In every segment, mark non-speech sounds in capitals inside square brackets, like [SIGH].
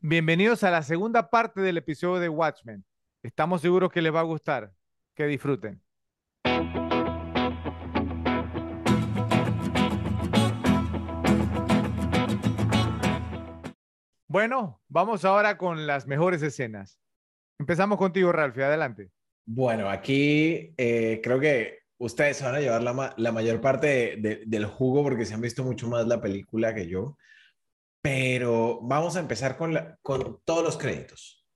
Bienvenidos a la segunda parte del episodio de Watchmen. Estamos seguros que les va a gustar. Que disfruten. Bueno, vamos ahora con las mejores escenas. Empezamos contigo, Ralphie. Adelante. Bueno, aquí eh, creo que ustedes van a llevar la, mayor parte de- del jugo porque se han visto mucho más la película que yo. Pero vamos a empezar con, la- con todos los créditos.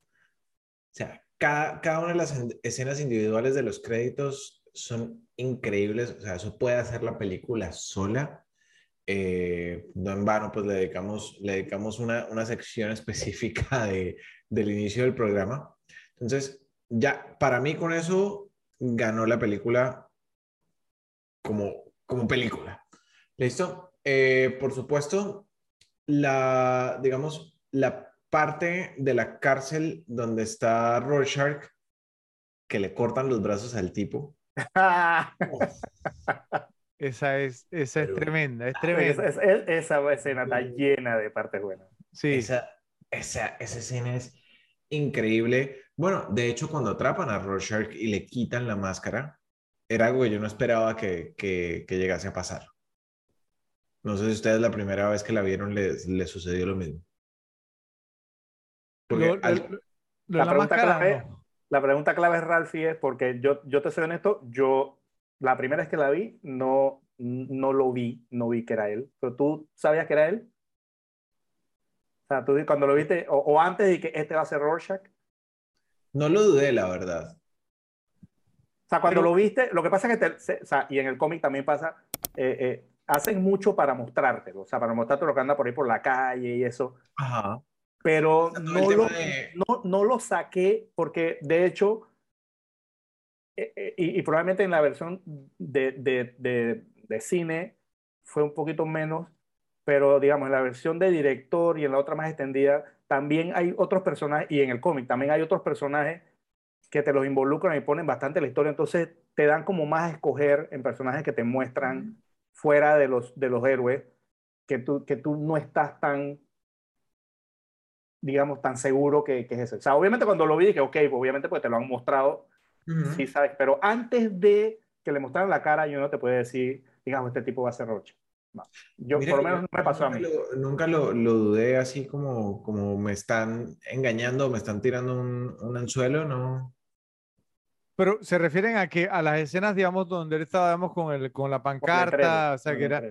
O sea, cada, cada una de las en- escenas individuales de los créditos son increíbles. O sea, eso puede hacer la película sola. Eh, no en vano, pues le dedicamos, le dedicamos una, una sección [LAUGHS] específica de, del inicio del programa. Entonces, ya, para mí con eso ganó la película como, como película. ¿Listo? Eh, por supuesto, la, digamos, la parte de la cárcel donde está Rorschach, que le cortan los brazos al tipo. [LAUGHS] Esa es, esa es tremenda, es Es- tremenda. es- es- esa escena está llena de partes buenas. Sí, Esa, esa, esa escena es increíble. Bueno, de hecho, cuando atrapan a Rorschach y le quitan la máscara, era algo que yo no esperaba que, que, que llegase a pasar. No sé si ustedes la primera vez que la vieron les, les sucedió lo mismo. Porque Lo- lo- al- lo- lo de La la pregunta máscara, clave- no. La pregunta clave es, Ralphie, es porque yo, yo te soy honesto, yo la primera vez que la vi no, no lo vi, no vi que era él. Pero tú sabías que era él. O sea, tú cuando lo viste, o, o antes de que este va a ser Rorschach. no lo dudé, la verdad. O sea, cuando Pero- lo viste, lo que pasa es que, te- se- o sea, y en el cómic también pasa, eh, eh, hacen mucho para mostrártelo, o sea, para mostrarte lo que anda por ahí por la calle y eso. Ajá. pero no lo, de- no, no lo saqué porque de hecho, eh, eh, y, y probablemente en la versión de, de, de, de cine fue un poquito menos, pero digamos, en la versión de director y en la otra más extendida, también hay otros personajes, y en el cómic también hay otros personajes que te los involucran y ponen bastante la historia, entonces te dan como más a escoger en personajes que te muestran fuera de los, de los héroes, que tú, que tú no estás tan digamos, tan seguro que, que es ese. O sea, obviamente cuando lo vi dije, ok, pues obviamente pues te lo han mostrado, Ujú. sí sabes, pero antes de que le mostraran la cara, yo no te puedo decir, digamos, este tipo va a ser Roche. No. Yo, Mira, por lo menos no me pasó a mí. lo- nunca lo, lo dudé así como, como me están engañando, me están tirando un, un anzuelo, ¿no? Pero se refieren a que a las escenas, digamos, donde él estaba, digamos, con el, con la pancarta, letrero, o sea, que era,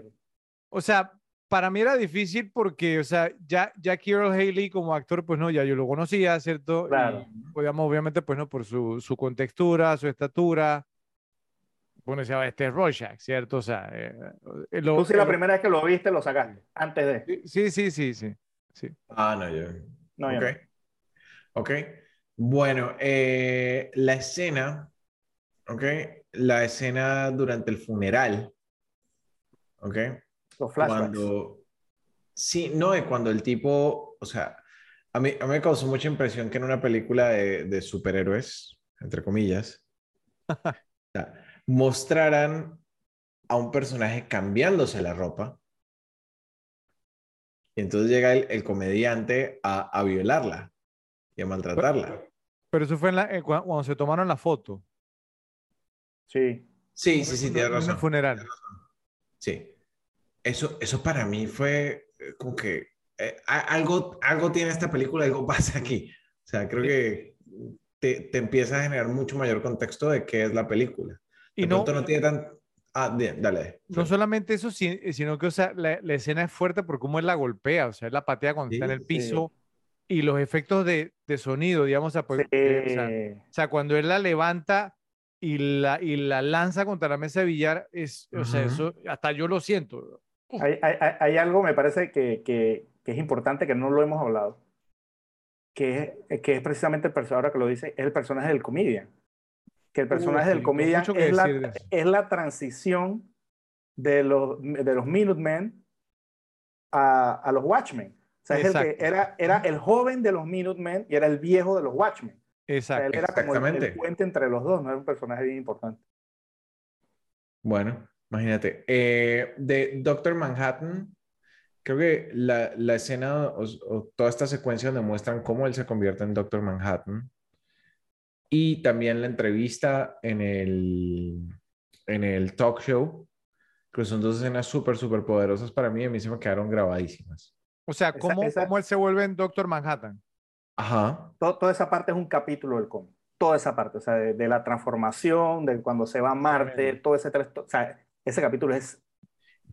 o sea, para mí era difícil porque, o sea, ya, ya Kirill Haley como actor, pues no, ya yo lo conocía, ¿cierto? Claro. Y, digamos, obviamente, pues no, por su, su contextura, su estatura. Bueno, decía, este es Rorschach, ¿cierto? O sea, eh, eh, lo- Tú sí la lo- primera vez que lo viste, lo sacaste, antes de. Sí, sí, sí, sí, sí. Ah, no, yo. No, yo ok. Ok. Bueno, eh, la escena, ok, la escena durante el funeral, ok, Los flashbacks. cuando, sí, no, es cuando el tipo, o sea, a mí, a mí me causó mucha impresión que en una película de, de superhéroes, entre comillas, [LAUGHS] mostraran a un personaje cambiándose la ropa. Y entonces llega el, el comediante a, a violarla y a maltratarla. Pero eso fue en la, eh, cua- cuando se tomaron la foto. Sí. Sí, sí, sí, No- tienes no en el razón. funeral. Sí. Eso, eso para mí fue eh, como que eh, algo, algo tiene esta película, algo [LAUGHS] pasa aquí. O sea, creo que te, te empieza a generar mucho mayor contexto de qué es la película. Y De no, pronto no tiene tan... Ah, bien, dale. no solamente eso, si- sino que, o sea, la, la escena es fuerte por cómo él la golpea, o sea, él la patea cuando está en Sí, el sí. Y los efectos de, de sonido, digamos, o sea, pues, eh, o sea, o sea, cuando él la levanta y la, y la lanza contra la mesa de billar, es, o sea, eso, hasta yo lo siento. hay, hay- hay- algo, me parece, que, que- que es importante, que no lo hemos hablado, que es, que es precisamente el personaje, ahora que lo dice, es el personaje del comedian. Que el personaje sí, del comedian que es la, es la transición de los, de los Minutemen a, a los Watchmen. O sea, es el que Exacto. era, era el joven de los Minutemen y era el viejo de los Watchmen. O sea, Exacto. él era como el, el puente entre los dos, no era un personaje bien importante. Bueno, imagínate. Eh, de Doctor Manhattan, creo que la, la escena o, o toda esta secuencia donde muestran cómo él se convierte en Doctor Manhattan y también la entrevista en el, en el talk show, que son dos escenas súper, súper poderosas para mí, a mí se me quedaron grabadísimas. O sea, Esa- ¿cómo, esa- cómo él se vuelve en Doctor Manhattan? Ajá. To- toda esa parte es un capítulo del cómic. Toda esa parte, o sea, de, de la transformación, de cuando se va a Marte, todo ese, o sea, ese capítulo es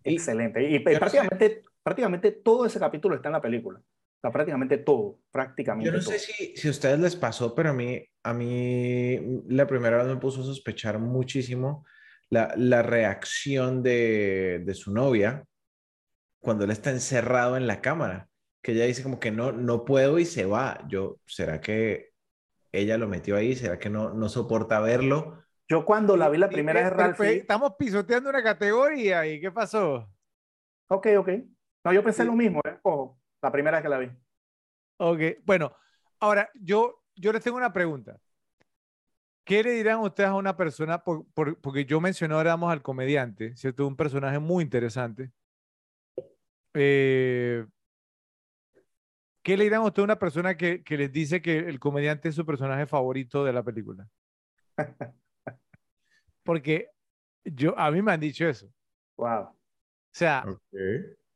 Y- excelente. Y, yo no sé- prácticamente, prácticamente todo ese capítulo está en la película. O sea, prácticamente todo, prácticamente Yo no todo. sé si, si a ustedes les pasó, pero a mí, a mí la primera vez me puso a sospechar muchísimo la, la reacción de, de su novia cuando él está encerrado en la cámara, que ella dice como que no, no puedo y se va. Yo, ¿será que ella lo metió ahí? ¿Será que no, no soporta verlo? Yo cuando la vi la primera vez, Ralphie, Estamos pisoteando una categoría y ¿qué pasó? ok, ok. No, yo pensé Sí. lo mismo, ¿eh? Ojo, la primera vez que la vi. Ok, bueno, ahora yo, yo les tengo una pregunta. ¿Qué le dirán ustedes a una persona? por- por- porque yo mencioné ahora vamos al comediante, ¿cierto? Un personaje muy interesante. Eh, ¿qué le dirán a ustedes a una persona que, que les dice que el comediante es su personaje favorito de la película? [LAUGHS] Porque yo, a mí me han dicho eso. O Wow. sea,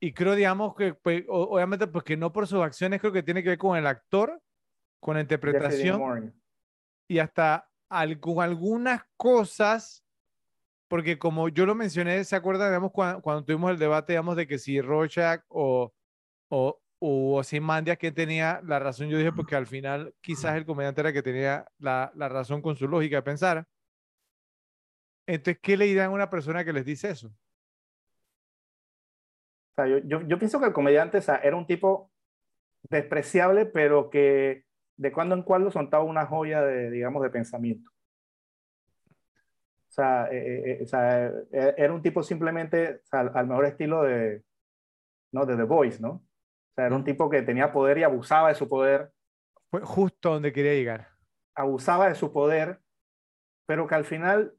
y creo, digamos, que pues, o- obviamente, pues que no por sus acciones, creo que tiene que ver con el actor, con la interpretación y hasta al- con algunas cosas, porque como yo lo mencioné, ¿se acuerdan, digamos, cuando, tuvimos el debate, digamos, de que si Rorschach o, o, o Ozymandias que tenía la razón? Yo dije, porque al final quizás el comediante era el que tenía la, la razón con su lógica de pensar. Entonces, ¿qué le dirán a una persona que les dice eso? O sea, yo, yo, pienso que el comediante, era un tipo despreciable, pero que de cuando en cuando soltaba una joya de, digamos, de pensamiento. O sea, eh, eh, eh, o sea, eh, era un tipo simplemente, o sea, al, al mejor estilo de, ¿no? de The Voice, ¿no? O sea, era un tipo que tenía poder y abusaba de su poder, Fue justo a donde quería llegar. abusaba de su poder, pero que al final,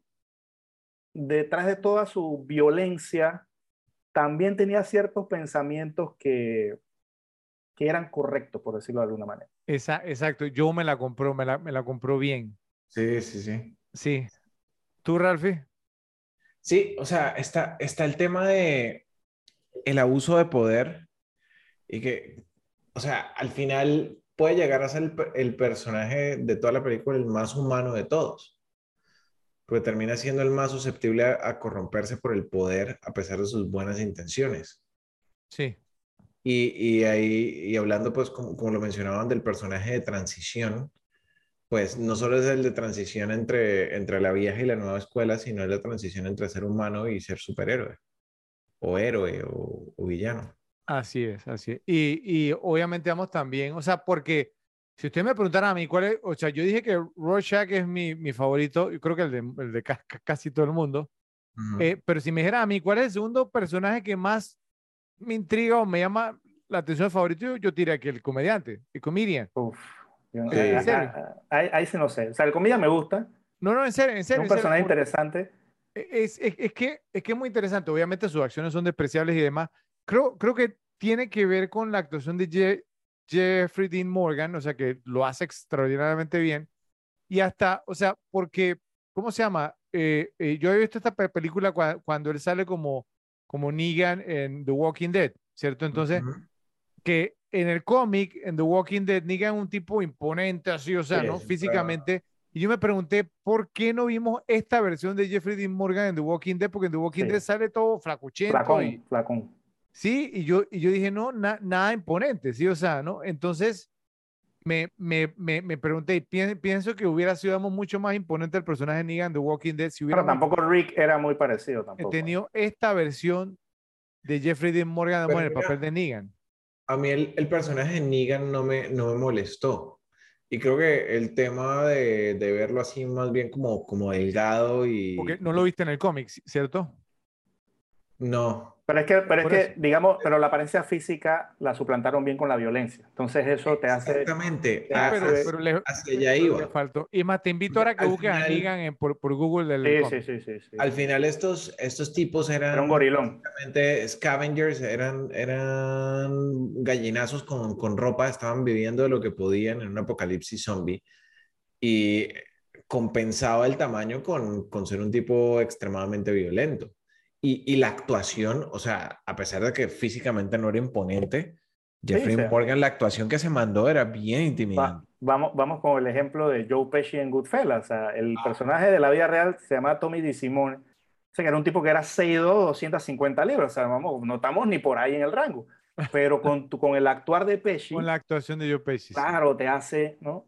detrás de toda su violencia, también tenía ciertos pensamientos que, que eran correctos, por decirlo de alguna manera. Esa, exacto, yo me la compró, me la, me la compró bien. Sí, sí, sí. Sí. ¿Tú, Ralphie? Sí, o sea, está, está el tema de el abuso de poder y que, o sea, al final puede llegar a ser el personaje de toda la película el más humano de todos, porque termina siendo el más susceptible a, a corromperse por el poder a pesar de sus buenas intenciones. Sí. Y, y ahí, y hablando pues como, como lo mencionaban del personaje de transición, pues no solo es el de transición entre, entre la vieja y la nueva escuela, sino es la transición entre ser humano y ser superhéroe, o héroe, o, o villano. Así es, así es. Y, y obviamente vamos también, o sea, porque si usted me preguntara a mí cuál es, o sea, yo dije que Rorschach es mi, mi favorito, yo creo que el de, el de ca- ca- casi todo el mundo, Ujú. Eh, pero si me dijera a mí cuál es el segundo personaje que más me intriga o me llama la atención favorito, yo, yo diría que el comediante, el comedian. Uf, yo- Sí. ah, ¿En serio? ah, ah, ahí, ahí sí no sé. O sea, el comida me gusta, No, no, en serio, en es serio. un en serio, personaje porque- interesante. Es, es, es que, es que es muy interesante. Obviamente sus acciones son despreciables y demás. Creo, creo que tiene que ver con la actuación de Je- Jeffrey Dean Morgan, o sea, que lo hace extraordinariamente bien. Y hasta, o sea, porque, ¿cómo se llama? Eh, eh, yo he visto esta pe- película cua- cuando él sale como, como Negan en The Walking Dead, ¿cierto? Entonces, Ujú. Que en el cómic, en The Walking Dead, Negan es un tipo imponente, así, o sea, Sí, ¿no? Físicamente. Y yo me pregunté, ¿por qué no vimos esta versión de Jeffrey Dean Morgan en The Walking Dead? Porque en The Walking Sí. Dead sale todo flacuchento Flacón, y, flacón. sí, y yo, y yo dije, no, na- nada imponente, sí, o sea, ¿no? Entonces, me, me, me, me pregunté, y pien- pienso que hubiera sido mucho más imponente el personaje de Negan en The Walking Dead si Pero hubiera tampoco Rick era muy parecido tampoco. tenido esta versión de Jeffrey Dean Morgan Pero en el papel de Negan. A mí el, el personaje de Negan no me, no me molestó. Y creo que el tema de, de verlo así más bien como, como delgado y... Porque no lo viste en el cómic, ¿cierto? No, Pero es que, pero es que digamos, pero la apariencia física la suplantaron bien con la violencia. Entonces eso te hace... Exactamente. Ah, pero, sí. pero le, Hacia allá pero le iba. faltó. Y más, te invito ahora que busques a Negan en- por, por Google del Sí, sí, sí, sí, sí. Al final estos, estos tipos eran Era un gorilón. scavengers, eran, eran gallinazos con, con ropa, estaban viviendo de lo que podían en un apocalipsis zombie y compensaba el tamaño con, con ser un tipo extremadamente violento. Y, y la actuación, o sea, a pesar de que físicamente no era imponente, Jeffrey o sea. Morgan, la actuación que se mandó era bien Va- intimidante. vamos, vamos con el ejemplo de Joe Pesci en Goodfellas. O sea, el Ah. personaje de la vida real se llama Tommy DeSimone. O sea, que era un tipo que era 6'2", 250 libras. O sea, vamos, no estamos ni por ahí en el rango. Pero con, tu- con el actuar de Pesci, Con la actuación de Joe Pesci. sí. claro, te hace, ¿no?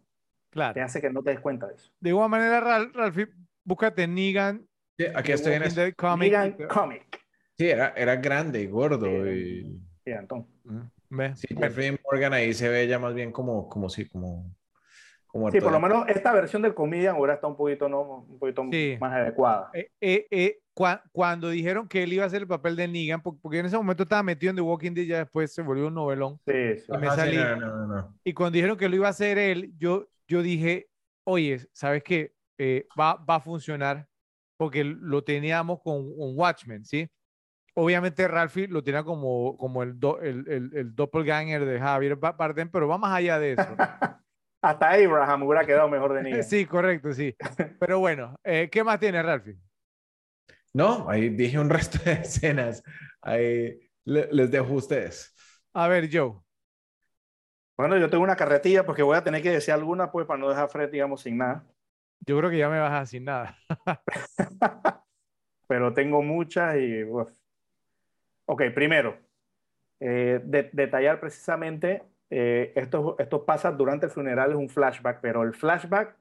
Claro. Te hace que no te des cuenta de eso. De igual manera, Ral- Ralphie, búscate Negan. Sí, aquí The estoy en este- comic. Comic. Sí, era, era grande y gordo. Sí. y... Sí, Antón. Mm, ¿ves? Sí, Jeffrey Morgan ahí se ve ya más bien como, como sí, como, como Sí, por lo menos esta versión del comedian ahora está un poquito, ¿no? un poquito Sí. más adecuada. Eh, eh, eh, cua- cuando dijeron que él iba a hacer el papel de Negan, po- porque en ese momento estaba metido en The Walking Dead, ya después se volvió un novelón. Sí, sí. y me salí. no, no, no, no. Y cuando dijeron que lo iba a hacer él, yo, yo dije, oye, ¿sabes qué? Eh, va, va a funcionar porque lo teníamos con, con Watchmen, ¿sí? Obviamente Ralphie lo tenía como, como el, do- el, el, el doppelganger de Javier Ba- Bardem, pero va más allá de eso. [LAUGHS] Hasta Abraham hubiera quedado mejor de Negan. [LAUGHS] Sí, correcto, sí. Pero bueno, eh, ¿qué más tiene Ralphie? No, ahí dije un resto de escenas. Ahí le- les dejo a ustedes. A ver, Joe. Bueno, yo tengo una carretilla porque voy a tener que decir alguna, pues, para no dejar a Fred, digamos, sin nada. Yo creo que ya me vas sin nada. [LAUGHS] Pero tengo muchas y... uf. Ok, primero, eh, de- detallar precisamente, eh, esto, esto pasa durante el funeral, es un flashback, pero el flashback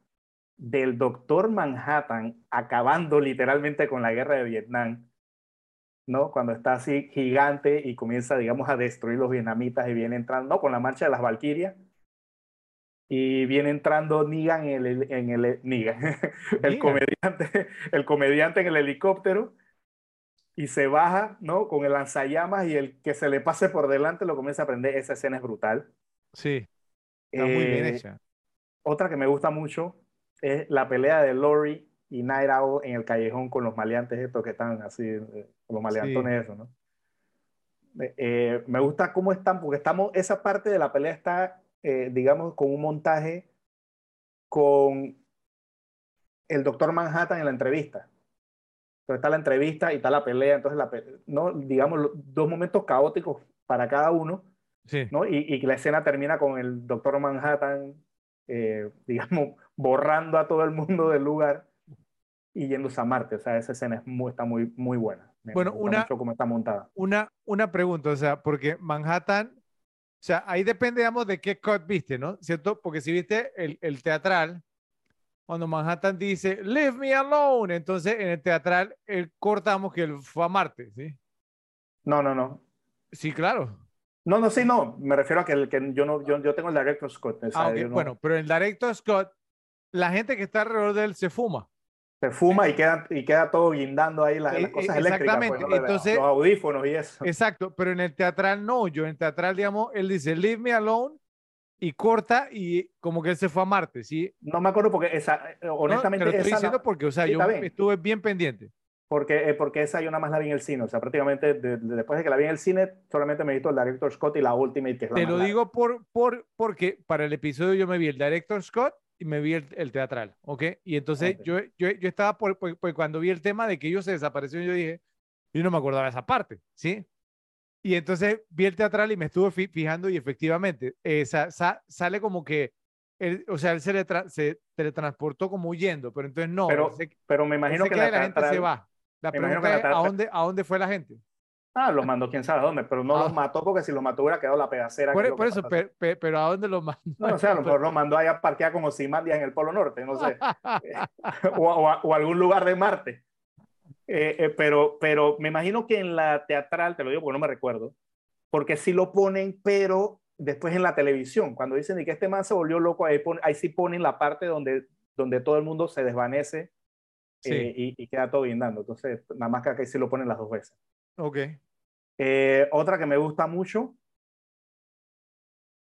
del doctor Manhattan acabando literalmente con la guerra de Vietnam, ¿no? Cuando está así gigante y comienza, digamos, a destruir los vietnamitas y viene entrando, ¿no? Con la marcha de las Valquirias. Y viene entrando Negan en el, en el Negan, [LAUGHS] el comediante, el comediante en el helicóptero y se baja, ¿no? Con el lanzallamas y el que se le pase por delante lo comienza a prender. Esa escena es brutal. Sí, está muy bien Eh, hecha. otra que me gusta mucho es la pelea de Lori y Night Owl en el callejón con los maleantes estos que están así, eh, los maleantones eso, ¿no? Eh, eh, me gusta cómo están, porque estamos, esa parte de la pelea está, eh, digamos, con un montaje con el doctor Manhattan en la entrevista. Entonces está la entrevista y está la pelea, entonces la pe- no, digamos, dos momentos caóticos para cada uno, Sí. ¿no? Y, y la escena termina con el doctor Manhattan, eh, [LAUGHS] digamos, borrando a todo el mundo del lugar y yéndose a Marte. O sea, esa escena es muy, está muy, muy buena. Me, Bueno, me una- está montada. Una, una pregunta, o sea, porque Manhattan, o sea, ahí depende, digamos, de qué cut viste, ¿no? ¿Cierto? Porque si viste el, el teatral, cuando Manhattan dice, leave me alone, entonces en el teatral, él cortamos que él fue a Marte, ¿sí? No, no, no. Sí, claro. No, no, sí, no. Me refiero a que, el, que yo, no, yo, yo tengo el director Scott. Ah, no- Bueno, pero en el director Scott, la gente que está alrededor de él se fuma. Se fuma y queda, y queda todo guindando ahí las, Eh, las eh, cosas eléctricas. pues, exactamente. ¿no? Entonces- los audífonos y eso. Exacto, pero en el teatral no, yo en el teatral, digamos, él dice, leave me alone, y corta, y como que él se fue a Marte, ¿sí? No me acuerdo porque esa, eh, No, honestamente, te lo estoy esa no- diciendo porque, o sea, Sí, yo bien. estuve bien pendiente. porque, eh, porque esa yo nada más la vi en el cine. O sea, prácticamente de- de- después de que la vi en el cine, solamente me he visto el director Scott y la Ultimate, que es la Te lo larga. digo por, por, porque para el episodio yo me vi el director Scott y me vi el, el teatral, ¿ok? Y entonces yo, yo, yo estaba por, por- por cuando vi el tema de que ellos se desaparecieron, yo dije, yo no me acordaba de esa parte, ¿sí? Y entonces vi el teatral y me estuve fi- fijando y efectivamente eh, sa- sa- sale como que, él, o sea, él se, le tra- se teletransportó como huyendo, pero entonces no, Pero- se- Pero me imagino que la, gente se va. La pregunta es, ¿a dónde, ¿a dónde fue la gente? Ah, los mandó quién sabe a dónde, pero no Ah. los mató porque si los mató hubiera quedado la pedacera. Por, lo por eso, pasa. pe- pe- pero ¿a dónde lo mandó? No, no sé, a lo [LAUGHS] mejor los mandó allá a parquear como Simandias en el Polo Norte, no sé. [LAUGHS] [LAUGHS] o, o o algún lugar de Marte. Eh, eh, pero, pero me imagino que en la teatral, te lo digo porque no me recuerdo, porque sí lo ponen, pero después en la televisión, cuando dicen de que este man se volvió loco, ahí, pon- ahí sí ponen la parte donde, donde todo el mundo se desvanece Sí. eh, y, y queda todo guindando. Entonces, nada más que aquí sí lo ponen las dos veces. Ok. Eh, otra que me gusta mucho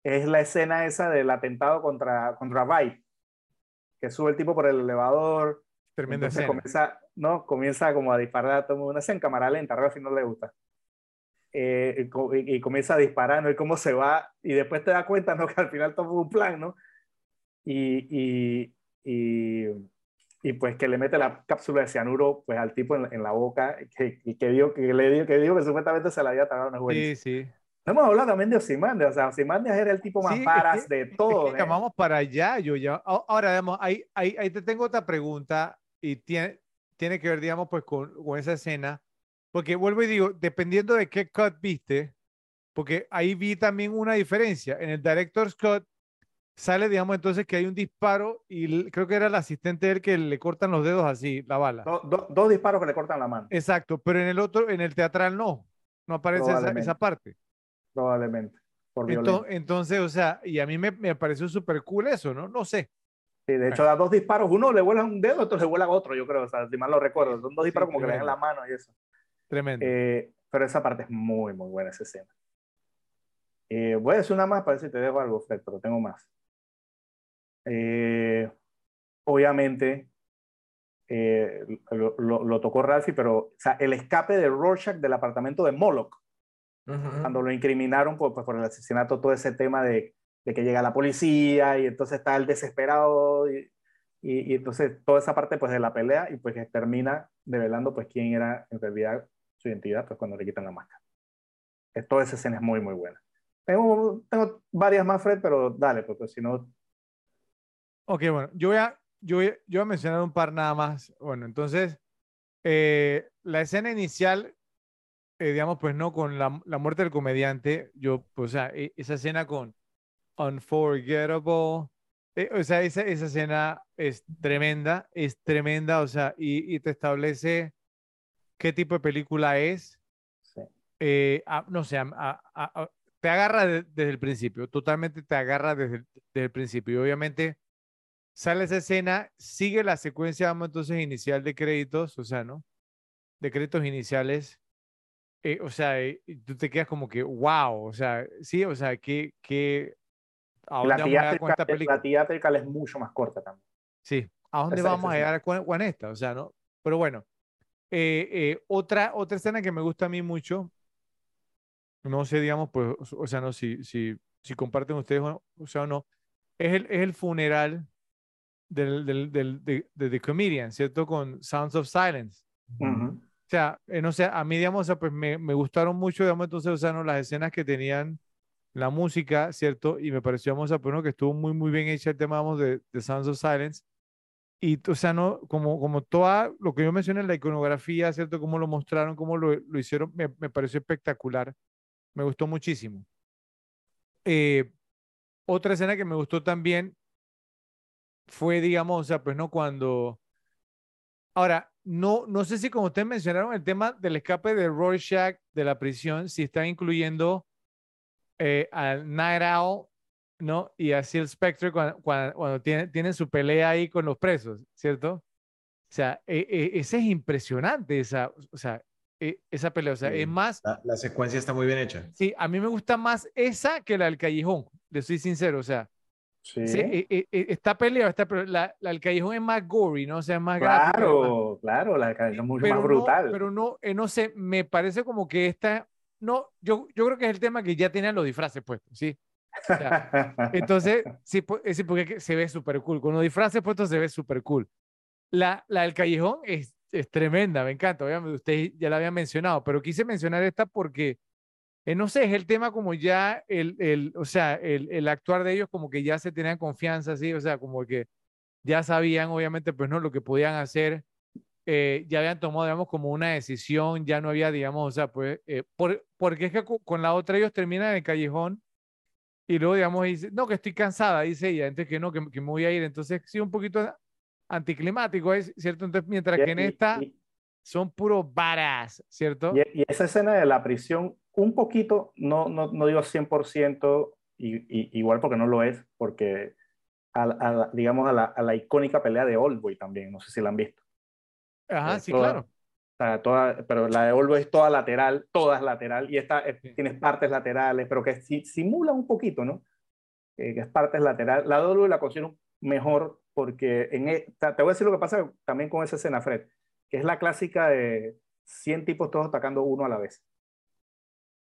es la escena esa del atentado contra, contra Vibe, que sube el tipo por el elevador. Tremenda escena. Comienza, ¿no? comienza como a disparar a todo el mundo. Una escena en cámara lenta, a si no le gusta. Eh, y, comienza a disparar, ¿no? Y cómo se va, y después te das cuenta, ¿no? [LAUGHS] Que al final todo fue un plan, ¿no? Y, y, y, y, pues que le mete la cápsula de cianuro pues al tipo en, la boca, que, y que, dio, que le dio, que dijo que supuestamente se la había tragado una Sí, sí. hemos hablado también de Osimandias, o sea, Osimandias era el tipo más sí, paras de todo. Es ¿eh? Vamos para allá, yo ya. Ahora, digamos, ahí, ahí, ahí te tengo otra pregunta y tiene, tiene que ver, digamos, pues con, con esa escena porque vuelvo y digo, dependiendo de qué cut viste, porque ahí vi también una diferencia. En el Director's Cut sale, digamos, entonces que hay un disparo y creo que era el asistente de él que le cortan los dedos así, la bala. dos disparos que le cortan la mano. Exacto, pero en el otro, en el teatral no, no aparece esa, parte. Probablemente. Por entonces, entonces, o sea, y a mí me, me pareció súper cool eso, ¿no? No sé. Sí, de hecho, da dos disparos, uno le vuela un dedo, otro le vuela otro, yo creo, o sea, si mal lo recuerdo, son dos disparos como que le dan la mano y eso. Tremendo. Eh, pero esa parte es muy, muy buena, esa escena. Eh, voy a decir una más para ver si te dejo algo, Fred, pero tengo más. Eh, obviamente, lo, tocó Ralphie, pero o sea, el escape de Rorschach del apartamento de Moloch, cuando lo incriminaron por, pues, por el asesinato, todo ese tema de, de, que llega la policía y entonces está el desesperado y, y, y, entonces toda esa parte pues de la pelea y pues que termina develando pues quién era en realidad su identidad, pues cuando le quitan la máscara. Toda esa escena es muy, muy buena. Tengo, tengo varias más, Fred, pero dale, porque si no... Ok, bueno, yo voy, a, yo, voy, yo voy a mencionar un par nada más. Bueno, entonces, eh, la escena inicial, eh, digamos, pues no, con la, la, muerte del comediante, yo, pues, o sea, e, esa escena con Unforgettable, eh, o sea, esa, esa escena es tremenda, es tremenda, o sea, y, y te establece qué tipo de película es. Eh, no sé, te agarra desde el principio, totalmente te agarra desde, el principio. Y obviamente sale esa escena, sigue la secuencia, vamos entonces, inicial de créditos, o sea, ¿no? De créditos iniciales. Eh, o sea, eh, tú te quedas como que, wow, o sea, sí, o sea, que, que ¿a dónde la, vamos a esta película? La es mucho más corta también. Sí, ¿a dónde vamos a llegar con, esta? O sea, ¿no? Pero bueno, eh, eh, otra, otra escena que me gusta a mí mucho, no sé, digamos, pues, o sea, no, si, si, si comparten ustedes o, sea, o no, es el, es el funeral del, del, del, de, de, The Comedian, ¿cierto? Con Sounds of Silence. O sea, eh, no sé, a mí, digamos, o sea, pues me, me, gustaron mucho, digamos, entonces, o sea, no, las escenas que tenían la música, ¿cierto? Y me pareció, vamos a pues, que estuvo muy, muy bien hecha el tema, vamos, de, de Sounds of Silence. Y, o sea, no, como, como toda lo que yo mencioné, la iconografía, ¿cierto? Cómo lo mostraron, cómo lo, lo hicieron, me, me, pareció espectacular. Me gustó muchísimo. Eh, otra escena que me gustó también fue, digamos, o sea, pues no cuando... Ahora, no, no sé si como ustedes mencionaron el tema del escape de Rorschach de la prisión, si están incluyendo eh, al Night Owl ¿no? Y así el Spectre cuando, cuando, tienen, su pelea ahí con los presos, ¿cierto? O sea, e, e, ese es impresionante, esa, o sea, e, esa pelea. O sea, es más. La, secuencia está muy bien hecha. Sí, a mí me gusta más esa que la del Callejón, le soy sincero. O sea, sí. esta pelea, esta, la, la del Callejón es más gory, ¿no? O sea, es más Claro, claro, la Callejón es mucho más brutal. pero no, eh, no sé, me parece como que esta. No, yo, yo creo que es el tema que ya tenían los disfraces puestos, ¿sí? [LAUGHS] entonces, sí, sí, porque se ve súper cool. Con los disfraces puestos se ve súper cool. La, la del callejón es, es tremenda, me encanta. Obviamente, usted ya la había mencionado, pero quise mencionar esta porque, eh, no sé, es el tema como ya, el, el, o sea, el, el actuar de ellos como que ya se tenían confianza, así, o sea, como que ya sabían, obviamente, pues no, lo que podían hacer. Eh, ya habían tomado, digamos, como una decisión, ya no había, digamos, o sea, pues, eh, por, porque es que con la otra ellos terminan en el callejón y luego, digamos, dice, no, que estoy cansada, dice ella, entonces que no, que, me voy a ir. Entonces, sí, un poquito anticlimático, ¿es cierto? Entonces, mientras que en esta son puros varas, ¿cierto? Y, esa escena de la prisión, un poquito, no, no, no digo 100%, y, y, igual porque no lo es, porque, a, digamos, a la, a la, icónica pelea de Oldboy también, no sé si la han visto. Ajá, sí, claro. sea, toda, pero la de Olvo es toda lateral, toda es lateral, y esta es- tienes partes laterales, pero que si- simula un poquito, ¿no? Eh, que es partes lateral. La de Olvo la considero mejor porque en, e- te te voy a decir lo que pasa también con esa escena, Fred, que es la clásica de 100 tipos todos atacando uno a la vez.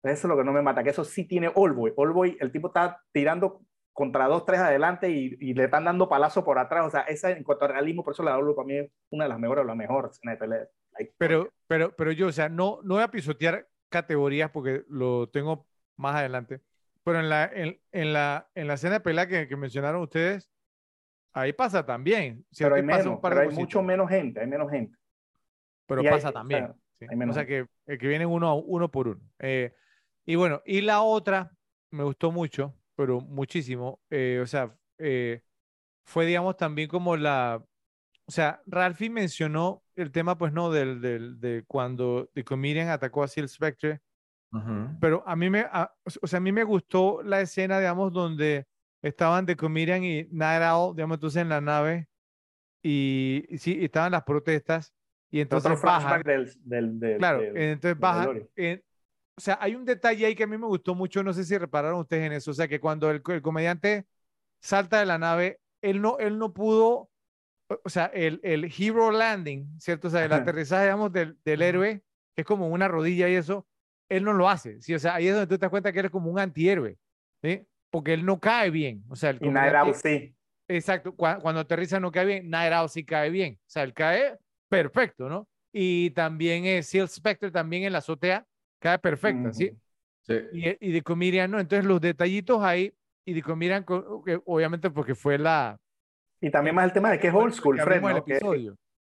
Eso es lo que no me mata, que eso sí tiene Oldboy. Oldboy, el tipo está tirando contra dos, tres adelante y, y le están dando palazo por atrás. O sea, esa en cuanto a realismo, por eso la Oldboy para mí es una de las mejores, o la mejor escena de pelea. Pero, pero, pero yo, o sea, no, no voy a pisotear categorías porque lo tengo más adelante. Pero en la, en, en la, en la escena de pelea que, que mencionaron ustedes, ahí pasa también. ¿cierto? pero hay un menos, par pero de hay mucho menos gente, hay menos gente. Pero y hay- pasa o sea, también. sí. hay menos O sea, que, eh, que vienen uno, uno por uno. Eh, y bueno, y la otra me gustó mucho, pero muchísimo. eh, o sea, eh, fue, digamos, también como la. O sea, Ralphie mencionó el tema, pues, no, del, del, de cuando The Comedian atacó a Seal Spectre. Ujú. Pero a mí me, a- o sea, a mí me gustó la escena, digamos, donde estaban The Comedian y Night Owl, digamos, entonces en la nave y, y sí, estaban las protestas y entonces Otro bajan. flashback del, del, del- Claro, del- entonces en- o sea, hay un detalle ahí que a mí me gustó mucho, no sé si repararon ustedes en eso, o sea, que cuando el, el comediante salta de la nave, él no, él no pudo, o sea, el, el hero landing, ¿cierto? O sea, el Ajá. aterrizaje, digamos, del, del héroe, que es como una rodilla y eso, él no lo hace, ¿sí? O sea, ahí es donde tú te das cuenta que él es como un antihéroe, ¿sí? Porque él no cae bien, o sea, el Y Owl sí. Exacto, cua- cuando aterriza no cae bien, Night Owl sí cae bien, o sea, él cae perfecto, ¿no? Y también es Seal Spectre también en la azotea cae perfecta, ¿sí? Sí. Y, y de Comedian no, entonces los detallitos ahí, y de Comedian, obviamente porque fue la... Y también más el tema de que es old school, Fred, ¿no? Que,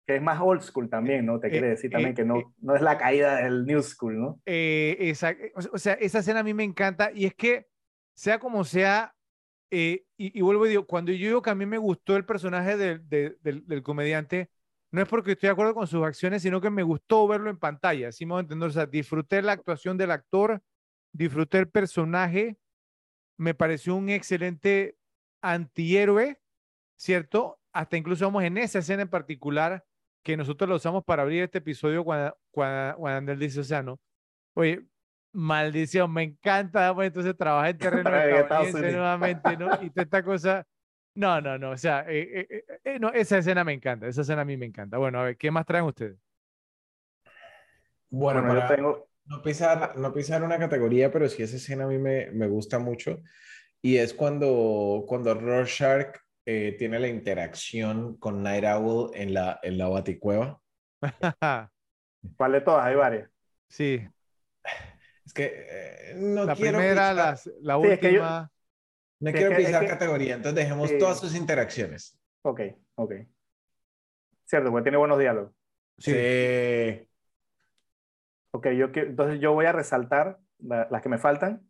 que es más old school también, ¿no? Te Eh, quiere decir también eh, que no, eh. no es la caída del new school, ¿no? Eh, esa, o sea- esa escena a mí me encanta y es que, sea como sea, eh, y, y vuelvo y digo, cuando yo digo que a mí me gustó el personaje del, de- del, del comediante, no es porque estoy de acuerdo con sus acciones, sino que me gustó verlo en pantalla, así me entender, o sea, disfruté la actuación del actor, disfruté el personaje, me pareció un excelente antihéroe, ¿cierto? Hasta incluso vamos en esa escena en particular que nosotros lo usamos para abrir este episodio cuando, cuando, cuando él dice, o sea, ¿no? Oye, maldición, me encanta, pues entonces trabajar en terreno [LAUGHS] estadounidense nuevamente, ¿no? Y toda esta cosa, no, no, no, o sea, eh, eh, eh, no, esa escena me encanta, esa escena a mí me encanta. Bueno, a ver, ¿qué más traen ustedes? Bueno, Bueno, yo para tengo, no pisar, no pisar una categoría, pero sí esa escena a mí me, me gusta mucho. Y es cuando, cuando Rorschach eh, tiene la interacción con Night Owl en la, en la baticueva. [LAUGHS] ¿cuál de todas? Hay varias. sí, Es que eh, no la quiero primera, pisar, las- la Sí, es que yo- última. No sí, quiero pisar que- categoría, entonces dejemos Sí. todas sus interacciones. Ok, ok. Cierto, porque tiene buenos diálogos. Sí. Sí. Ok, yo entonces yo voy a resaltar la- las que me faltan.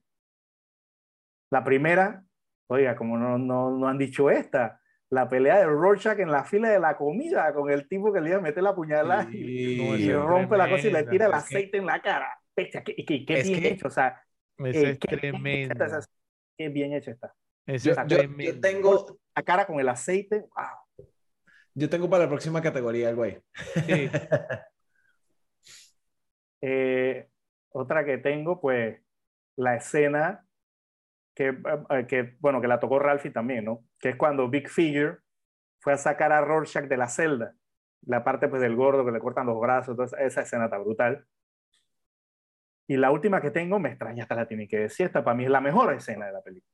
La primera, oiga, como no, no, no han dicho esta, la pelea de Rorschach en la fila de la comida con el tipo que le iba a meter la puñalada y, rompe la cosa y le tira el que- aceite en la cara. Bestia, qué, qué- qué Es bien que- hecho, o sea, eh, es qué esa- qué bien hecha está. Esa Yo, yo- yo tengo, La cara con el aceite, wow. yo tengo para la próxima categoría el güey. Sí. [LAUGHS] Eh, otra que tengo, pues, la escena que, eh, que, bueno, que la tocó Ralphie también, ¿no? Que es cuando Big Figure fue a sacar a Rorschach de la celda. La parte, pues, del gordo que le cortan los brazos, entonces esa escena está brutal. Y la última que tengo, me extraña, hasta la tiene que decir, esta para mí es la mejor escena de la película.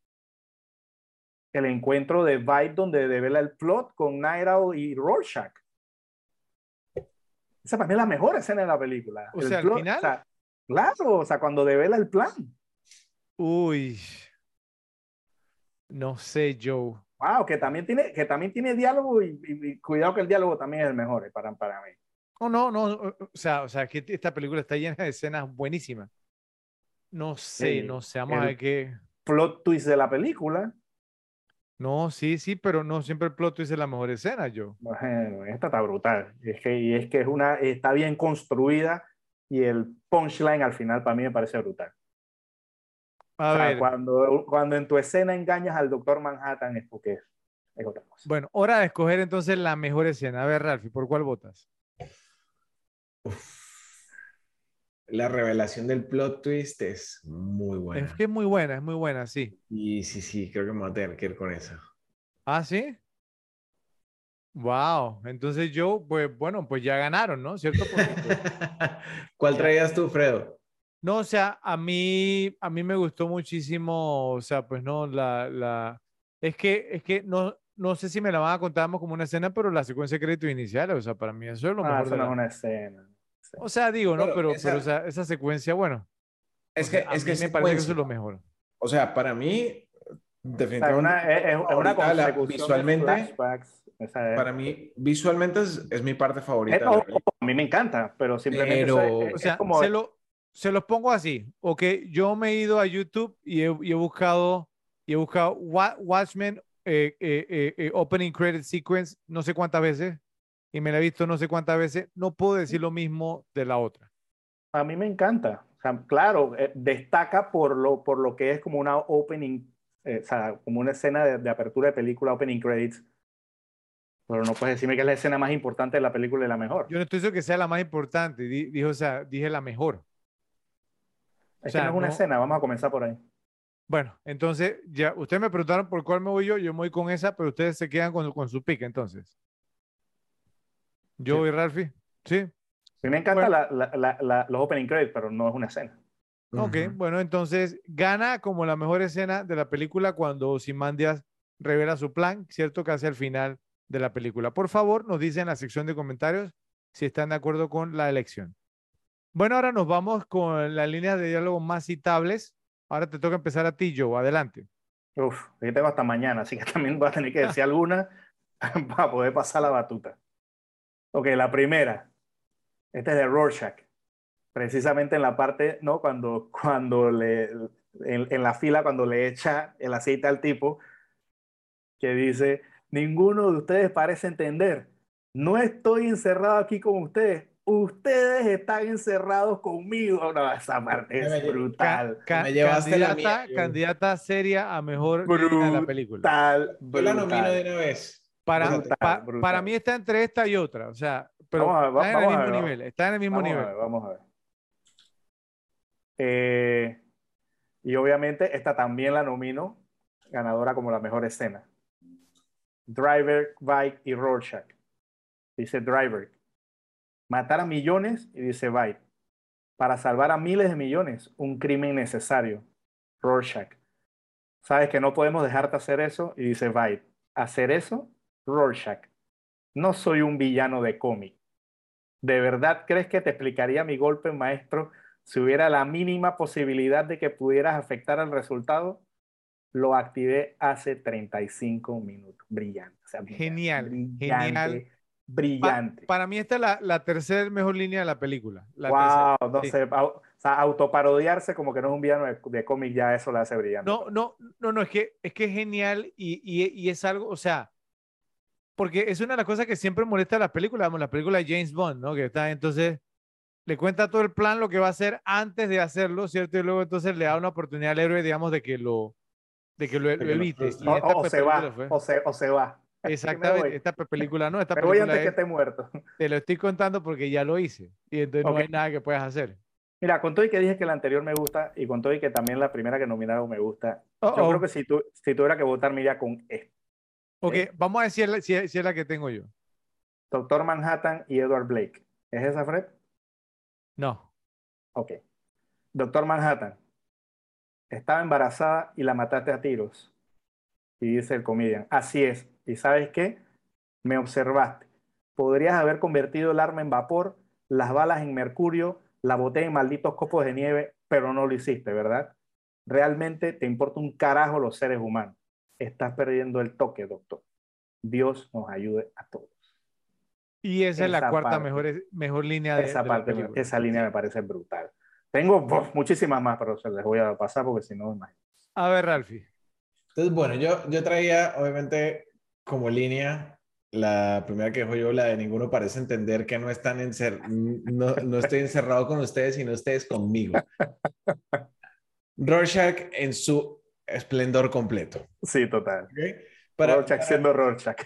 El encuentro de Vibe donde devela el plot con Night Owl y Rorschach. Esa para mí es la mejor escena de la película. O El sea, al final. o sea, claro, o sea, cuando devela el plan. Uy. No sé, Joe. Wow, que también tiene, que también tiene diálogo y, y- y cuidado que el diálogo también es el mejor eh, para, para mí. No, no, no. O sea, o sea, que esta película está llena de escenas buenísimas. No sé, Sí, no sé. Vamos a ver qué. Plot twist de la película. No, sí, sí, pero no siempre el plot twist es la mejor escena. Bueno, esta está brutal. Y es que, y es que es una, está bien construida y el punchline al final para mí me parece brutal. A O sea, ver. cuando, cuando en tu escena engañas al Doctor Manhattan es porque es, es otra cosa. Bueno, hora de escoger entonces la mejor escena. A ver, Ralphie, ¿por cuál votas? La revelación del plot twist es muy buena. Es que es muy buena, es muy buena, sí. Y sí, sí, creo que me voy a tener que ir con esa. ¿Ah, sí? Wow, entonces yo, pues bueno, pues ya ganaron, ¿no? ¿Cierto? Porque, pues, [LAUGHS] ¿Cuál traías tú, Fredo? no, o sea, a mí, a mí me gustó muchísimo, o sea, pues no, la, la, es que, es que no, no sé si me la van a contar como una escena, pero la secuencia de crédito inicial, o sea, para mí eso es lo Ah, mejor eso de no la- es una escena. O sea, digo, ¿no? Pero Pero, esa- pero o sea, esa secuencia, bueno, Es o que, sea, a es que mí me parece que eso es lo mejor. O sea, para mí, O sea, definitivamente, una- es, es una consecución visualmente, sea, para mí, visualmente es, es mi parte favorita. eh, la ojo, película. a mí me encanta, pero simplemente Pero- eso es- O es sea, como se, lo, se los pongo así, ok, yo me he ido a YouTube y he, y he buscado, y he buscado Wa- Watchmen eh, eh, eh, eh, Opening Credit Sequence no sé cuántas veces, y me la he visto no sé cuántas veces, no puedo decir lo mismo de la otra. A mí me encanta. O sea, claro, eh, destaca por lo, por lo que es como una opening, eh, o sea, como una escena de, de apertura de película, opening credits. Pero no puedes decirme que es la escena más importante de la película y la mejor. Yo no estoy diciendo que sea la más importante, o sea, dije la mejor. es sea, que no es una no- escena, vamos a comenzar por ahí. Bueno, entonces, ya, ustedes me preguntaron por cuál me voy yo, yo me voy con esa, pero ustedes se quedan con, con su pick, entonces. Yo Sí. voy, Ralphie. Sí. A mí me encantan Bueno. la- la- la- la- los opening credits, pero no es una escena. Ok, bueno, entonces gana como la mejor escena de la película cuando Ozymandias revela su plan, ¿cierto? Casi al final de la película. Por favor, nos dicen en la sección de comentarios si están de acuerdo con la elección. Bueno, ahora nos vamos con las líneas de diálogo más citables. Ahora te toca empezar a ti, Joe. Adelante. Uf, yo tengo hasta mañana, así que [LAUGHS] también voy a tener que decir [LAUGHS] alguna [LAUGHS] para poder pasar la batuta. Ok, la primera. Esta es de Rorschach. Precisamente en la parte, ¿no? Cuando, cuando le, en, en la fila, cuando le echa el aceite al tipo, que dice, ninguno de ustedes parece entender. No estoy encerrado aquí con ustedes. Ustedes están encerrados conmigo. No, esa parte Me es brutal. Ca- Me llevaste la candidata, mía, Joe. candidata seria a mejor línea de la película. Brutal, Yo la nomino brutal. de una vez. Para, Brutal, pa- brutal. para mí está entre esta y otra, o sea, pero Vamos a ver, va- está en el a mismo ver, nivel, está en el mismo Vamos a nivel. ver, vamos a ver. Eh, y obviamente esta también la nomino ganadora como la mejor escena. Driver, Bike y Rorschach. Dice Driver. Matar a millones y dice Bike. Para salvar a miles de millones, un crimen necesario. Rorschach. Sabes que no podemos dejarte hacer eso y dice Bite. Hacer eso, Rorschach. No soy un villano de cómic. ¿De verdad crees que te explicaría mi golpe, maestro, si hubiera la mínima posibilidad de que pudieras afectar al resultado? Lo activé hace 35 minutos. Brillante. o sea, brillante, Genial, brillante, genial. Brillante. Para mí esta es la, la tercera mejor línea de la película. La wow, no sí. sé, o sea, autoparodiarse como que no es un villano de, de cómic, ya eso le hace brillante. No, no, no, no, es que es que es genial y, y, y es algo, o sea, porque es una de las cosas que siempre molesta a las películas, vamos, la película de James Bond, ¿no? Que está, entonces, le cuenta todo el plan, lo que va a hacer antes de hacerlo, ¿cierto? Y luego entonces le da una oportunidad al héroe, digamos, de que lo, de que lo, De lo que lo evite. O, esta o se película va, o se, o se va. [LAUGHS] Me Exactamente, voy. esta película no, esta [LAUGHS] voy película antes que es- esté muerto. [LAUGHS] te lo estoy contando porque ya lo hice y entonces no Ok. hay nada que puedas hacer. Mira, con todo y que dije que la anterior me gusta y con todo y que también la primera que nominaron me gusta, yo Uh-oh. creo que si, tu, si tuviera que votar me iría con este. Ok, vamos a decir si, si es la que tengo yo. Doctor Manhattan y Edward Blake. ¿Es esa, Fred? No. Ok. Doctor Manhattan. Estaba embarazada y la mataste a tiros. Y dice el comedian, así es. ¿Y sabes qué? Me observaste. Podrías haber convertido el arma en vapor, las balas en mercurio, la botella en malditos copos de nieve, pero no lo hiciste, ¿verdad? Realmente te importa un carajo los seres humanos. Estás perdiendo el toque, doctor. Dios nos ayude a todos. Y esa, es la cuarta parte. mejor, mejor línea de, Esa de la parte, esa línea me parece brutal. Tengo muchísimas más, pero se les voy a pasar porque si no, imagínate. A ver, Ralphie. Entonces, bueno, yo, yo traía, obviamente, como línea, la primera que dijo yo, la de ninguno parece entender que no están encer no, no estoy encerrado con ustedes, sino ustedes conmigo. [LAUGHS] Rorschach en su esplendor completo. Sí, total. ¿ok? Para, Rorschach para- siendo Rorschach.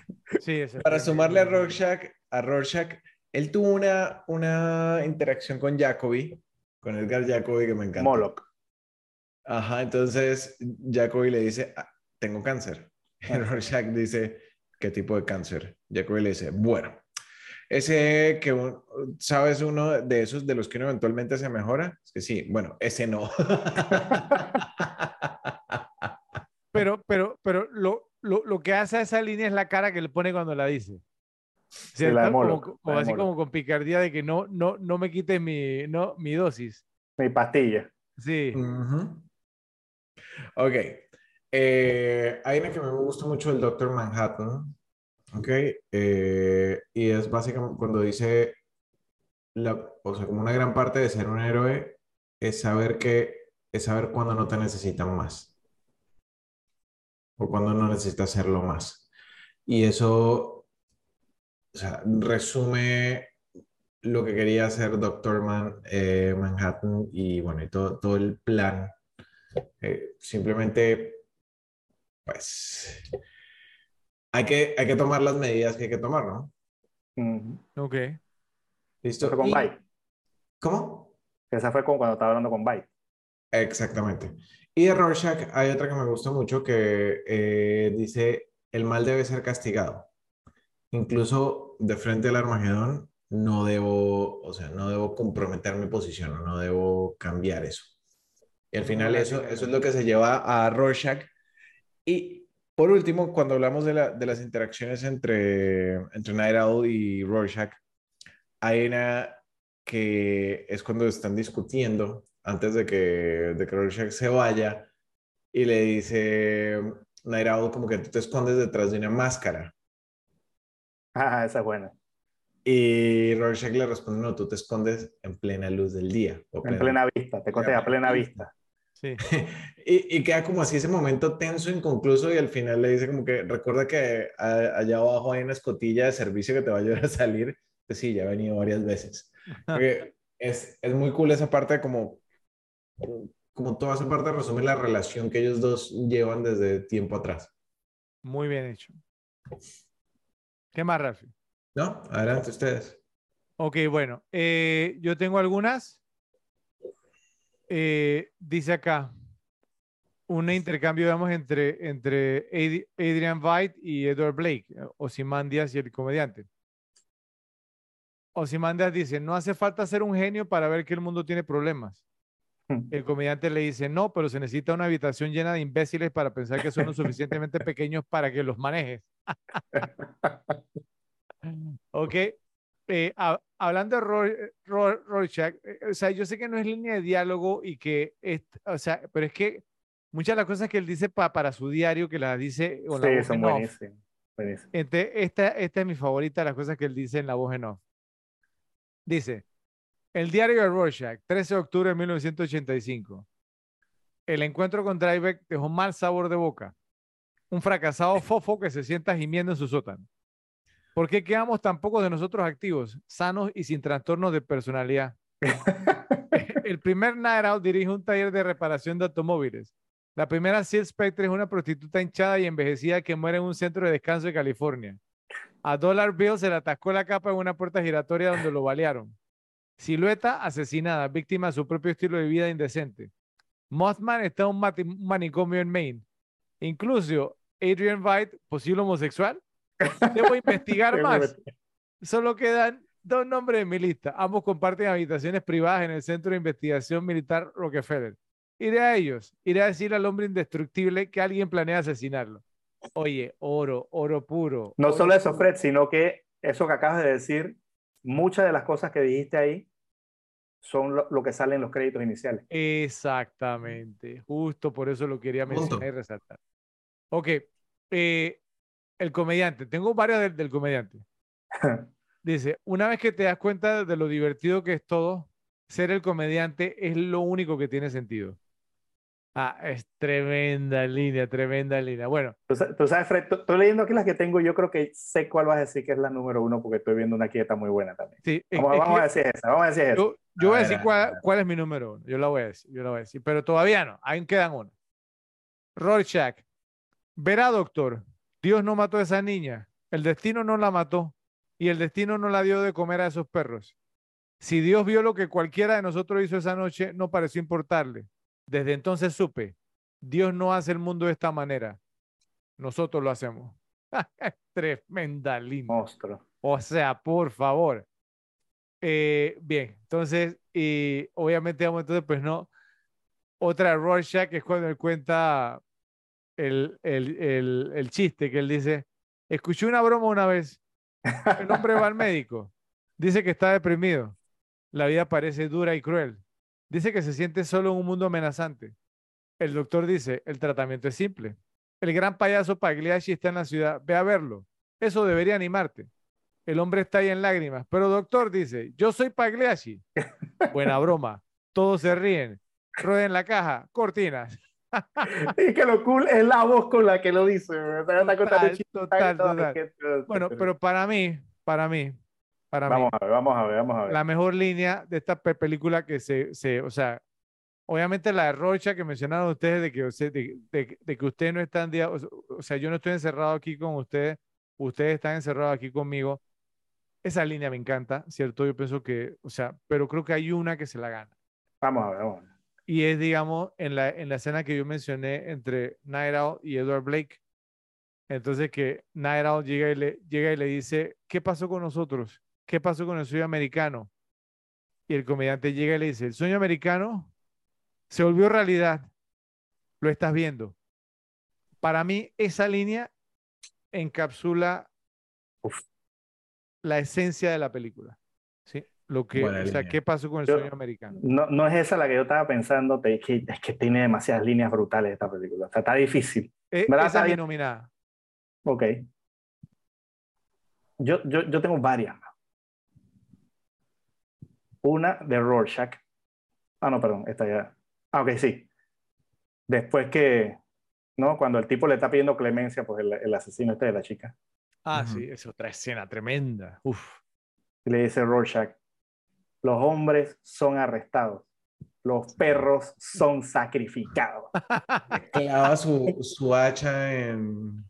Sí, para sumarle a Rorschach, a Rorschach, él tuvo una, una interacción con Jacoby, con Edgar Jacobi que me encanta. Moloch. Ajá, entonces Jacobi le dice, "Ah, tengo cáncer. Y [LAUGHS] Rorschach dice, ¿qué tipo de cáncer? Jacobi le dice, bueno, ese que, ¿sabes uno de esos de los que uno eventualmente se mejora? Es que sí, bueno, ese no. [LAUGHS] [LAUGHS] Pero, pero, pero lo, lo, lo que hace a esa línea es la cara que le pone cuando la dice. ¿Cierto? la de Como- como, la así como con picardía de que no, no, no me quites mi, no, mi dosis. Mi pastilla. Sí. Ujú. Ok. Eh, hay una que me gusta mucho el Doctor Manhattan. Ok. Eh, y es básicamente cuando dice, la, o sea, como una gran parte de ser un héroe es saber que, es saber cuándo no te necesitan más. O cuándo no necesitas hacerlo más. Y eso, o sea, resume lo que quería hacer Doctor Man, eh, Manhattan y bueno, y todo, todo el plan. Eh, simplemente, pues, hay que, hay que tomar las medidas que hay que tomar, ¿no? Ok. ¿Listo? Fue con Y- Byte. ¿Cómo? Esa fue como cuando estaba hablando con Byte. Exactamente. Y de Rorschach hay otra que me gusta mucho que eh, dice, el mal debe ser castigado. Incluso de frente al Armagedón, no debo, o sea, no debo comprometer mi posición, no debo cambiar eso. Y al final eso, eso es lo que se lleva a Rorschach. Y por último, cuando hablamos de, la- de las interacciones entre, entre Night Owl y Rorschach, hay una que es cuando están discutiendo antes de que, de que Rorschach se vaya y le dice Owl como que tú te escondes detrás de una máscara. Ah, esa es buena. Y Rorschach le responde, no, tú te escondes en plena luz del día. o En plena vista, te conté a plena vista. Sí. [LAUGHS] Y, y queda como así ese momento tenso, inconcluso, y al final le dice como que recuerda que a- allá abajo hay una escotilla de servicio que te va a ayudar a salir. Pues sí, ya he venido varias veces. [LAUGHS] Es, es muy cool esa parte, como, como toda esa parte resume la relación que ellos dos llevan desde tiempo atrás. Muy bien hecho. ¿Qué más, Rafi? ¿No? Adelante ustedes. Ok, bueno. eh, yo tengo algunas. Eh, dice acá un intercambio, digamos, entre, entre Ad- Adrian Veidt y Edward Blake, eh, Ozymandias y el comediante. Ozymandias dice, no hace falta ser un genio para ver que el mundo tiene problemas. El comediante le dice, no, pero se necesita una habitación llena de imbéciles para pensar que son lo suficientemente pequeños para que los manejes. [LAUGHS] ok. Eh, ha- hablando de Ro- Ro- Rorschach, eh, o sea, yo sé que no es línea de diálogo y que, es, o sea, pero es que muchas de las cosas que él dice pa- para su diario, que las dice con la Sí, voz son en buenísimos. este, esta, esta es mi favorita, las cosas que él dice en la voz en off. Dice, el diario de Rorschach, 13 de octubre de 1985. El encuentro con Driver dejó mal sabor de boca. Un fracasado fofo que se sienta gimiendo en su sótano. ¿Por qué quedamos tan pocos de nosotros activos, sanos y sin trastornos de personalidad? [LAUGHS] El primer Night Out dirige un taller de reparación de automóviles. La primera Sil Spectre es una prostituta hinchada y envejecida que muere en un centro de descanso de California. A Dollar Bill se le atascó la capa en una puerta giratoria donde lo balearon. Silueta asesinada, víctima de su propio estilo de vida indecente. Mothman está en un manicomio en Maine. Incluso Adrian Veidt, posible homosexual. Debo investigar [LAUGHS] más. Solo quedan dos nombres en mi lista. Ambos comparten habitaciones privadas en el Centro de Investigación Militar Rockefeller. Iré a ellos. Iré a decir al hombre indestructible que alguien planea asesinarlo. Oye, oro, oro puro. No oro solo eso, puro. Fred, sino que eso que acabas de decir, muchas de las cosas que dijiste ahí son lo, lo que sale en los créditos iniciales. Exactamente. Justo por eso lo quería Punto. mencionar y resaltar. Ok. eh, el comediante. Tengo varias del, del comediante. [LAUGHS] Dice, una vez que te das cuenta de lo divertido que es todo, ser el comediante es lo único que tiene sentido. Ah, es tremenda línea, tremenda línea. Bueno, Tú, sa- tú sabes, Fred, estoy leyendo aquí las que tengo yo creo que sé cuál vas a decir que es la número uno porque estoy viendo una quieta muy buena también. sí, Vamos, es vamos que a decir esa, vamos a decir esa. yo, yo voy a decir cuál es mi número uno. Yo la voy a decir, yo la voy a decir, pero todavía no. Aún quedan uno. Rorschach. Verá, doctor, Dios no mató a esa niña. El destino no la mató y el destino no la dio de comer a esos perros. Si Dios vio lo que cualquiera de nosotros hizo esa noche, no pareció importarle. Desde entonces supe, Dios no hace el mundo de esta manera. Nosotros lo hacemos. [LAUGHS] Tremenda línea. Monstruo. O sea, por favor. Eh, bien, entonces, y obviamente vamos entonces, pues no. Otra Rorschach es cuando él cuenta el, el, el, el chiste que él dice, escuché una broma una vez. El hombre va al médico. Dice que está deprimido. La vida parece dura y cruel. Dice que se siente solo en un mundo amenazante. El doctor dice, el tratamiento es simple. El gran payaso Pagliacci está en la ciudad. Ve a verlo. Eso debería animarte. El hombre está ahí en lágrimas. Pero doctor dice, yo soy Pagliacci. Buena broma. Todos se ríen. Rueden la caja. Cortinas. [LAUGHS] y que lo cool es la voz con la que lo dice. Total, total, total. Bueno, pero para mí, para mí, para vamos mí, a ver, vamos a ver, vamos a ver. la mejor línea de esta pe- película que se, se, o sea, obviamente la Rocha que mencionaron ustedes de que, de, de- de que usted no está en día, o sea, o sea, yo no estoy encerrado aquí con ustedes, ustedes están encerrados aquí conmigo. Esa línea me encanta, ¿cierto? Yo pienso que, o sea, pero creo que hay una que se la gana. Vamos a ver, vamos a ver. Y es, digamos, en la, en la escena que yo mencioné entre Night Owl y Edward Blake. Entonces que Night Owl llega y, le, llega y le dice, ¿qué pasó con nosotros? ¿Qué pasó con el sueño americano? Y el comediante llega y le dice, el sueño americano se volvió realidad. Lo estás viendo. Para mí, esa línea encapsula Uf. la esencia de la película. ¿sí? Lo que, Buena o sea, línea. ¿qué pasó con el Yo- sueño americano? No, no es esa la que yo estaba pensando, te- es que, es que tiene demasiadas líneas brutales esta película. O sea, está difícil. Eh, ¿Verdad? esa Está bien. nominada. Ok. Yo, yo, yo tengo varias. Una de Rorschach. Ah, no, perdón, esta ya. Ah, ok, sí. Después que, ¿no? Cuando el tipo le está pidiendo clemencia, pues el, el asesino este de la chica. Ah, sí, es otra escena tremenda. Uf. Le dice Rorschach, los hombres son arrestados, los perros son sacrificados. Clava su, su hacha en.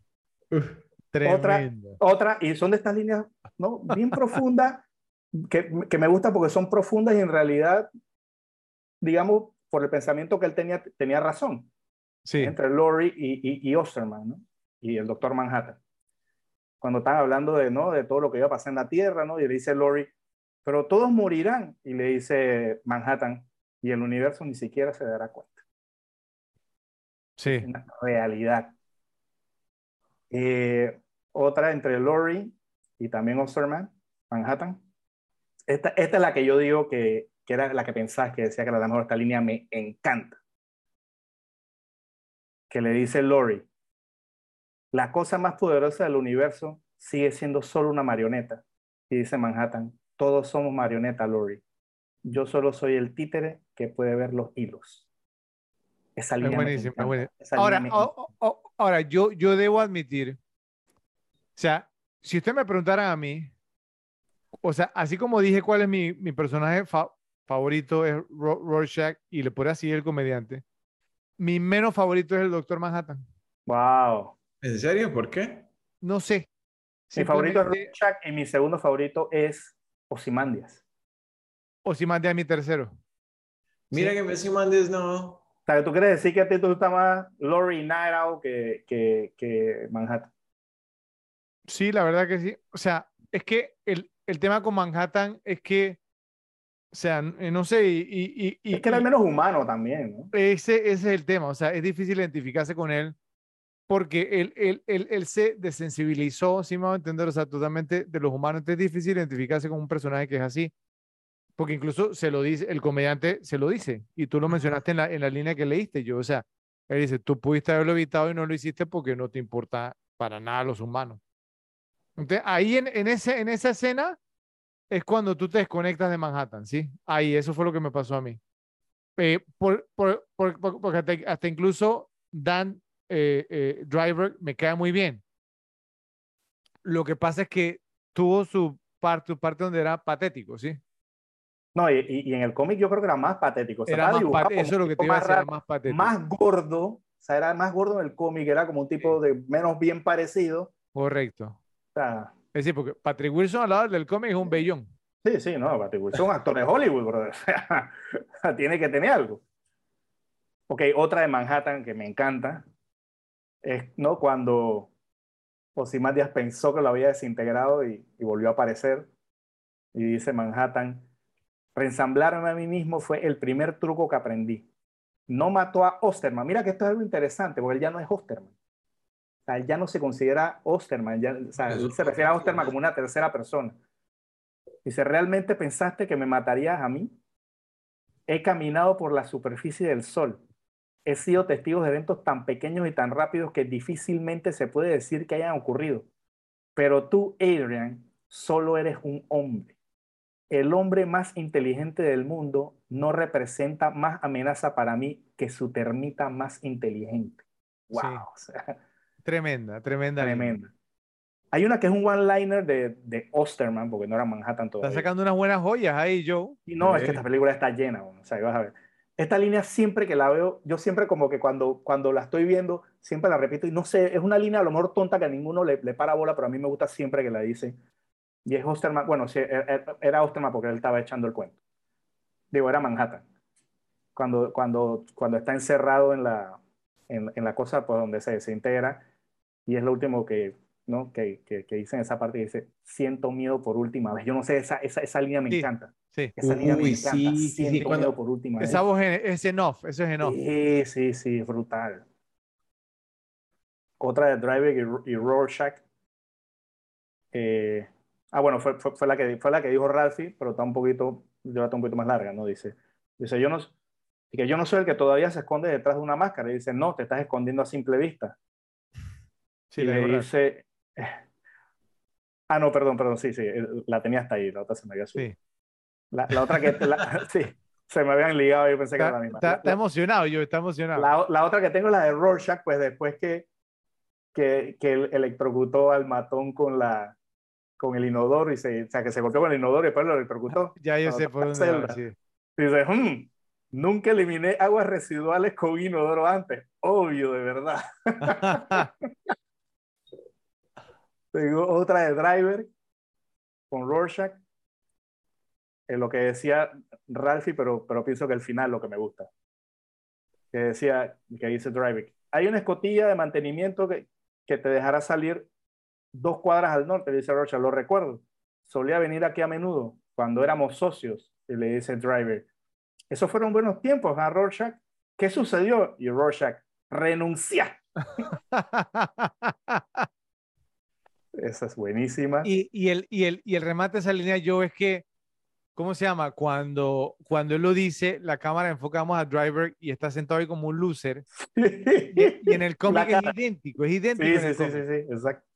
Uf. Tremenda. Otra, y son de estas líneas, ¿no? Bien profundas, que, que me gustan porque son profundas y en realidad, digamos, por el pensamiento que él tenía, tenía razón. Sí, entre Laurie y, y, y Osterman, ¿no? Y el doctor Manhattan. Cuando están hablando de, ¿no? de todo lo que iba a pasar en la Tierra, ¿no? Y le dice Laurie, pero todos morirán. Y le dice Manhattan, y el universo ni siquiera se dará cuenta. sí. Es una realidad. Eh, otra entre Laurie y también Osterman, Manhattan. Esta, esta es la que yo digo que, que era la que pensás que decía que era la mejor. Esta línea me encanta. Que le dice Laurie, la cosa más poderosa del universo sigue siendo solo una marioneta. Y dice Manhattan, todos somos marionetas, Laurie. Yo solo soy el títere que puede ver los hilos. Esa Es línea buenísimo, buenísimo. Esa Ahora, línea ahora yo, yo debo admitir, o sea, si usted me preguntara a mí, o sea, así como dije cuál es mi, mi personaje fa- favorito es Ro- Rorschach y le podría seguir el comediante, mi menos favorito es el Doctor Manhattan. Wow. ¿En serio? ¿Por qué? No sé. Mi favorito es Rorschach y mi segundo favorito es Ozymandias. O si mandé a mi tercero. Mira Sí. que Messi Mandes no. O sea, ¿tú quieres decir que a ti te gusta más Laurie Night Owl que, que, que Manhattan? Sí, la verdad que sí. O sea, es que el, el tema con Manhattan es que, o sea, n- no sé, y, y, y- Es que era el menos humano también, ¿no? Ese, ese es el tema, o sea, es difícil identificarse con él porque él, él, él, él se desensibilizó, si me va a entender, o sea, totalmente de los humanos. Entonces es difícil identificarse con un personaje que es así, porque incluso se lo dice, el comediante se lo dice, y tú lo mencionaste en la, en la línea que leíste, yo, o sea, él dice, tú pudiste haberlo evitado y no lo hiciste porque no te importa para nada los humanos. Entonces, ahí en, en, ese, en esa escena es cuando tú te desconectas de Manhattan, ¿sí? Ahí, eso fue lo que me pasó a mí. Eh, por, por, por- por- porque hasta, hasta incluso Dan eh, eh, Driver me cae muy bien. Lo que pasa es que tuvo su parte, su parte donde era patético, ¿sí? No, y, y- en el cómic yo creo que era más patético. O sea, Era más como eso es lo que te iba a decir, era más patético. más gordo. O sea, era más gordo en el cómic, era como un tipo de menos bien parecido. Correcto. Sea, Es decir, porque Patrick Wilson al lado del cómic es un bellón. Sí, sí, no, Patrick Wilson es un actor de Hollywood, brother. [LAUGHS] O sea, tiene que tener algo. Ok, otra de Manhattan que me encanta es ¿no? cuando Díaz pensó que lo había desintegrado y, y volvió a aparecer. Y dice Manhattan, reensamblarme a mí mismo fue el primer truco que aprendí. No mató a Osterman. Mira que esto es algo interesante, porque él ya no es Osterman. O sea, ya no se considera Osterman. Ya, o sea, se refiere a Osterman como una tercera persona. Dice, ¿realmente pensaste que me matarías a mí? He caminado por la superficie del sol. He sido testigo de eventos tan pequeños y tan rápidos que difícilmente se puede decir que hayan ocurrido. Pero tú, Adrian, solo eres un hombre el hombre más inteligente del mundo no representa más amenaza para mí que su termita más inteligente. Wow. Tremenda, tremenda. Tremenda. Hay una que es un one-liner de, de, Osterman, porque no era Manhattan todavía. Está sacando unas buenas joyas ahí, Joe. Y no, es que esta película está llena. O sea, vas a ver. Esta línea siempre que la veo, yo siempre como que cuando, cuando la estoy viendo, siempre la repito y no sé, es una línea a lo mejor tonta que a ninguno le, le para bola, pero a mí me gusta siempre que la dice. Y es Osterman, bueno, sí, e, e, era Osterman porque él estaba echando el cuento. Digo, era Manhattan. Cuando, cuando, cuando está encerrado en la, en, en la cosa pues, donde se integra y es lo último que, ¿no? que, que, que dice en esa parte, dice, siento miedo por última vez. Yo no sé, esa, esa, esa línea me encanta. Sí. Esa línea me encanta. Sí, siento sí, cuando, miedo por última esa vez. voz es en off, eso es en off. Sí, sí, sí, brutal. Otra de Driver y, y Rorschach. Eh, Ah, bueno, fue, fue, fue, la que, fue la que dijo Ralphie, pero está un poquito, está un poquito más larga, ¿no? Dice, dice yo no, que yo no soy el que todavía se esconde detrás de una máscara. Y dice, no, te estás escondiendo a simple vista. Sí, y le dice, [LAUGHS] ah, no, perdón, perdón, sí, sí, la tenía hasta ahí, la otra se me había subido. Sí. La, la otra que, la, [LAUGHS] sí, se me habían ligado, yo pensé que Está, era la misma. está- La- está emocionado, yo, está emocionado. la, la otra que tengo es la de Rorschach, pues después que, que, que electrocutó al matón con, la, con el inodoro, y se, o sea, que se golpeó con el inodoro y después lo electrocutó. [LAUGHS] ya yo sé por dónde va, sí. Dice, "Hmm, nunca eliminé aguas residuales con inodoro antes. Obvio, de verdad. Tengo otra de Driver con Rorschach. En lo que decía Ralphie, pero, pero pienso que el final lo que me gusta. Que decía, que dice Driver. Hay una escotilla de mantenimiento que, que te dejará salir dos cuadras al norte, dice Rorschach. Lo recuerdo. Solía venir aquí a menudo cuando éramos socios. Y le dice Driver. Esos fueron buenos tiempos, ¿ah, Rorschach? ¿Qué sucedió? Y Rorschach, renuncia. [LAUGHS] Esa es buenísima. y, y el, y, el, y el remate de esa línea, yo es que, ¿cómo se llama? Cuando, cuando él lo dice, la cámara enfocamos a Driver y está sentado ahí como un loser. Y, y en el cómic es idéntico, es idéntico. Sí, sí, sí, sí, sí, exacto.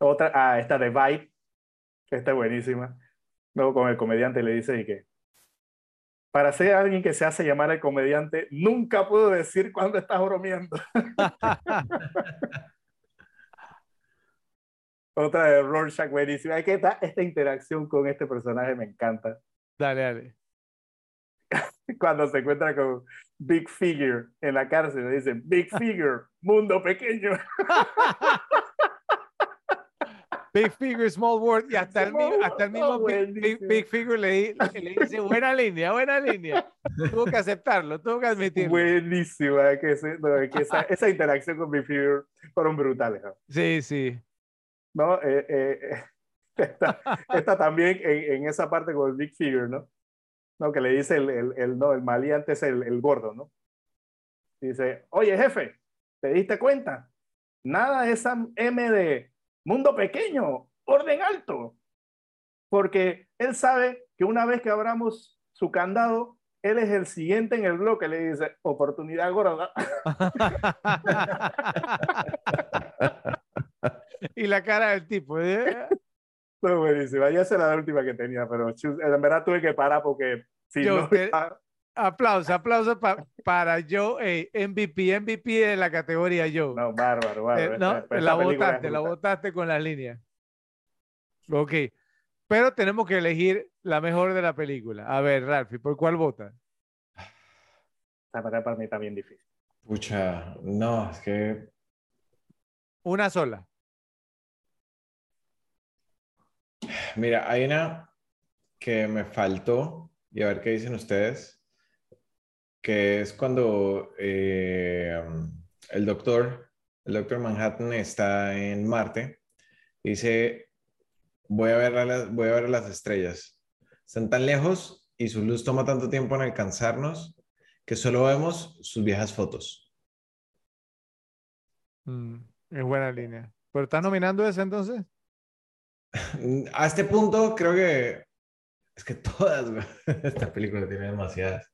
Otra, ah, esta de Vibe, esta es buenísima. Luego con el comediante le dice y que para ser alguien que se hace llamar el comediante, nunca puedo decir cuándo estás bromeando. [LAUGHS] Otra de Rorschach, buenísima. Es que esta, esta interacción con este personaje me encanta. Dale, dale. [LAUGHS] Cuando se encuentra con Big Figure en la cárcel, le dicen, Big [LAUGHS] Figure, mundo pequeño. [LAUGHS] Big Figure, Small World, y hasta el, mi- hasta el mismo Big, Big- Figure le, di- le dice, buena línea, buena línea. Tuvo que aceptarlo, tuvo que admitirlo. Buenísima, que, ese- no, es que esa, esa interacción con Big Figure fueron brutales. ¿no? Sí, sí. ¿No? Eh, eh, [LAUGHS] esta, esta también en, en esa parte con el Big Figure, ¿no? ¿No? Que le dice el, el, el, no, el maleante es el, el gordo, ¿no? Dice, oye jefe, ¿te diste cuenta? Nada de esa M de mundo pequeño, orden alto. Porque él sabe que una vez que abramos su candado, él es el siguiente en el bloque, le dice, oportunidad gorda. [LAUGHS] y la cara del tipo. ¿eh? [LAUGHS] Fue buenísima. Ya esa era la última que tenía, pero en verdad tuve que parar porque si Yo, no. que- ah, Aplauso, aplauso pa- para Joe, eh, MVP, MVP de la categoría Joe. no, bárbaro, bárbaro. Eh, no, Esta- esta la votaste, la votaste con las líneas. Ok, pero tenemos que elegir la mejor de la película. A ver, Ralphie, ¿por cuál votas? Esta batalla para mí está bien difícil. Pucha, no, es que Una sola. Mira, hay una, que me faltó, y a ver qué dicen ustedes, que es cuando eh, el doctor, el doctor Manhattan está en Marte, dice, voy a ver, las, voy a ver las estrellas. Están tan lejos y su luz toma tanto tiempo en alcanzarnos que solo vemos sus viejas fotos. Mm, es buena línea. ¿Pero estás nominando esa entonces? A este punto creo que es que [LAUGHS] todas, esta película tiene demasiadas.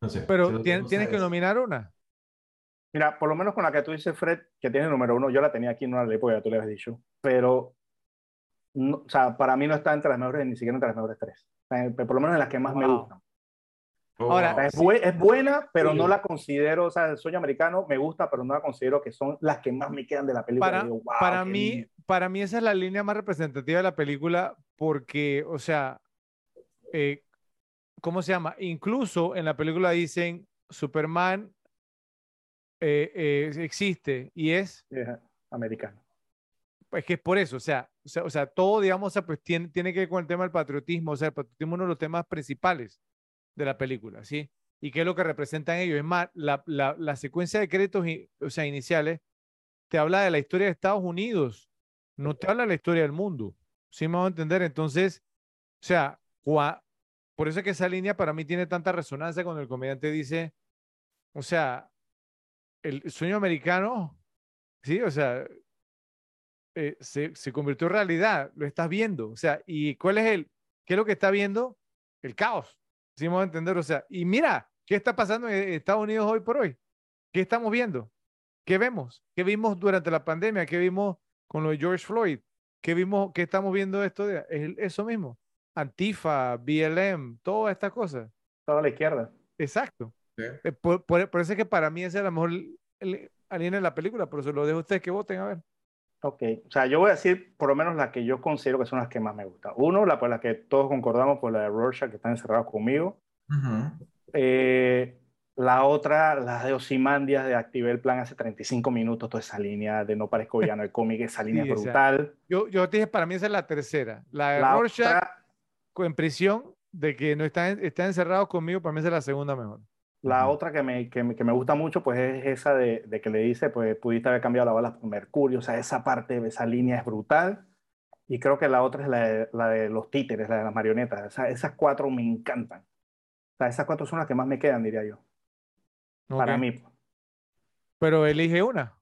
No sé. Pero tienes que nominar una. Mira, por lo menos con la que tú dices, Fred, que tiene número uno, yo la tenía aquí, no la leí porque ya tú le habías dicho, pero, o sea, para mí no está entre las mejores, ni siquiera entre las mejores tres. por lo menos en las que más me gustan. Ahora, es, buena, pero no la considero, o sea, el sueño americano me gusta, pero no la considero que son las que más me quedan de la película. Para, para mí, para mí esa es la línea más representativa de la película porque, o sea, eh, ¿cómo se llama? Incluso en la película dicen Superman eh, eh, existe y es americano. Pues que es por eso, o sea, o sea, todo, digamos, pues tiene, tiene que ver con el tema del patriotismo, o sea, el patriotismo es uno de los temas principales de la película, ¿sí? ¿Y qué es lo que representan ellos? Es más, la, la, la secuencia de créditos, o sea, iniciales, te habla de la historia de Estados Unidos, no te habla de la historia del mundo, ¿sí me vamos a entender? Entonces, o sea, por eso es que esa línea para mí tiene tanta resonancia cuando el comediante dice, o sea, el sueño americano, sí, o sea, eh, se, se, convirtió en realidad, lo estás viendo, o sea, ¿y cuál es el, qué es lo que está viendo? El caos, ¿sí vamos a entender? O sea, y mira, ¿qué está pasando en Estados Unidos hoy por hoy? ¿Qué estamos viendo? ¿Qué vemos? ¿Qué vimos durante la pandemia? ¿Qué vimos con lo de George Floyd? ¿Qué vimos? ¿Qué estamos viendo esto? De, es eso mismo. Antifa, BLM, todas estas cosas. Toda la izquierda. Exacto. Eh, por, eso es que para mí esa es la mejor línea de la película, pero se lo dejo a ustedes que voten a ver. Ok, o sea, yo voy a decir por lo menos las que yo considero que son las que más me gustan. Uno, la por la que todos concordamos, por la de Rorschach, que están encerrados conmigo. eh, la otra, la de Osimandias, de activé el plan hace 35 minutos, toda esa línea de No parezco villano el cómic, esa [LAUGHS] línea brutal. yo, yo te dije, para mí esa es la tercera. La de Rorschach en prisión, de que no está, está encerrado conmigo, para mí esa es la segunda mejor. La otra que me, que, que me, gusta mucho, pues es esa de, de, que le dice, pues pudiste haber cambiado la bala por Mercurio, o sea, esa parte, esa línea es brutal. Y creo que la otra es la de, la de los títeres, la de las marionetas. O sea, esas cuatro me encantan. O sea, esas cuatro son las que más me quedan, diría yo. Para mí. Pero elige una.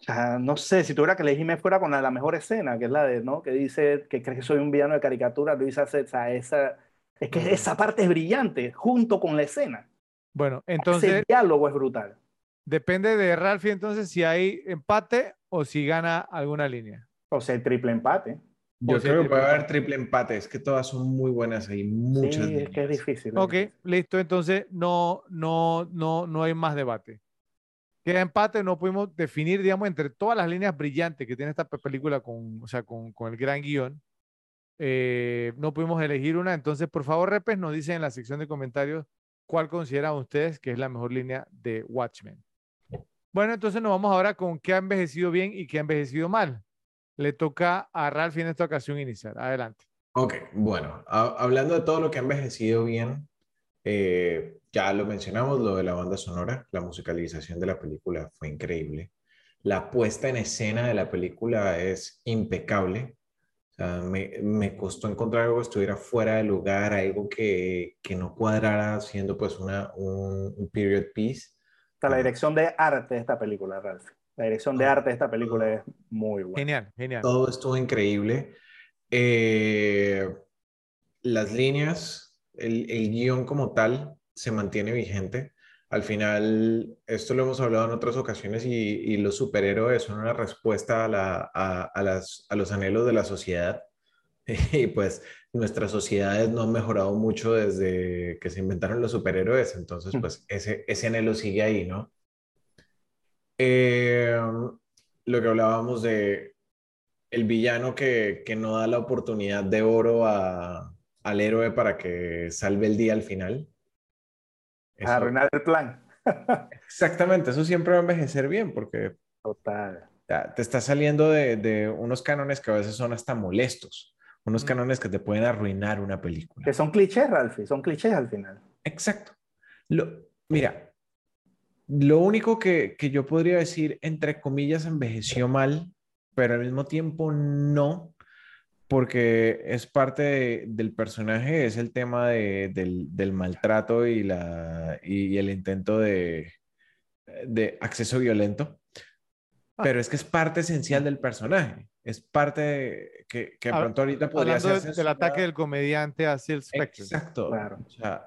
O sea, no sé, si tuviera que elegirme fuera con la, mejor escena, que es la de, ¿no? Que dice que crees que soy un villano de caricatura, Luis hace, o sea, esa, es que esa parte es brillante, junto con la escena. Bueno, entonces... El diálogo es brutal. Depende de Ralphie entonces si hay empate o si gana alguna línea. O sea, el triple empate. Yo creo que puede haber triple empate, es que todas son muy buenas y muchas. Sí, es que es difícil. Ok, listo, entonces no, no, no, no hay más debate. Queda empate, no pudimos definir, digamos, entre todas las líneas brillantes que tiene esta película con, o sea, con, con el gran guion. Eh, no pudimos elegir una, entonces por favor, Repes, nos dicen en la sección de comentarios cuál consideran ustedes que es la mejor línea de Watchmen. Bueno, entonces nos vamos ahora con qué ha envejecido bien y qué ha envejecido mal le toca a Ralph en esta ocasión iniciar. Adelante. Ok, bueno, hablando de todo lo que ha envejecido bien, eh, ya lo mencionamos, lo de la banda sonora, la musicalización de la película fue increíble. La puesta en escena de la película es impecable. Sea, me, me, costó encontrar algo que estuviera fuera de lugar, algo que, que no cuadrara siendo pues una, un, un period piece. Está la dirección de arte de esta película, Ralph. La dirección de arte de esta película es muy buena. Genial, genial. Todo estuvo increíble. Eh, las líneas, el, el, guion como tal se mantiene vigente. Al final, esto lo hemos hablado en otras ocasiones y, y los superhéroes son una respuesta a, la, a, a, las, a los anhelos de la sociedad. [LAUGHS] Y pues nuestras sociedades no han mejorado mucho desde que se inventaron los superhéroes, entonces pues ese, ese anhelo sigue ahí, ¿no? Eh, lo que hablábamos de el villano que, que, no da la oportunidad de oro a, al héroe para que salve el día al final. Arruinar el plan. [LAUGHS] Exactamente, eso siempre va a envejecer bien porque... Total. te estás saliendo de, de, unos cánones que a veces son hasta molestos, unos Mm. cánones que te pueden arruinar una película. Que son clichés, Ralphie, son clichés al final. Exacto. Lo, mira, lo único que, que yo podría decir, entre comillas, envejeció mal, pero al mismo tiempo no, porque es parte de- del personaje, es el tema de- del, del maltrato y, la, y el intento de, de acceso violento. Ah. Pero es que es parte esencial del personaje. Es parte de- que, que pronto ahorita podría ser de- del ataque del comediante hacia el Spectre. Exacto. Claro. O sea,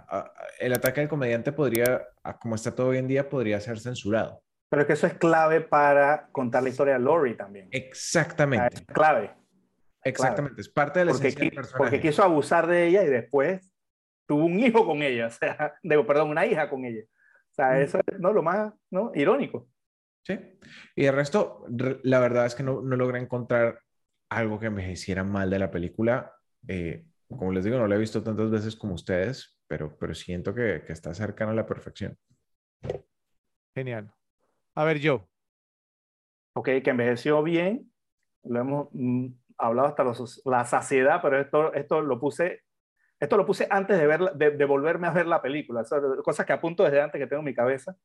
el ataque del comediante podría, a como está todo hoy en día, podría ser censurado. Pero es que eso es clave para contar la historia de Lori también. Exactamente, Es clave. Exactamente. Es parte de la Porque, esencia del personaje. porque quiso abusar de ella y después tuvo un hijo con ella, [LAUGHS] o sea, digo, perdón, una hija con ella. O sea, Mm. eso es ¿no? lo más ¿no? irónico. Sí. Y el resto, re- la verdad es que no, no logré encontrar algo que envejeciera mal de la película. Eh, como les digo, no la he visto tantas veces como ustedes, pero, pero siento que, que está cercana a la perfección. Genial. A ver, yo. Ok, que envejeció bien, lo hemos mm, hablado hasta los- la saciedad, pero esto, esto lo puse, esto lo puse antes de, ver, de, de volverme a ver la película, cosas que apunto desde antes que tengo en mi cabeza.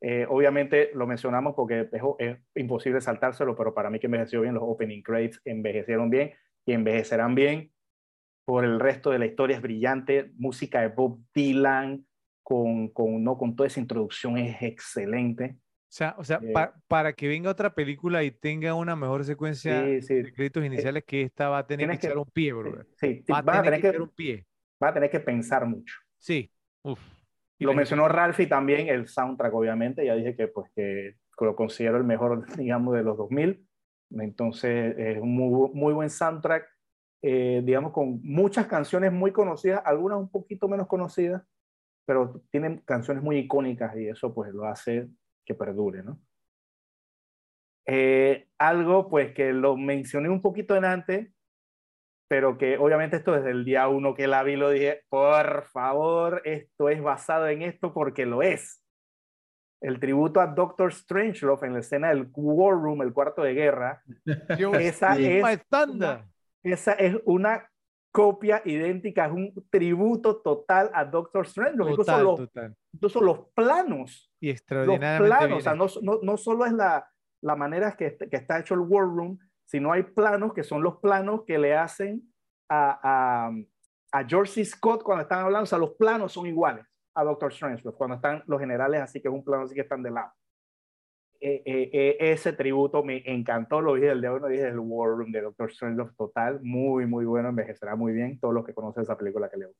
Eh, obviamente lo mencionamos porque es imposible saltárselo, pero para mí que envejeció bien, los opening credits envejecieron bien y envejecerán bien por el resto de la historia, es brillante, música de Bob Dylan, con, con, ¿no? con toda esa introducción es excelente. O sea, o sea Eh, pa- para que venga otra película y tenga una mejor secuencia Sí, sí, de créditos iniciales que esta va a tener que que- echar un pie, sí, brother. sí, Va a tener que echar un pie. vas a tener que pensar mucho. Sí. Uf. Y Lo la mencionó Ralphie también, el soundtrack, obviamente. Ya dije que, pues, que lo considero el mejor, [LAUGHS] digamos, de los 2000. Entonces, es un muy, muy buen soundtrack, eh, digamos, con muchas canciones muy conocidas, algunas un poquito menos conocidas, pero tienen canciones muy icónicas y eso, pues, lo hace que perdure, ¿no? Eh, algo, pues, que lo mencioné un poquito en antes, pero que obviamente esto desde el día uno que la vi lo dije, por favor, esto es basado en esto porque lo es. El tributo a Doctor Strangelove en la escena del War Room, el cuarto de guerra, Yo, esa es thunder. esa es una copia idéntica, es un tributo total a Doctor. Incluso, Total, los, total. incluso los planos Y los extraordinariamente planos, bien o sea, hecho. no, no, no solo es la, la manera que, que está hecho el War Room, sino hay planos que son los planos que le hacen a, a, a George C. Scott cuando están hablando, o sea, los planos son iguales a Doctor Strange, cuando están los generales así que es un plano así que están de lado. Eh, eh, eh, ese tributo me encantó, lo dije del día uno, dije el War Room de Doctor Strange total, muy, muy bueno, envejecerá muy bien, todos los que conocen esa película que leo.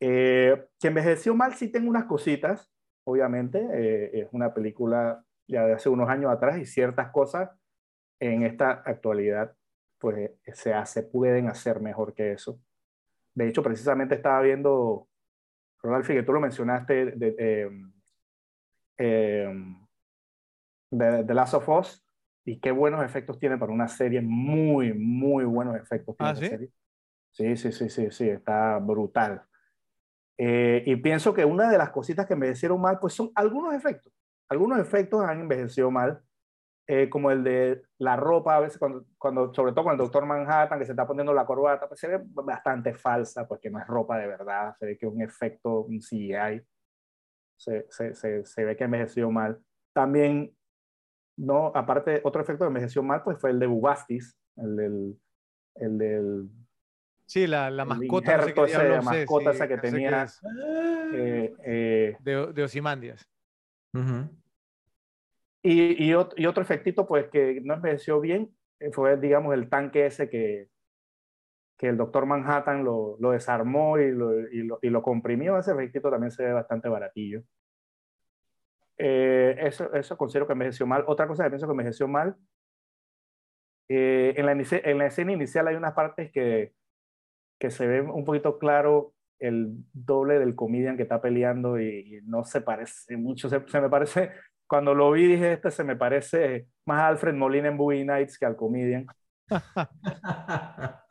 Eh, que envejeció mal, sí tengo unas cositas, obviamente, eh, es una película ya de hace unos años atrás y ciertas cosas en esta actualidad pues se hace, pueden hacer mejor que eso. De hecho, precisamente estaba viendo, Rodolfo, que tú lo mencionaste, de, eh, eh, de, de Last of Us, y qué buenos efectos tiene para una serie, muy, muy buenos efectos tiene ¿Ah, sí? serie. Sí, sí, sí, sí, sí, está brutal. Eh, y pienso que una de las cositas que envejecieron mal, pues son algunos efectos. Algunos efectos han envejecido mal, eh, como el de la ropa, a veces cuando, cuando, sobre todo con el Doctor Manhattan, que se está poniendo la corbata, pues se ve bastante falsa, porque no es ropa de verdad, se ve que es un efecto, un CGI, se, se, se, se ve que envejeció mal. También, no, aparte, otro efecto que envejeció mal, pues fue el de Bubastis, el del, el del Sí, la, la el mascota, no sé qué injerto ese la mascota sí, esa que no tenía, es, eh, eh, de, de Osimandias. Ujú. Y, y, y otro efectito, pues, que no envejeció bien, eh, fue, digamos, el tanque ese que, que el doctor Manhattan lo, lo desarmó y lo, y, lo, y lo comprimió. Ese efectito también se ve bastante baratillo. Eh, eso, eso considero que envejeció mal. Otra cosa que pienso que envejeció mal, eh, en, la, en la escena inicial hay unas partes que, que se ve un poquito claro el doble del comedian que está peleando y, y no se parece mucho. Se, se me parece, cuando lo vi dije, este se me parece más a Alfred Molina en Boogie Nights que al comedian. [LAUGHS]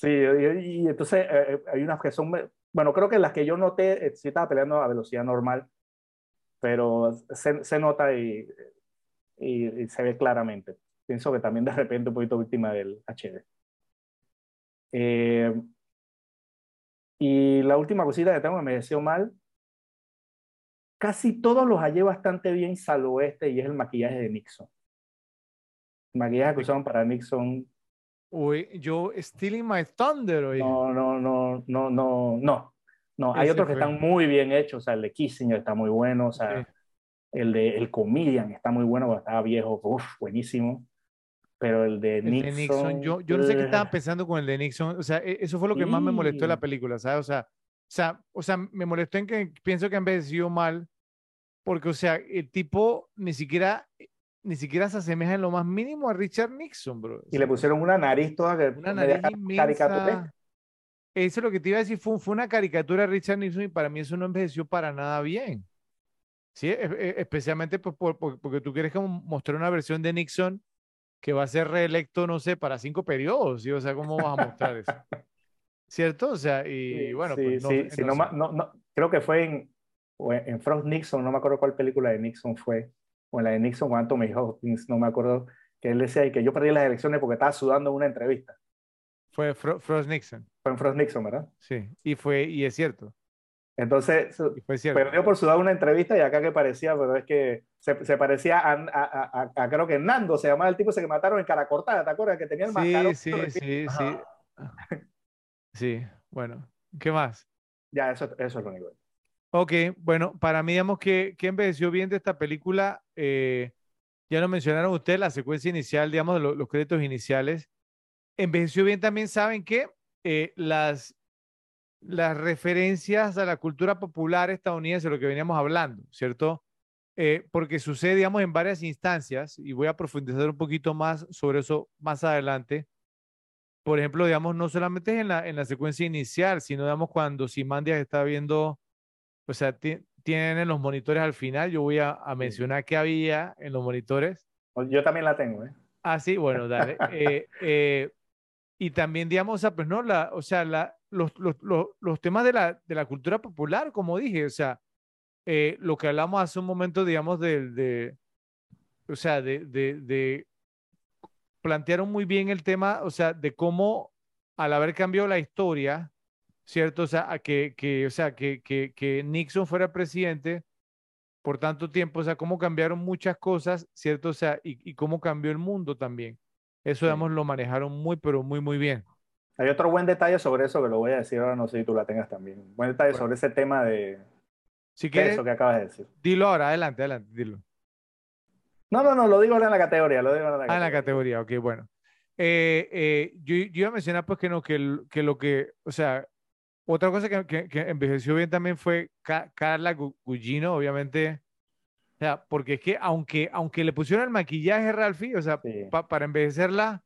Sí, y, y entonces eh, eh, hay unas que son, bueno, creo que las que yo noté, eh, sí estaba peleando a velocidad normal, pero se, se nota y, y, y se ve claramente. Pienso que también de repente un poquito víctima del HD. Eh, y la última cosita que tengo que me deseó mal, casi todos los hallé bastante bien, salvo este, y es el maquillaje de Nixon. El maquillaje que usaron para Nixon. Uy, yo, Stealing My Thunder, oye. No, no, no, no, no, no. No, hay Ese otros que fue. están muy bien hechos, o sea, el de Kissinger está muy bueno, o sea, Sí. el de El Comedian está muy bueno, cuando estaba viejo, uff, buenísimo. Pero el de El de Nixon. Yo, yo no sé qué ugh. estaban pensando con el de Nixon, o sea, e- eso fue lo que más me molestó de la película, ¿sabes? O sea, o sea, o sea, me molestó en que pienso que ha envejecido mal, porque, o sea, el tipo ni siquiera, ni siquiera se asemeja en lo más mínimo a Richard Nixon, bro. Y le pusieron una nariz toda que una nariz inmensa. Eso es lo que te iba a decir, fue, fue una caricatura de Richard Nixon y para mí eso no envejeció para nada bien. Sí, e- e- especialmente por- por- porque tú quieres como mostrar una versión de Nixon que va a ser reelecto, no sé, para cinco periodos, ¿sí? O sea, ¿cómo vas a mostrar eso? ¿Cierto? O sea, y Sí, bueno, pues no, no no no- creo que fue en, en Frost Nixon, no me acuerdo cuál película de Nixon fue, o en la de Nixon con Anthony Hopkins, no me acuerdo, que él decía que yo perdí las elecciones porque estaba sudando en una entrevista. Fue Fro- Frost Nixon, Fue en Frost Nixon, ¿verdad? sí, y fue, y es cierto, Entonces, su- fue cierto. perdió por sudar una entrevista y acá que parecía, pero es que se, se parecía a, a- a- a- a- creo que Nando, se llamaba el tipo ese que mataron en cara cortada, ¿te acuerdas? Que tenía el mascarón. Sí, sí, sí, sí. Sí, bueno, ¿qué más? Ya, eso, eso es lo único. Ok, bueno, para mí, digamos que, que envejeció bien de esta película, eh, ya lo mencionaron ustedes, la secuencia inicial, digamos, de lo- los créditos iniciales. Envejeció bien también, ¿saben qué? Eh, las, las referencias a la cultura popular estadounidense, lo que veníamos hablando, ¿cierto? Eh, porque sucede, digamos, en varias instancias, y voy a profundizar un poquito más sobre eso más adelante. Por ejemplo, digamos, no solamente en la, en la secuencia inicial, sino, digamos, cuando Simandias está viendo o sea, ti- tienen los monitores al final. Yo voy a, a mencionar qué había en los monitores. Yo también la tengo, ¿eh? Ah, sí, bueno, dale. [LAUGHS] Eh, eh, y también, digamos, pues no, la, o sea, la, los, los, los, los temas de la, de la cultura popular, como dije, o sea, eh, lo que hablamos hace un momento, digamos, de, de o sea, de, de, de, plantearon muy bien el tema, o sea, de cómo al haber cambiado la historia, ¿cierto? O sea, a que, que, o sea, que, que, que Nixon fuera presidente por tanto tiempo, o sea, cómo cambiaron muchas cosas, ¿cierto? O sea, y, y cómo cambió el mundo también. Eso, digamos, lo manejaron muy, pero muy, muy bien. Hay otro buen detalle sobre eso que lo voy a decir ahora, no sé si tú la tengas también. Buen detalle Bueno. sobre ese tema de, Si quieres, eso que acabas de decir. dilo ahora, adelante, adelante, dilo. No, no, no, lo digo ahora en la categoría, lo digo ahora en la Ah, en la categoría. categoría, ok, bueno. Eh, eh, yo, yo iba a mencionar, pues, que no, que, el- que lo que, o sea, otra cosa que, que, que envejeció bien también fue Ca- Carla Gu- Gugino, obviamente, o sea, porque es que aunque, aunque le pusieron el maquillaje, Ralphie, o sea, Sí. pa- para envejecerla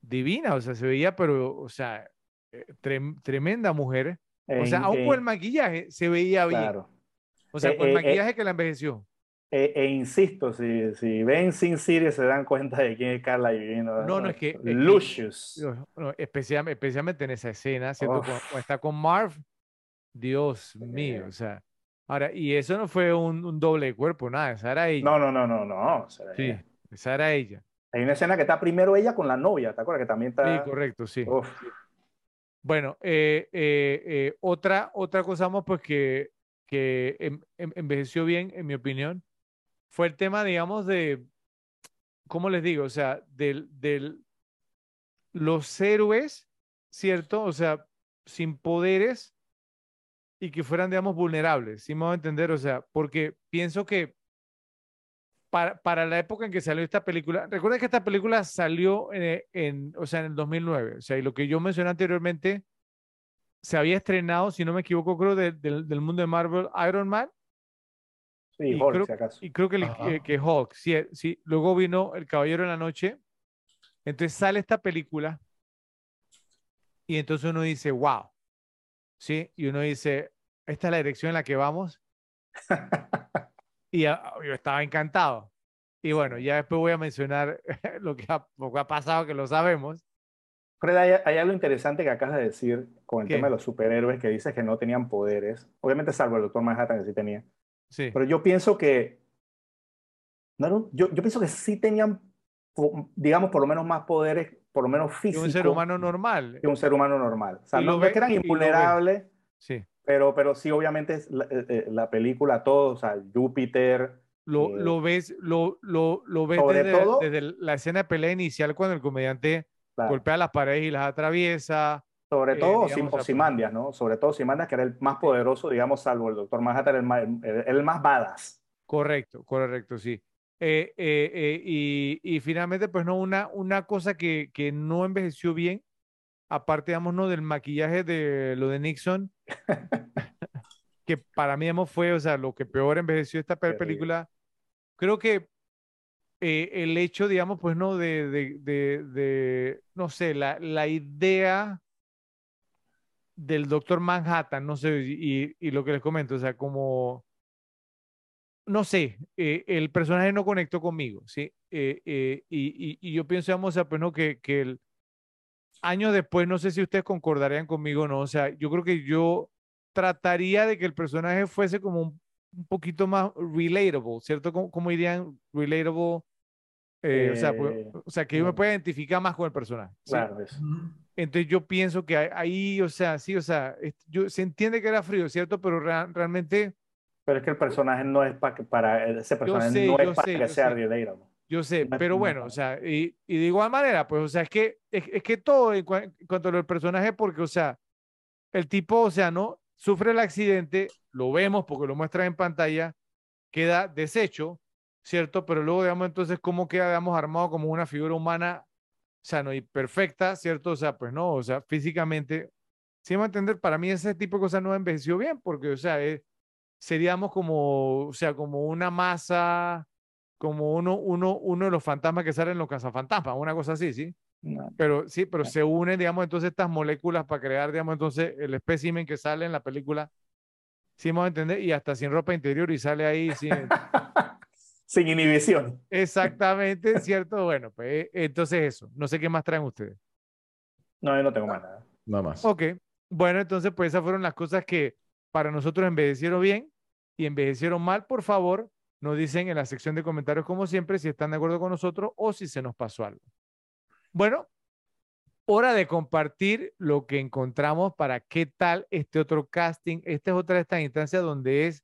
divina, o sea, se veía, pero, o sea, eh, trem- tremenda mujer. O sea, aún con el maquillaje se veía bien. claro. O sea, Eh, con el eh, maquillaje que la envejeció. E, insisto, si, si ven Sin City se dan cuenta de quién es Carla Gugino. No, no, es que- es que- Lucius. No, no, especial- especialmente en esa escena, cuando está con Marv, Dios mío, o sea. Ahora, y eso no fue un, un doble de cuerpo, nada, esa era ella. No, no, no, no, no. o sea, Sí, esa era ella. Hay una escena que está primero ella con la novia, ¿te acuerdas? Que también Sí, está. correcto, sí. Uf. Bueno, eh, eh, eh, otra, otra cosa, vamos, pues que, que em- em- envejeció bien, en mi opinión, fue el tema, digamos, de, ¿cómo les digo? O sea, del, del, los héroes, ¿cierto? O sea, sin poderes y que fueran, digamos, vulnerables, ¿sí me voy a entender? O sea, porque pienso que para, para la época en que salió esta película, recuerda que esta película salió en, en, o sea, en el 2009, o sea, y lo que yo mencioné anteriormente, se había estrenado, si no me equivoco, creo, de- del- del mundo de Marvel, Iron Man, Sí, Y Hulk, creo- si acaso. y creo que, el- eh, que Hulk, sí, eh, sí, luego vino El Caballero de la Noche, entonces sale esta película, y entonces uno dice, wow, ¿sí? Y uno dice, esta es la dirección en la que vamos, [LAUGHS] y yo estaba encantado. Y bueno, ya después voy a mencionar [LAUGHS] lo que ha, lo que ha pasado, que lo sabemos. Fred, hay, hay algo interesante que acabas de decir con el ¿Qué? tema de los superhéroes que dices que no tenían poderes. Obviamente, salvo el Doctor Manhattan que sí tenía. Sí, Pero yo pienso que no yo, yo pienso que sí tenían, digamos, por lo menos más poderes, por lo menos De físicos, un ser humano normal. que un ser humano normal. O sea, no, no es que ve- eran ve. invulnerables, Sí. pero, pero sí, obviamente, es la, eh, eh, la película, todo, o sea, Júpiter, Lo, Eh, lo ves, lo, lo, lo ves desde, todo- desde la escena de pelea inicial cuando el comediante claro, golpea las paredes y las atraviesa. sobre eh, todo digamos, Osim- o sea, Ozymandias, ¿no? Sobre todo Ozymandias, que era el más poderoso, digamos, salvo el Doctor Manhattan, el más, el, el más badass. Correcto, correcto, sí. Eh, eh, eh, y, y finalmente, pues no, una, una cosa que, que no envejeció bien, aparte, digamos, no del maquillaje de lo de Nixon, que para mí, digamos, fue, o sea, lo que peor envejeció esta película. Creo que el hecho, digamos, pues no, de, de, de, de, no sé, la, la idea del Doctor Manhattan, no sé, y, y lo que les comento, o sea, como, no sé, eh, el personaje no conectó conmigo, ¿sí? Eh, eh, y, y, y yo pienso, o sea, pues no, que, que el año después, no sé si ustedes concordarían conmigo o no, o sea, yo creo que yo trataría de que el personaje fuese como un, un poquito más relatable, ¿cierto? ¿Cómo, cómo dirían relatable? Eh, o, sea, pues, o sea, que yo me pueda identificar más con el personaje. ¿sí? Claro, eso. Entonces yo pienso que ahí- o sea, sí, o sea, yo, se entiende que era frío, ¿cierto? Pero rea- realmente, Pero es que el personaje no es para que para ese personaje sé, no es para sé, que sea relatable. yo sé, No pero no bueno, o sea, y, y de igual manera, pues, o sea, es que, es, es que todo en, cua- en cuanto a los personajes, porque, o sea, el tipo, o sea, ¿no? Sufre el accidente, lo vemos porque lo muestran en pantalla, queda deshecho, ¿cierto? Pero luego, digamos, entonces, ¿cómo queda, digamos, armado como una figura humana sano y perfecta, ¿cierto? O sea, pues no, o sea, físicamente, si me a entender, para mí ese tipo de cosas no envejeció bien, porque, o sea, es- seríamos como, o sea, como una masa, como uno, uno, uno de los fantasmas que salen en los cazafantasmas, una cosa así, ¿sí? No. Pero sí, pero Ah. se unen, digamos, entonces estas moléculas para crear, digamos, entonces el espécimen que sale en la película, sí me a entender, y hasta sin ropa interior y sale ahí, sí, [LAUGHS] Sin inhibición. exactamente, [LAUGHS] ¿cierto? Bueno, pues eh, entonces eso, no sé qué más traen ustedes. No, yo no tengo más nada. Nada más. Ok, bueno, entonces pues esas fueron las cosas que para nosotros envejecieron bien y envejecieron mal. Por favor, nos dicen en la sección de comentarios como siempre si están de acuerdo con nosotros o si se nos pasó algo. Bueno, hora de compartir lo que encontramos para qué tal este otro casting. Esta es otra de estas instancias donde es,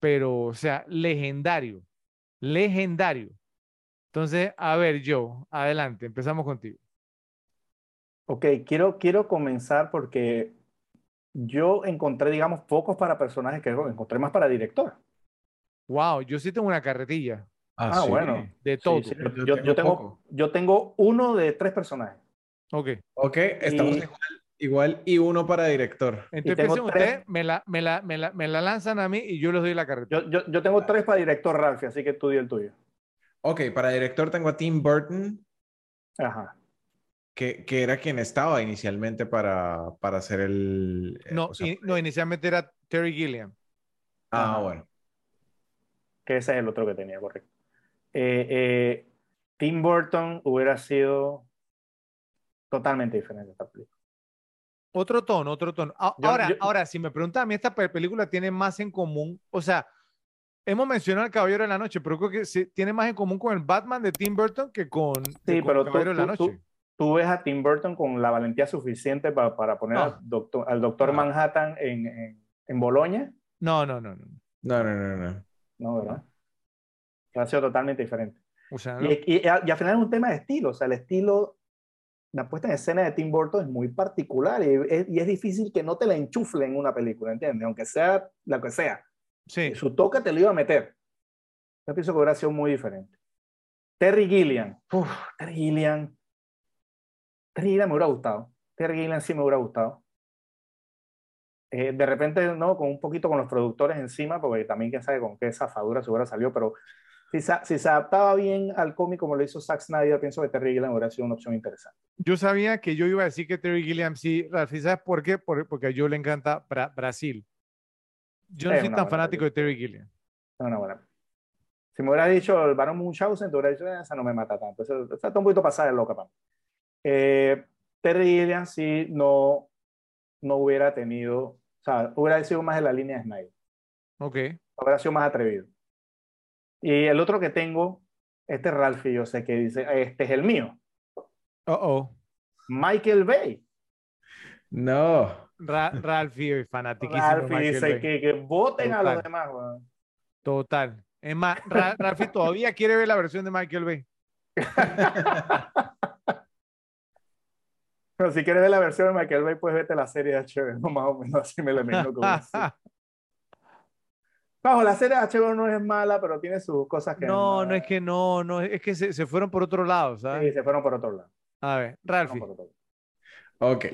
pero, o sea, legendario, legendario. Entonces, a ver, Joe, adelante, empezamos contigo. Ok, quiero, quiero comenzar porque yo encontré, digamos, pocos para personajes que encontré más para director. Wow, yo sí tengo una carretilla Ah, sí. bueno. de todo. sí, Yo yo, yo- yo tengo tengo, poco. yo tengo uno de tres personajes. Ok. Ok, estamos Y- igual, igual y uno para director. Entonces tres- ustedes, me la, me, la, me, la, me la lanzan a mí y yo les doy la carretilla. Yo, yo, yo tengo tres para director, Ralph, así que tú di el tuyo. Ok, para director tengo a Tim Burton, Ajá. Que, que era quien estaba inicialmente para, para hacer el... eh, No, o sea, in- no, inicialmente era Terry Gilliam. ah, Ajá. bueno. Que ese es el otro que tenía, correcto. Eh, eh, Tim Burton hubiera sido totalmente diferente a esta película. Otro tono, otro tono. Yo- ahora, yo- ahora, si me preguntan a mí, esta pe- película tiene más en común, o sea, hemos mencionado al Caballero de la Noche, pero creo que sí, tiene más en común con el Batman de Tim Burton que con, que Sí, con pero el tú, Caballero de la tú- tú- Noche. Tú ves a Tim Burton con la valentía suficiente pa- para poner No. al doctor, al doctor No. Manhattan en, en, en Boloña, No, no, no, no. No, no, no, no. ¿no? ¿Verdad? Que ha sido totalmente diferente. O sea, Y, no. y- y al final es un tema de estilo, o sea, el estilo, la puesta en escena de Tim Burton es muy particular y es, y es difícil que no te la enchufle en una película, ¿entiendes? Aunque sea la que sea. Sí, Su toque te lo iba a meter. Yo pienso que hubiera sido muy diferente. Terry Gilliam. Uf, Terry Gilliam. Terry Gilliam me hubiera gustado. Terry Gilliam sí me hubiera gustado. Eh, de repente, ¿no? Con un poquito con los productores encima, porque también quién sabe con qué zafadura se hubiera salido, pero si se, si se adaptaba bien al cómic como lo hizo Zack Snyder, pienso que Terry Gilliam hubiera sido una opción interesante. yo sabía que yo iba a decir que Terry Gilliam sí, Ralph, ¿y ¿sabes por qué? Por- porque a yo le encanta Bra- Brasil. Yo no Es soy tan fanático de. Terry Gilliam. Es una buena. Si me hubiera dicho el Barón Munchausen, te hubiera dicho, "Eh, esa no me mata tanto. Esa está un poquito pasada de loca para mí. Eh, Terry Gilliam sí no, no hubiera tenido, o sea, hubiera sido más de la línea de Snyder. Ok. Hubiera sido más atrevido. Y el otro que tengo, este es Ralphie, yo sé que dice, este es el mío. Uh oh. Michael Bay. No. Ra Ralphie, fanatiquísimo. Ralphie Michael dice Bay. que, que voten a Total. los demás. weón. Total. Es más, Ra- Ralphie todavía quiere ver la versión de Michael Bay. [LAUGHS] Pero si quieres ver la versión de Michael Bay, pues vete a la serie de HBO, [LAUGHS] más o menos así me lo imagino como así. [LAUGHS] Bajo, la serie de HBO no es mala, pero tiene sus cosas que... no, no es que no, no, es que se, se fueron por otro lado, Sí, ¿sabes? se fueron por otro lado. A ver, Ralphie. Ok.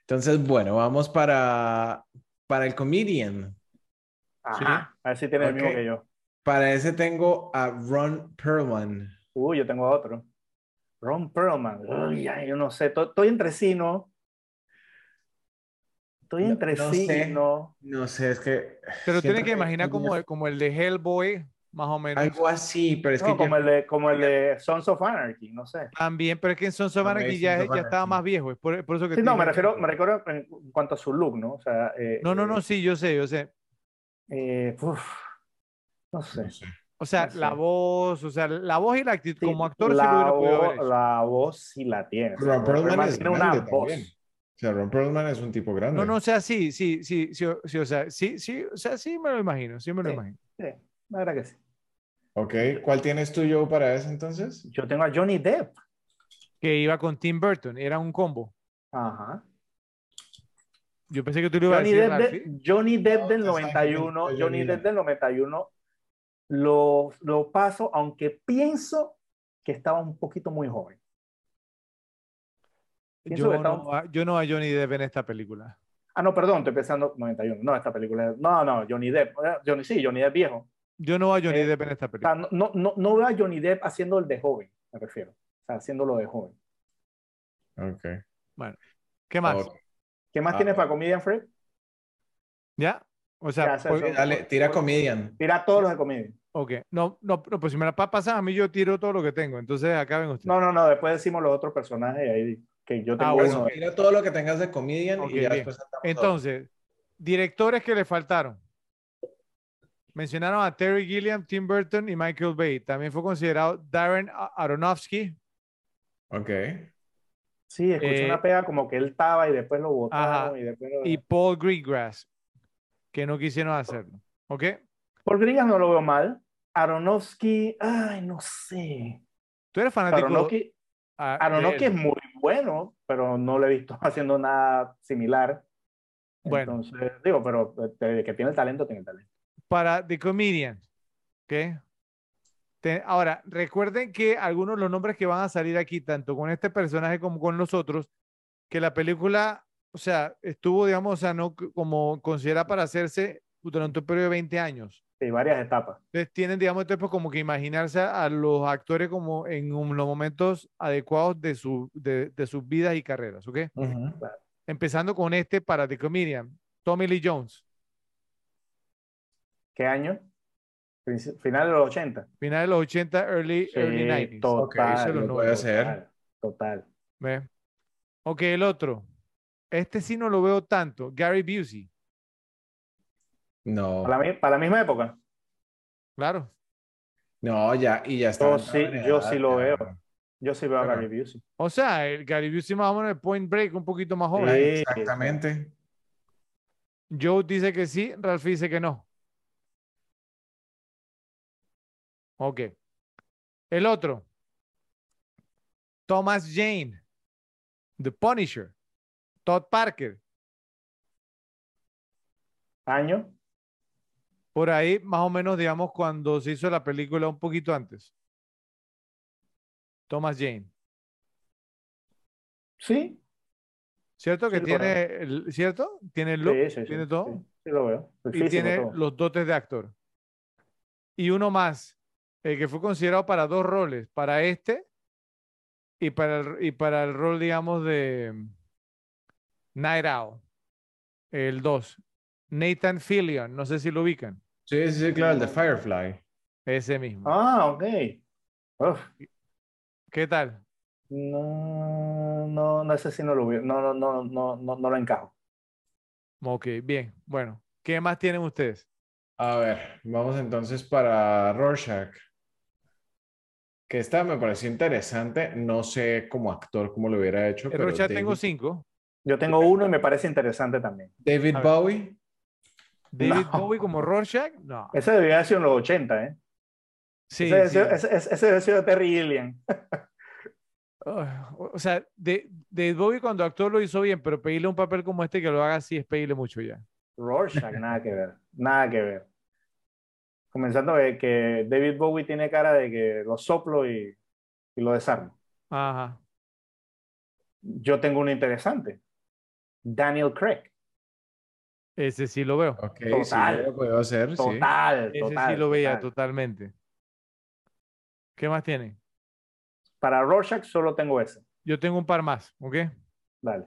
Entonces, bueno, vamos para, para el comedian. Ajá, a ver si tienes el mismo que yo. Para ese tengo a Ron Perlman. Uy, yo tengo otro. Ron Perlman. Uy, ay, yo no sé. to- Estoy entre sí, ¿no? Estoy No- entre no sí, sé. ¿no? No sé, es que... Pero tienes que imaginar como, el- como el de Hellboy, más o menos. Algo así, pero es No, que... como, ya- el de, como el de Sons of Anarchy, no sé. También, pero es que en Sons of No, Anarchy ya, Sons of ya estaba Anarchy. más viejo. Es por, por eso que Sí, no, me refiero, me refiero en cuanto a su look, ¿no? O sea, eh, No, no, no, eh, sí, yo sé, yo sé. eh, uf, no sé. No sé. O sea, No sé. la voz, o sea, la voz y la actitud, Sí, como actor sí la, lo hubiera podido haber hecho. la voz sí la tiene. Ron Perlman tiene una grande voz. también. O sea, Ron Perlman es un tipo grande. No, no, o sea, sí, sí, sí, sí, o- sí, o sea, sí, sí, o sea, sí me lo imagino, sí me lo Sí. imagino. Sí, la verdad que sí. Ok, ¿cuál tienes tú, Joe, para ese entonces? Yo tengo a Johnny Depp. Que iba con Tim Burton, era un combo. Ajá. Yo pensé que tú lo ibas a decir, Depp, de- Ralphie. Johnny Depp No, del te sabes que 91, yo- yo Johnny Depp del 91, lo, lo paso, aunque pienso que estaba un poquito muy joven. Pienso Yo estaba no, a- yo no a Johnny Depp en esta película. Ah, no, perdón, estoy pensando 91. No, esta película. No, no, Johnny Depp. eh, Johnny, sí, Johnny Depp viejo. Yo no a Johnny Eh, Depp en esta O sea, película. no, no, no, no veo a Johnny Depp haciendo el de joven, me refiero. O sea, haciéndolo de joven. Ok. ¿Qué más? ¿Qué más Ah, tienes para bueno. Comedian Fred? ¿Ya? O sea, son- Dale, tira comedian. Tira todos los de comedia. ok. No, no, no, pues si me la pa- pasan a mí, yo tiro todo lo que tengo. Entonces, acaben ustedes. No, no, no, después decimos los otros personajes ahí que yo tengo Ah, bueno. uno. Tira todo lo que tengas de comedian y ya bien. después Entonces, directores que le faltaron. Mencionaron a Terry Gilliam, Tim Burton y Michael Bay. También fue considerado Darren Aronofsky. Ok. Sí, escuché Eh, una pega como que él estaba y después lo botaron Ajá. y después lo... y Paul Greengrass, que no quisieron hacerlo. ¿Ok? Por Gringas no lo veo mal. Aronofsky, ay, no sé. Tú eres fanático. Aronofsky, Aronofsky es muy bueno, pero no lo he visto [LAUGHS] haciendo nada similar. Bueno. Entonces, digo, pero eh, que tiene el talento, tiene el talento. para The Comedian. ¿Ok? Te- ahora, recuerden que algunos de los nombres que van a salir aquí, tanto con este personaje como con los otros, que la película, o sea, estuvo, digamos, o sea, no como considerada para hacerse durante un periodo de 20 años. Sí, varias etapas. Entonces tienen, digamos, entonces, pues, como que imaginarse a los actores como en un- los momentos adecuados de, su, de, de sus vidas y carreras, ¿ok? Empezando con este para The Comedian, Tommy Lee Jones, ¿Qué año? Final de los 80. final de los 80, early, Sí, early 90s. total. Se lo no, puede total, hacer. Total. ¿Ve? Ok, el otro. Este sí no lo veo tanto. Gary Busey. No, Para la, mi- para la misma época. Claro. no, ya, y ya está. Yo sí- yo sí lo veo. Yo sí veo a. Gary Busey. O sea, el Gary Busey más o menos el Point Break, un poquito más joven. Sí. Exactamente. Joe dice que sí, Ralph dice que no. Ok. El otro. Thomas Jane. The Punisher. Todd Parker. Año. Por ahí, más o menos, digamos, cuando se hizo la película un poquito antes. Thomas Jane. Sí. ¿Cierto que Sí, tiene el, ¿cierto? Tiene el look, Sí, sí, tiene todo lo veo. El y tiene todo. los dotes de actor. Y uno más, el que fue considerado para dos roles, para este y para el, y para el rol, digamos, de Night Owl, el 2. Nathan Fillion, no sé si lo ubican, Sí, sí, sí, claro, el de Firefly. ese mismo. Ah, ok. Uf, ¿Qué tal? no, no, no sé si no lo veo. No, no, no, no, no, no lo encajo. Ok, bien. Bueno, ¿qué más tienen ustedes? A ver, vamos entonces para Rorschach. Que esta me pareció interesante. No sé como actor cómo lo hubiera hecho. El pero Rorschach tengo David- cinco. Yo tengo uno y me parece interesante también. David. Bowie. David No. Bowie como Rorschach, no. Ese debía haber sido en los 80, ¿eh? Sí, ese, debe sí. ser- ese, ese- ser de Terry Gilliam. O sea, de, David Bowie cuando actuó lo hizo bien, pero pedirle un papel como este que lo haga así es pedirle mucho ya. Rorschach, nada que ver. Nada que ver. Comenzando de que David Bowie tiene cara de que lo soplo y, y lo desarmo. Ajá. Yo tengo uno interesante. Daniel Craig. Ese sí lo veo. Total. sí, lo puedo hacer, sí. Total, Ese sí lo veía total. totalmente. ¿Qué más tienen? Para Rorschach solo tengo ese. Yo tengo un par más, ¿ok? Dale.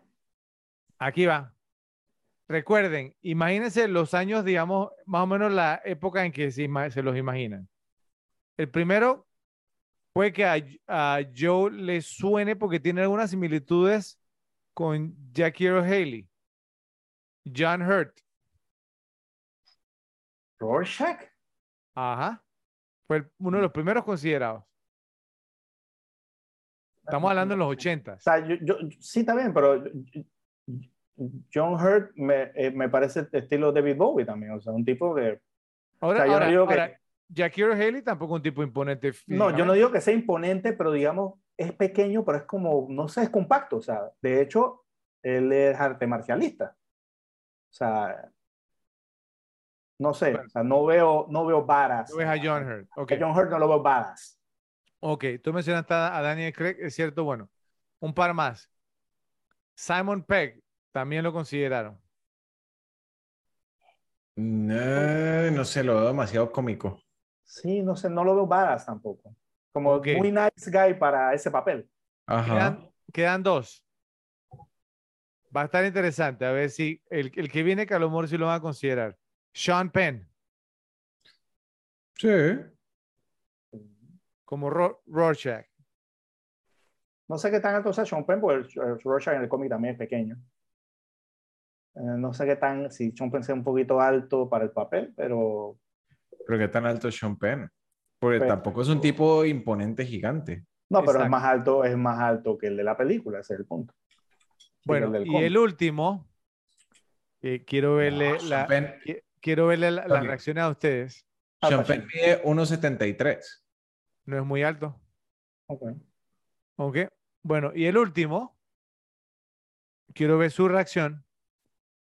Aquí va. Recuerden, imagínense los años, digamos, más o menos la época en que se, los imaginan. El primero puede que a, a Joe le suene porque tiene algunas similitudes con Jackie Earl Haley. John Hurt. ¿Rorschach? Ajá. Fue uno de los primeros considerados. Estamos hablando en los O ochentas. sea, yo, yo- sí está bien, pero John Hurt me, eh, me parece el estilo David Bowie también. O sea, un tipo que. Ahora, o sea, yo no ahora- que- ahora, Jackie Earl Haley tampoco un tipo imponente. No, yo no digo que sea imponente, pero digamos, es pequeño, pero es como, no sé, es compacto. O sea, de hecho, él es arte marcialista. O sea, no sé, o sea, no veo, no veo varas. Tú ves a John Hurt. Ok. A John Hurt no lo veo varas. Ok, tú mencionaste a a Daniel Craig, es cierto, bueno, un par más. Simon Pegg, también lo consideraron. No, no sé, lo veo demasiado cómico. Sí, no sé, no lo veo varas tampoco. Como muy nice guy para ese papel. Ajá. Quedan, quedan dos. Va a estar interesante, a ver si el, el que viene, que a lo mejor sí lo van a considerar. Sean Penn, Sí. como Ro- Rorschach. No sé qué tan alto sea Sean Penn, porque el- el Rorschach en el cómic también es pequeño. Eh, no sé qué tan, si Sean Penn sea un poquito alto para el papel, pero Pero qué tan alto es Sean Penn. Porque Pero- tampoco es un tipo imponente gigante. no, pero es más alto, es más alto que el de la película, ese es el punto. Bueno, el y el último, que quiero verle, la, quiero verle la- las Ok. reacciones a ustedes. Sean Pacino. Penn mide 1.73. No es muy alto. Ok. Ok. Bueno, y el último, quiero ver su reacción.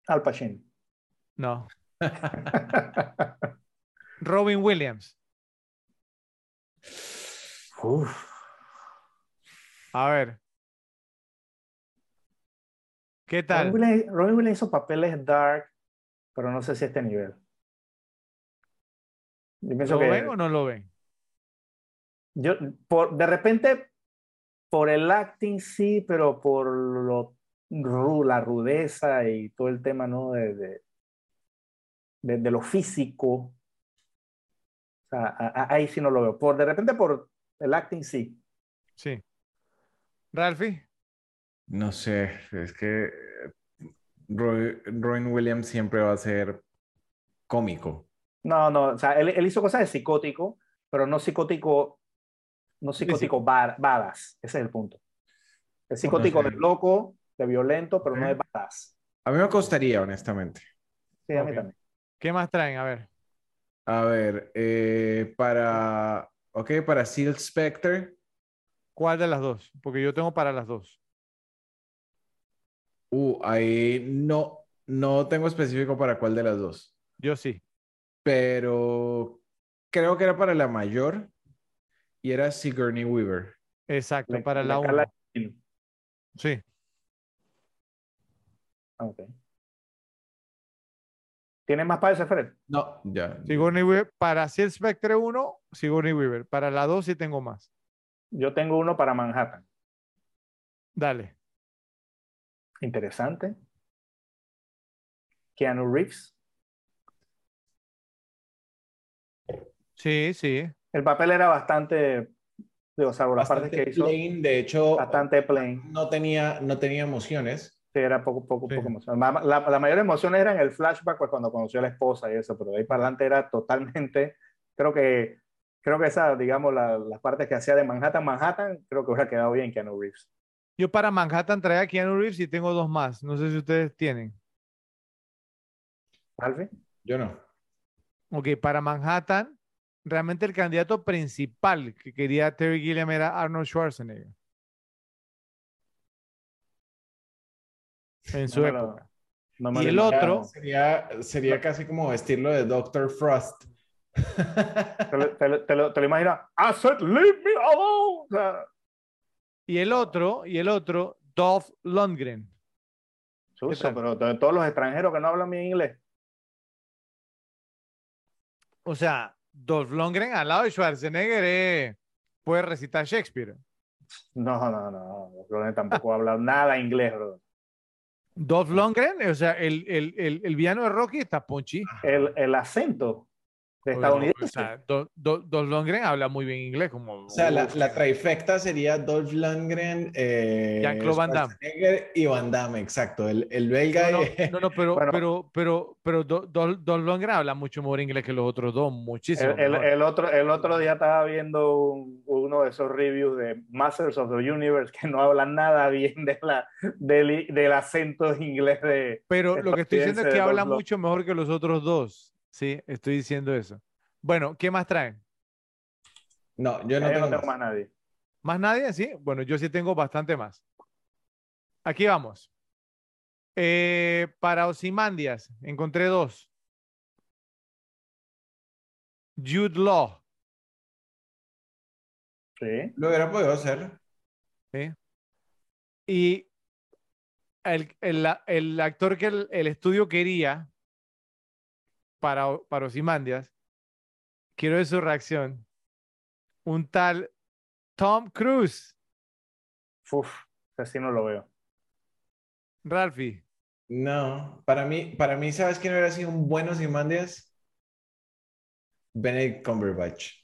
Al Pacino. No. [LAUGHS] Robin Williams. Uf. A ver. ¿Qué Robin tal? Williams, Robin Williams hizo papeles dark, pero no sé si a este nivel. Yo pienso ¿Lo que ven o no lo ven? yo, por, de repente, por el acting sí, pero por lo, la rudeza y todo el tema, ¿no? De, de, de- de lo físico. O sea, a- a- ahí sí no lo veo. Por, de repente, por el acting sí. Sí. Ralphie. No sé, es que Roy- Robin Williams siempre va a ser cómico. No, no, o sea, él, él hizo cosas de psicótico, pero no psicótico, no sí. psicótico bar- badass. Ese es el punto. Es psicótico sé. de loco, de violento, pero no de badass. A mí me costaría, honestamente. Sí, a mí también. ¿Qué más traen? A ver. A ver, eh, para, ok, para Seal Spectre, ¿Cuál de las dos? Porque yo tengo para las dos. uh, ahí no, no tengo específico para cuál de las dos, Yo sí. pero creo que era para la mayor y era Sigourney Weaver. Exacto, para la cala- uno. Sí. Ah, ok. ¿Tienes más para ese, Fred? No, ya. Sigourney Weaver. Para Seal Spectre 1, Sigourney Weaver. Para la 2 sí tengo más. Yo tengo uno para Manhattan. Dale. Interesante. Keanu Reeves. Sí, sí. El papel era bastante, digo, salvo las partes que hizo, plain, de hecho, bastante plain. no tenía, no tenía emociones, Sí, era poco, poco, Sí. poco emoción. La, la, la mayor emoción era en el flashback, pues cuando conoció a la esposa y eso, pero de ahí para adelante era totalmente, creo que, creo que esa, digamos, la- las partes que hacía de Manhattan, Manhattan, creo que hubiera quedado bien Keanu Reeves. Yo para Manhattan traía a Keanu Reeves y tengo dos más. No sé si ustedes tienen. Alfie, Yo no. Ok, para Manhattan, realmente el candidato principal que quería Terry Gilliam era Arnold Schwarzenegger. En su no lo- Y el otro- Sería, sería casi como vestirlo de Dr. Frost. Te lo, te lo, te lo, te lo imaginas, I said, leave me alone. O sea, Y el otro, y el otro, Dolph Lundgren. tal? pero todos los extranjeros que no hablan bien inglés. O sea, Dolph Lundgren al lado de Schwarzenegger eh, puede recitar Shakespeare. No, no, no. Ronnie tampoco habla nada inglés, bro. Dolph Lundgren, o sea, el, el, el, el villano de Rocky está ponchi. El, el acento de O estadounidense. sea, Do- Do- Dolph Lundgren habla muy bien inglés, como O sea, la, la trifecta sería Dolph Lundgren, eh, Jean-Claude Van Damme. Y Van Damme, exacto. El, el belga. No, no, y- no, no, pero, Bueno. pero, pero, pero Do- Do- Dolph Lundgren habla mucho mejor inglés que los otros dos, muchísimo. El, el- el otro, el otro día estaba viendo un- uno de esos reviews de Masters of the Universe que no hablan nada bien de la, del, del acento inglés de... Pero lo que estoy diciendo es que de habla Dolph mucho mejor que los otros dos. Sí, estoy diciendo eso. Bueno, ¿qué más traen? No, yo no tengo, no tengo más. más nadie. ¿Más nadie? Sí. Bueno, yo sí tengo bastante más. Aquí vamos. Eh, para Osimandias, encontré dos. Jude Law. Sí. Lo hubiera podido hacer. ¿sí? Y el, el- el actor que el, el estudio quería para, para Ozymandias, quiero ver su reacción. Un tal Tom Cruise, Uf, así no lo veo. Ralphie. No, para mí, para mí, ¿sabes quién hubiera sido un buen Ozymandias? Benedict Cumberbatch.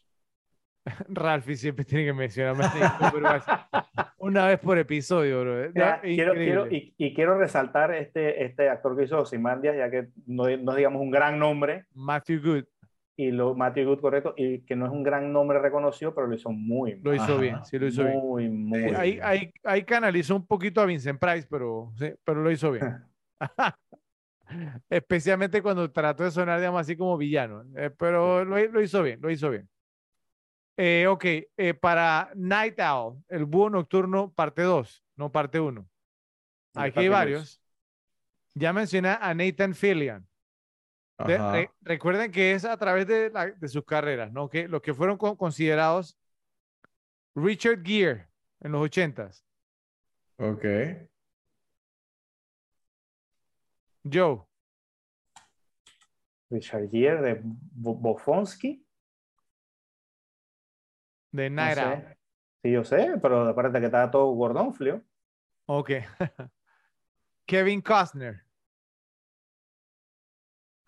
[LAUGHS] Ralphie siempre tiene que mencionarme [LAUGHS] una vez por episodio, bro. Mira, No, quiero, quiero, increíble. y, y quiero resaltar este, este actor que hizo Ozymandias, ya que no, no es, digamos un gran nombre, Matthew Good y lo, Matthew Good, correcto, y que no es un gran nombre reconocido, pero lo hizo muy, lo hizo Ajá. bien, sí lo hizo bien. muy, muy Ahí, bien. ahí, ahí canalizó un poquito a Vincent Price, pero, sí, pero lo hizo bien. [LAUGHS] Especialmente cuando trató de sonar, digamos, así como villano. Eh, pero lo, lo hizo bien, lo hizo bien. Eh, ok, eh, para Night Owl, el búho nocturno, parte 2, no parte 1. Aquí hay varios. Ya mencioné a Nathan Fillion. De- re- recuerden que es a través de, la- de sus carreras, ¿no? Que los que fueron con- considerados Richard Gere en los 80s, Ok. Joe, Richard Gere de Bo- Bofonsky. De No Owl. sé. Sí, yo sé, pero acuérdate que estaba todo gordonflio. Ok. [LAUGHS] Kevin Costner.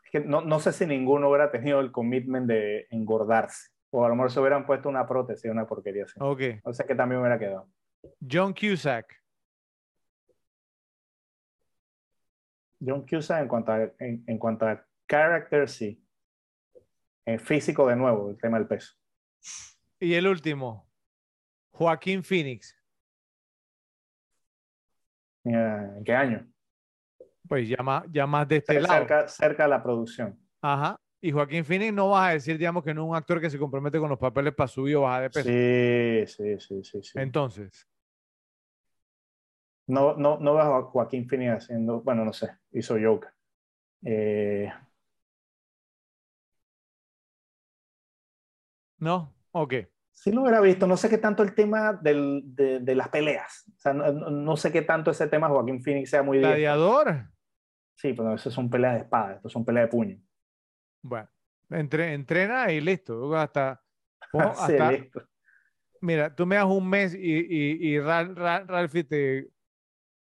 Es que no, no sé si ninguno hubiera tenido el commitment de engordarse. O a lo mejor se hubieran puesto una prótesis, una porquería así. Ok. No sé qué también hubiera quedado. John Cusack. John Cusack en cuanto a, en, en cuanto a character, sí. En físico, de nuevo, el tema del peso. Y el último, Joaquín Phoenix. Eh, ¿En qué año? Pues ya más, ya más de este lado. Cerca, cerca de la producción. Ajá. Y Joaquín Phoenix no vas a decir, digamos, que no es un actor que se compromete con los papeles para subir o bajar de peso. Sí, sí, sí, sí. sí. Entonces, No, no, no veo a Joaquín Phoenix haciendo, bueno, no sé, hizo Joker. Eh, ¿no? Ok. sí lo hubiera visto, no sé qué tanto el tema del- de, de las peleas. O sea, no, sé qué tanto ese tema Joaquín Phoenix sea muy. Gladiador. Sí, pero eso son peleas de espada, esto son peleas de puño. Bueno, entre, entrena y listo. Hasta, [LAUGHS] pongo Sí, hasta- listo. mira, tú me das un mes y, y, y te, o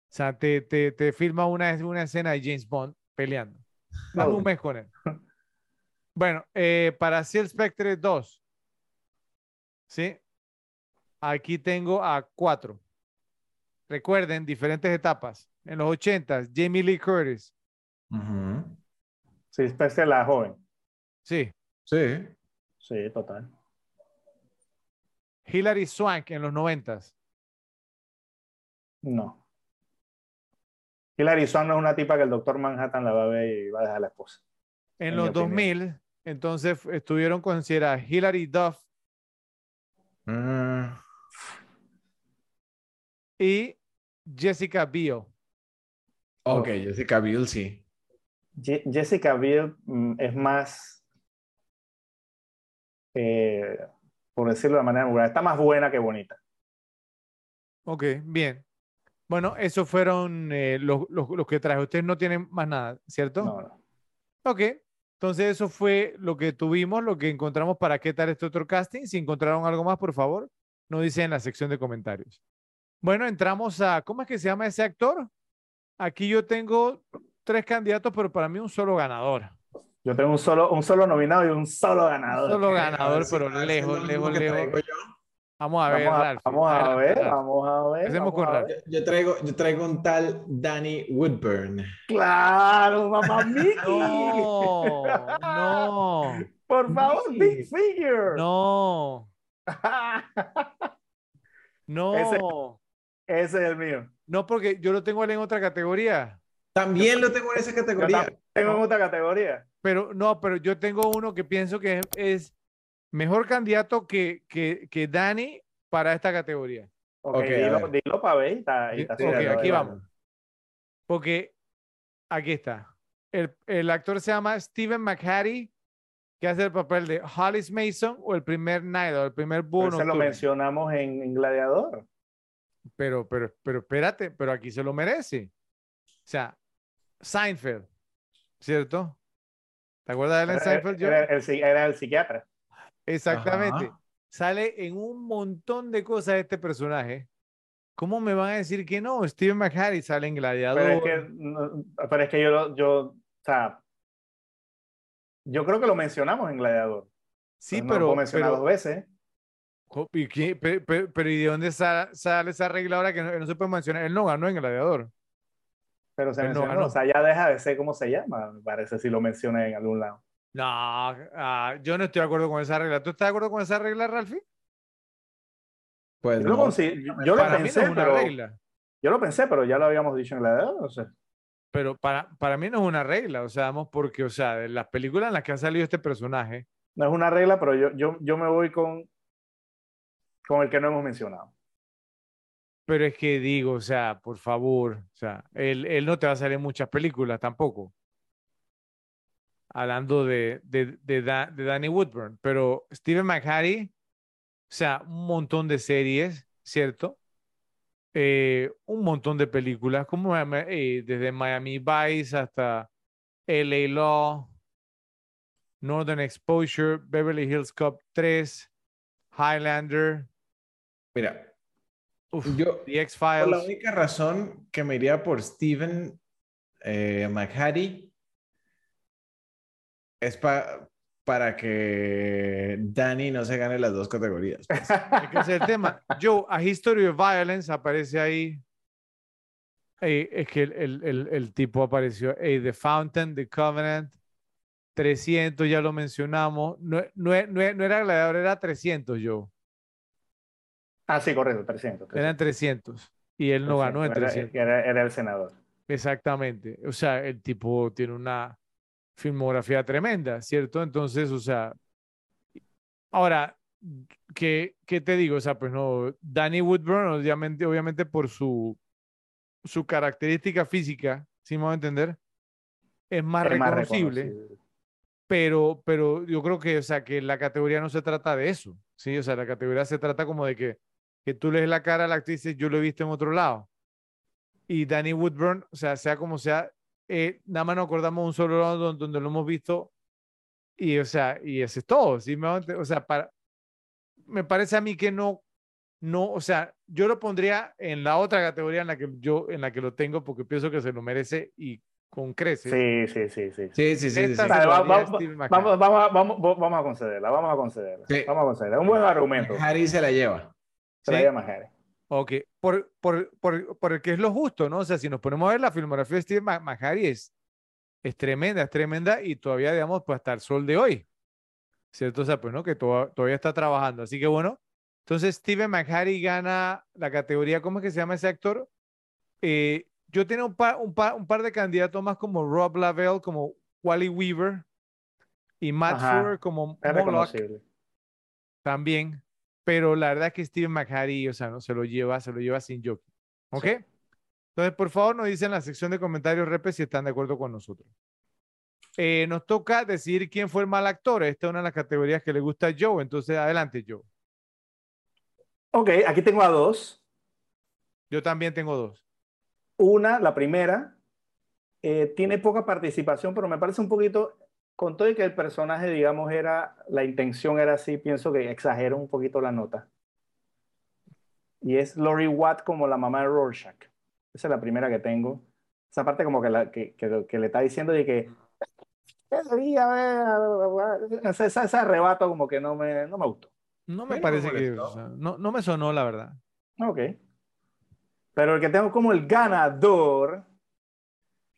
sea, te, te, te filma una, una escena de James Bond peleando. Dame No. un mes con él. Bueno, eh, para Seal Spectre 2, ¿sí? Aquí tengo a cuatro. recuerden, diferentes etapas. En los 80, Jamie Lee Curtis. Sí, especie la joven. Sí. Sí. Sí, total. Hilary Swank en los 90. No. Hilary Swank no es una tipa que el doctor Manhattan la va a ver y va a dejar a la esposa. En En los mi opinión. 2000, entonces estuvieron consideradas Hilary Duff Mm, y Jessica Biel. ok, Jessica Biel sí. Je- Jessica Biel mm, es más, eh, por decirlo de manera vulgar, está más buena que bonita. Ok, bien. Bueno, esos fueron eh, los, los- los que traje. Ustedes no tienen más nada, ¿cierto? No, no. Ok, entonces eso fue lo que tuvimos, lo que encontramos para qué tal este otro casting. Si encontraron algo más, por favor, nos dicen en la sección de comentarios. Bueno, entramos a, ¿cómo es que se llama ese actor? Aquí yo tengo tres candidatos, pero para mí un solo ganador. Yo tengo un solo, un solo nominado y un solo Un ganador. solo ganador, pero lejos, lejos, lejos. Vamos a ver, Vamos a, vamos a ver, vamos a ver. Con. Yo traigo, yo traigo un tal Danny Woodburn. Claro, mamá [LAUGHS] Mickey. No, no, Por favor, Sí. Big Figure. no, [LAUGHS] no. Ese- Ese es el mío. No, porque yo lo tengo él en otra categoría. También lo tengo en esa categoría. tengo en otra categoría. Pero no, pero yo tengo uno que pienso que es, es mejor candidato que, que, que Dani para esta categoría. Ok, Ok, a dilo, dilo para ver. y está- y está Ok, subiendo, aquí vamos. Porque aquí está. El, el actor se llama Steven McHattie, que hace el papel de Hollis Mason o el primer Night o el primer búho se lo mencionamos en, en Gladiador. Pero, pero, pero espérate, pero aquí se lo merece. O sea, Seinfeld, ¿cierto? ¿Te acuerdas de él en Seinfeld? Era el, era el psiquiatra. Exactamente. Ajá. Sale en un montón de cosas este personaje. ¿Cómo me van a decir que no? Steven McHattie sale en Gladiador. Pero es que, no- pero es que yo, lo- yo, o sea, yo creo que lo mencionamos en Gladiador. sí, Pues no lo pero, puedo mencionar pero, dos veces. pero, ¿y de dónde sa- sale esa regla ahora que no, no se puede mencionar? Él no ganó en Gladiador. Pero se Él no mencionó, ganó. o sea, ya deja de ser cómo se llama, me parece, si lo menciona en algún lado. No, ah, yo no estoy de acuerdo con esa regla. ¿Tú estás de acuerdo con esa regla, Ralphie? Pues Yo lo, no. consi- yo lo no pensé, es una pero, regla. yo lo pensé, pero ya lo habíamos dicho en o sea, Pero para, para mí no es una regla, o sea, vamos, porque, o sea, de las películas en las que ha salido este personaje, no es una regla, pero yo, yo, yo me voy con, con el que no hemos mencionado. pero es que digo, o sea, por favor, o sea, él, él no te va a salir en muchas películas tampoco. Hablando de, de, de, Da- de Danny Woodburn, pero Steven McHattie, o sea, un montón de series, ¿cierto? Eh, un montón de películas, como eh, desde Miami Vice hasta LA Law, Northern Exposure, Beverly Hills Cop 3, Highlander, Mira, uf, yo, The por la X-Files. única razón que me iría por Steven eh, McHattie es pa- para que Danny no se gane las dos categorías. pues. [LAUGHS] Es que ese es el tema. Joe, A History of Violence aparece ahí. Eh, es que el, el- el- el tipo apareció. eh, The Fountain, The Covenant, 300, ya lo mencionamos. No, no, no- no era gladiador, era 300, Joe. Ah, sí, correcto, 300. 300. Eran 300. Y él no ganó en Era- 300. Era, era el senador. Exactamente. O sea, el tipo tiene una filmografía tremenda, ¿cierto? Entonces, o sea, ahora, ¿qué, qué te digo? O sea, pues no, Danny Woodburn, obviamente, obviamente por su, su característica física, si me voy a entender, es más Es más reconocible. pero, pero yo creo que, o sea, que la categoría no se trata de eso, ¿sí? O sea, la categoría se trata como de que, que tú lees la cara a la actriz y dices, yo lo he visto en otro lado. Y Danny Woodburn, o sea, sea como sea, eh, nada más nos acordamos un solo lado donde, donde lo hemos visto y, o sea, y ese es todo, ¿sí? O sea, para, me parece a mí que no, no, o sea, yo lo pondría en la otra categoría en la que yo, en la que lo tengo porque pienso que se lo merece y con creces. Sí, sí, sí, sí. Sí, sí, sí. sí, sí. va- va-. Vamos, vamos, a- vamos, vamos a concederla, vamos a concederla. Sí. Vamos a concederla. Un buen argumento. Harry se la lleva. Se la Sí. llama Harry. Ok, por, por, por, por el que es lo justo, ¿no? O sea, si nos ponemos a ver la filmografía de Steve McHattie es, es tremenda, es tremenda y todavía, digamos, pues hasta el sol de hoy, ¿cierto? O sea, pues, ¿no? Que to- todavía está trabajando. Así que bueno, entonces Steven McHattie gana la categoría, ¿cómo es que se llama ese actor? Eh, yo tenía un par, un, par, un par de candidatos más como Rob Lavelle, como Wally Weaver y Matt Frewer como Moloch también, pero la verdad es que Steven McHattie, o sea, no se lo lleva, se lo lleva sin jockey. ¿Ok? Sí. Entonces, por favor, nos dicen en la sección de comentarios, Repe, si están de acuerdo con nosotros. Eh, nos toca decidir quién fue el mal actor. Esta es una de las categorías que le gusta a Joe. Entonces, adelante, Joe. Ok, aquí tengo a dos. Yo también tengo dos. Una, la primera, eh, tiene poca participación, pero me parece un poquito, con todo y que el personaje, digamos, era, la intención era así, pienso que exagero un poquito la nota. Y es Lori Watt como la mamá de Rorschach. Esa es la primera que tengo. Esa parte como que, la, que, que- que le está diciendo de que ese eh, ese, ese- arrebato como que no me, no me gustó. No me Sí, no me parece que, molestó. o sea, no, no me sonó, la verdad. Ok. Pero el que tengo como el ganador,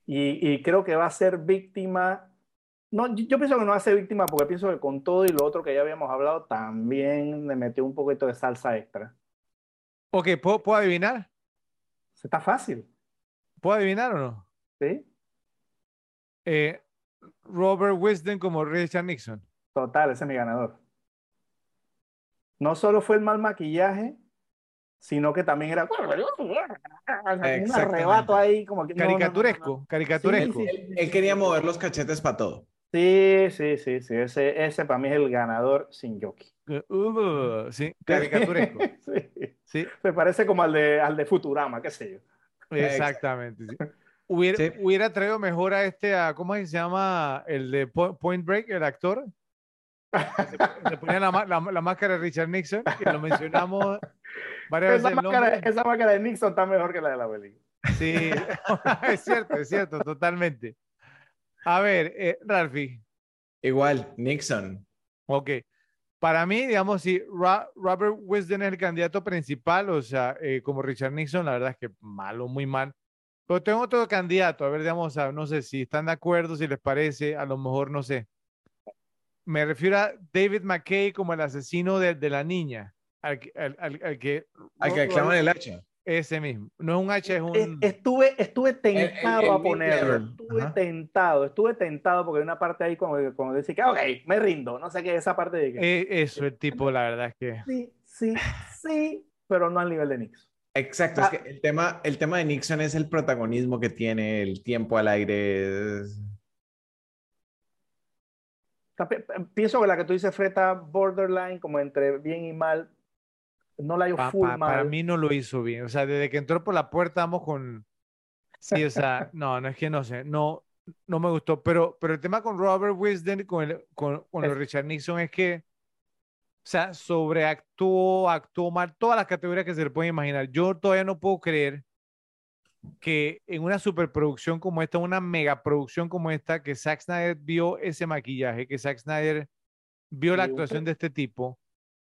y, y creo que va a ser víctima, no, yo, pienso que no ser víctima porque pienso que con todo y lo otro que ya habíamos hablado, también le metió un poquito de salsa extra. Ok, ¿puedo, puedo adivinar? Está fácil, ¿Puedo adivinar o no? ¿sí? Eh, Robert Wisden como Richard Nixon. Total, ese es mi ganador. No solo fue el mal maquillaje, sino que también era un arrebato ahí como que no, no, no, no, no. Caricaturesco, caricaturesco. Sí, Él, él quería mover los cachetes para todo. Sí, sí, sí, sí. Ese, ese para mí es el ganador sin jockey. Uh, sí, caricaturesco. [LAUGHS] Sí. Sí, Me parece como al de, al de Futurama, qué sé yo. exactamente. sí. Hubiera, Sí. hubiera traído mejor a este, a, ¿cómo es que se llama? El de Po- Point Break, el actor. Se, se ponía la, la- la máscara de Richard Nixon, que lo mencionamos varias Esa veces. máscara, esa máscara de Nixon está mejor que la de la película. Sí, [LAUGHS] es cierto, es cierto, totalmente. A ver, eh, Ralphie, Igual, Nixon. ok. Para mí, digamos, si Ra- Robert Wisden es el candidato principal, o sea, eh, como Richard Nixon, la verdad es que malo, muy mal. Pero tengo otro candidato, a ver, digamos, no sé si están de acuerdo, si les parece, a lo mejor, no sé. Me refiero a David McKay como el asesino de, de la niña, al, que- al- al- al que... Al que el hacha. Ese mismo. No es un H, es un... Es- Estuve, estuve tentado el a ponerlo. Estuve Ajá. tentado, estuve tentado porque hay una parte ahí como, que- como decir que, ok, me rindo. No sé qué, esa parte de que Eh, eso, el tipo, la verdad es que... sí, sí, sí, pero no al nivel de Nixon. Exacto, Ah. es que el tema, el tema de Nixon es el protagonismo que tiene, el tiempo al aire. es- pienso que la que tú dices, Fred, está borderline, como entre bien y mal. No la hallo Pa- full pa- mal. para mí no lo hizo bien. O sea, desde que entró por la puerta, vamos con. Sí, o sea, [LAUGHS] no, no es que no sé, no, no me gustó. Pero, pero el tema con Robert Wisden, con, el, con, con Richard Nixon, es que, o sea, sobreactuó, actuó mal, todas las categorías que se le pueden imaginar. Yo todavía no puedo creer que en una superproducción como esta, una megaproducción como esta, que Zack Snyder vio ese maquillaje, que Zack Snyder vio la actuación de este tipo.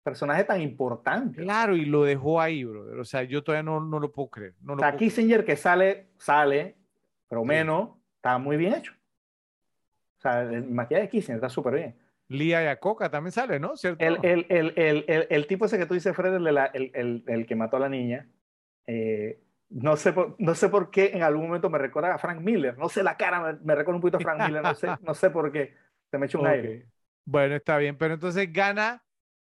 Personaje tan importante. Claro, y lo dejó ahí, brother. O sea, yo todavía no, no lo puedo creer. No O sea, Kissinger que sale, sale, pero Sí. menos, está muy bien hecho. O sea, el maquillaje de Kissinger está súper bien. Lía Yacoca también sale, ¿no? ¿Cierto? El, el, el, el, el, el tipo ese que tú dices, Fred, el, de la- el, el, el que mató a la niña, eh, no, sé por, no sé por qué en algún momento me recuerda a Frank Miller. No sé la cara, me, me recuerda un poquito a Frank Miller, no sé, no sé por qué. Se me echó un Ok. aire. Bueno, está bien, pero entonces gana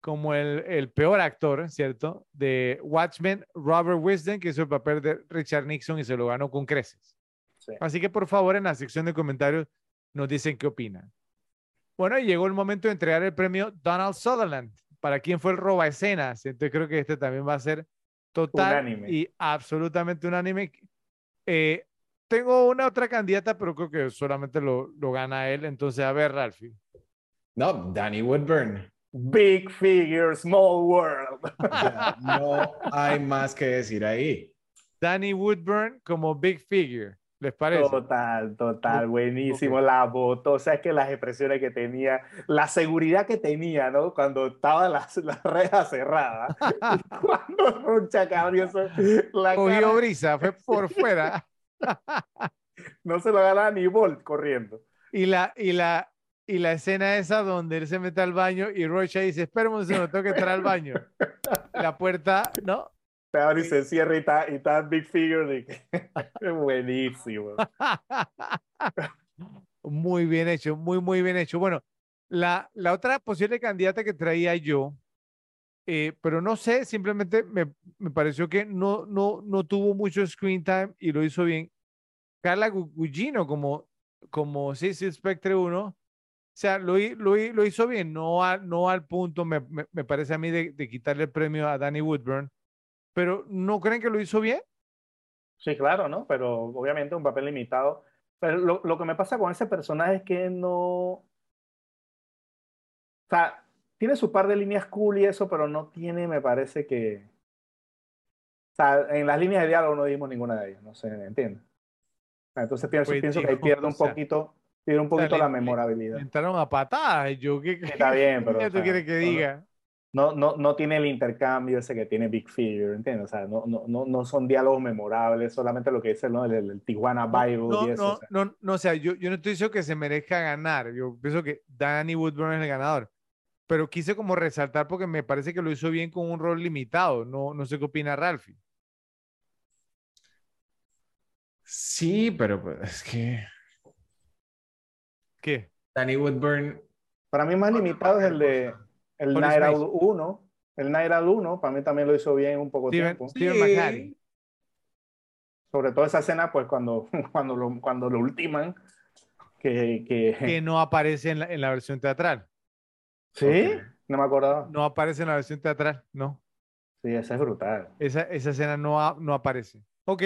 como el, el peor actor, ¿cierto? De Watchmen, Robert Wisden, que hizo el papel de Richard Nixon y se lo ganó con creces. Sí. Así que por favor en la sección de comentarios nos dicen qué opinan. Bueno, y llegó el momento de entregar el premio Donald Sutherland. ¿Para quién fue el roba escenas? Entonces creo que este también va a ser total Unánime. y absolutamente unánime. Eh, tengo una otra candidata, pero creo que solamente lo, lo gana él. Entonces, a ver, Ralphie. No, Danny Woodburn. Big figure, small world. [LAUGHS] No hay más que decir ahí. Danny Woodburn como Big Figure. ¿Les parece? Total, total, buenísimo. La voz, o sea, es que las expresiones que tenía, la seguridad que tenía, ¿no? Cuando estaban las, las rejas cerradas. [LAUGHS] cuando Rocha abrió eso, la Cogió cara, brisa, fue por [LAUGHS] fuera. no se lo ganaba ni Bolt corriendo. Y la, y la, y la escena esa donde él se mete al baño y Rocha dice, espérame un segundo, tengo que entrar al baño. [LAUGHS] La puerta, ¿no? Se abre y se cierra y está, y está Big Figure. de [LAUGHS] buenísimo. [LAUGHS] Muy bien hecho, muy, muy bien hecho. Bueno, la, la otra posible candidata que traía yo, eh, pero no sé, simplemente me, me pareció que no, no, no tuvo mucho screen time y lo hizo bien. Carla Gu- Gugino como, como Cecil Spectre 1, o sea, lo, lo, hi- lo hizo bien, no, a- no al punto, me, me, me parece a mí, de, de quitarle el premio a Danny Woodburn, pero ¿no creen que lo hizo bien? Sí, claro, ¿no? Pero obviamente un papel limitado. Pero lo, lo que me pasa con ese personaje es que no. O sea, tiene su par de líneas cool y eso, pero no tiene, me parece que. O sea, en las líneas de diálogo no dimos ninguna de ellas, no sé, ¿entiendes? Entonces pienso, Pues, pienso que ahí pierde o un poquito, pierde un poquito la le- memorabilidad. Entraron a patadas, yo qué, Está bien, [LAUGHS] pero, ¿qué o tú sea, quieres que diga? No, no, no tiene el intercambio ese que tiene Big Figure, ¿entiendes? O sea, no, no, no, no son diálogos memorables, solamente lo que dice ¿no? el, el- el Tijuana Bible No, y eso. no, o sea. no, no, o sea, yo, yo no estoy diciendo que se merezca ganar, yo pienso que Danny Woodburn es el ganador, pero quise como resaltar porque me parece que lo hizo bien con un rol limitado, no, no sé qué opina Ralphie. Sí, pero pues, es que ¿Qué? Danny Woodburn. Para mí más limitado es el de el Night. Owl 1. El Night Owl 1, para mí también lo hizo bien un poco Steven, tiempo. Steven Sí. Sobre todo esa escena, pues cuando, [LAUGHS] cuando, lo, cuando lo ultiman, que... que... que no aparece en la, en la versión teatral. ¿Sí? No me acordaba. No aparece en la versión teatral, no. Sí, esa es brutal. Esa, esa escena no, no aparece. Ok.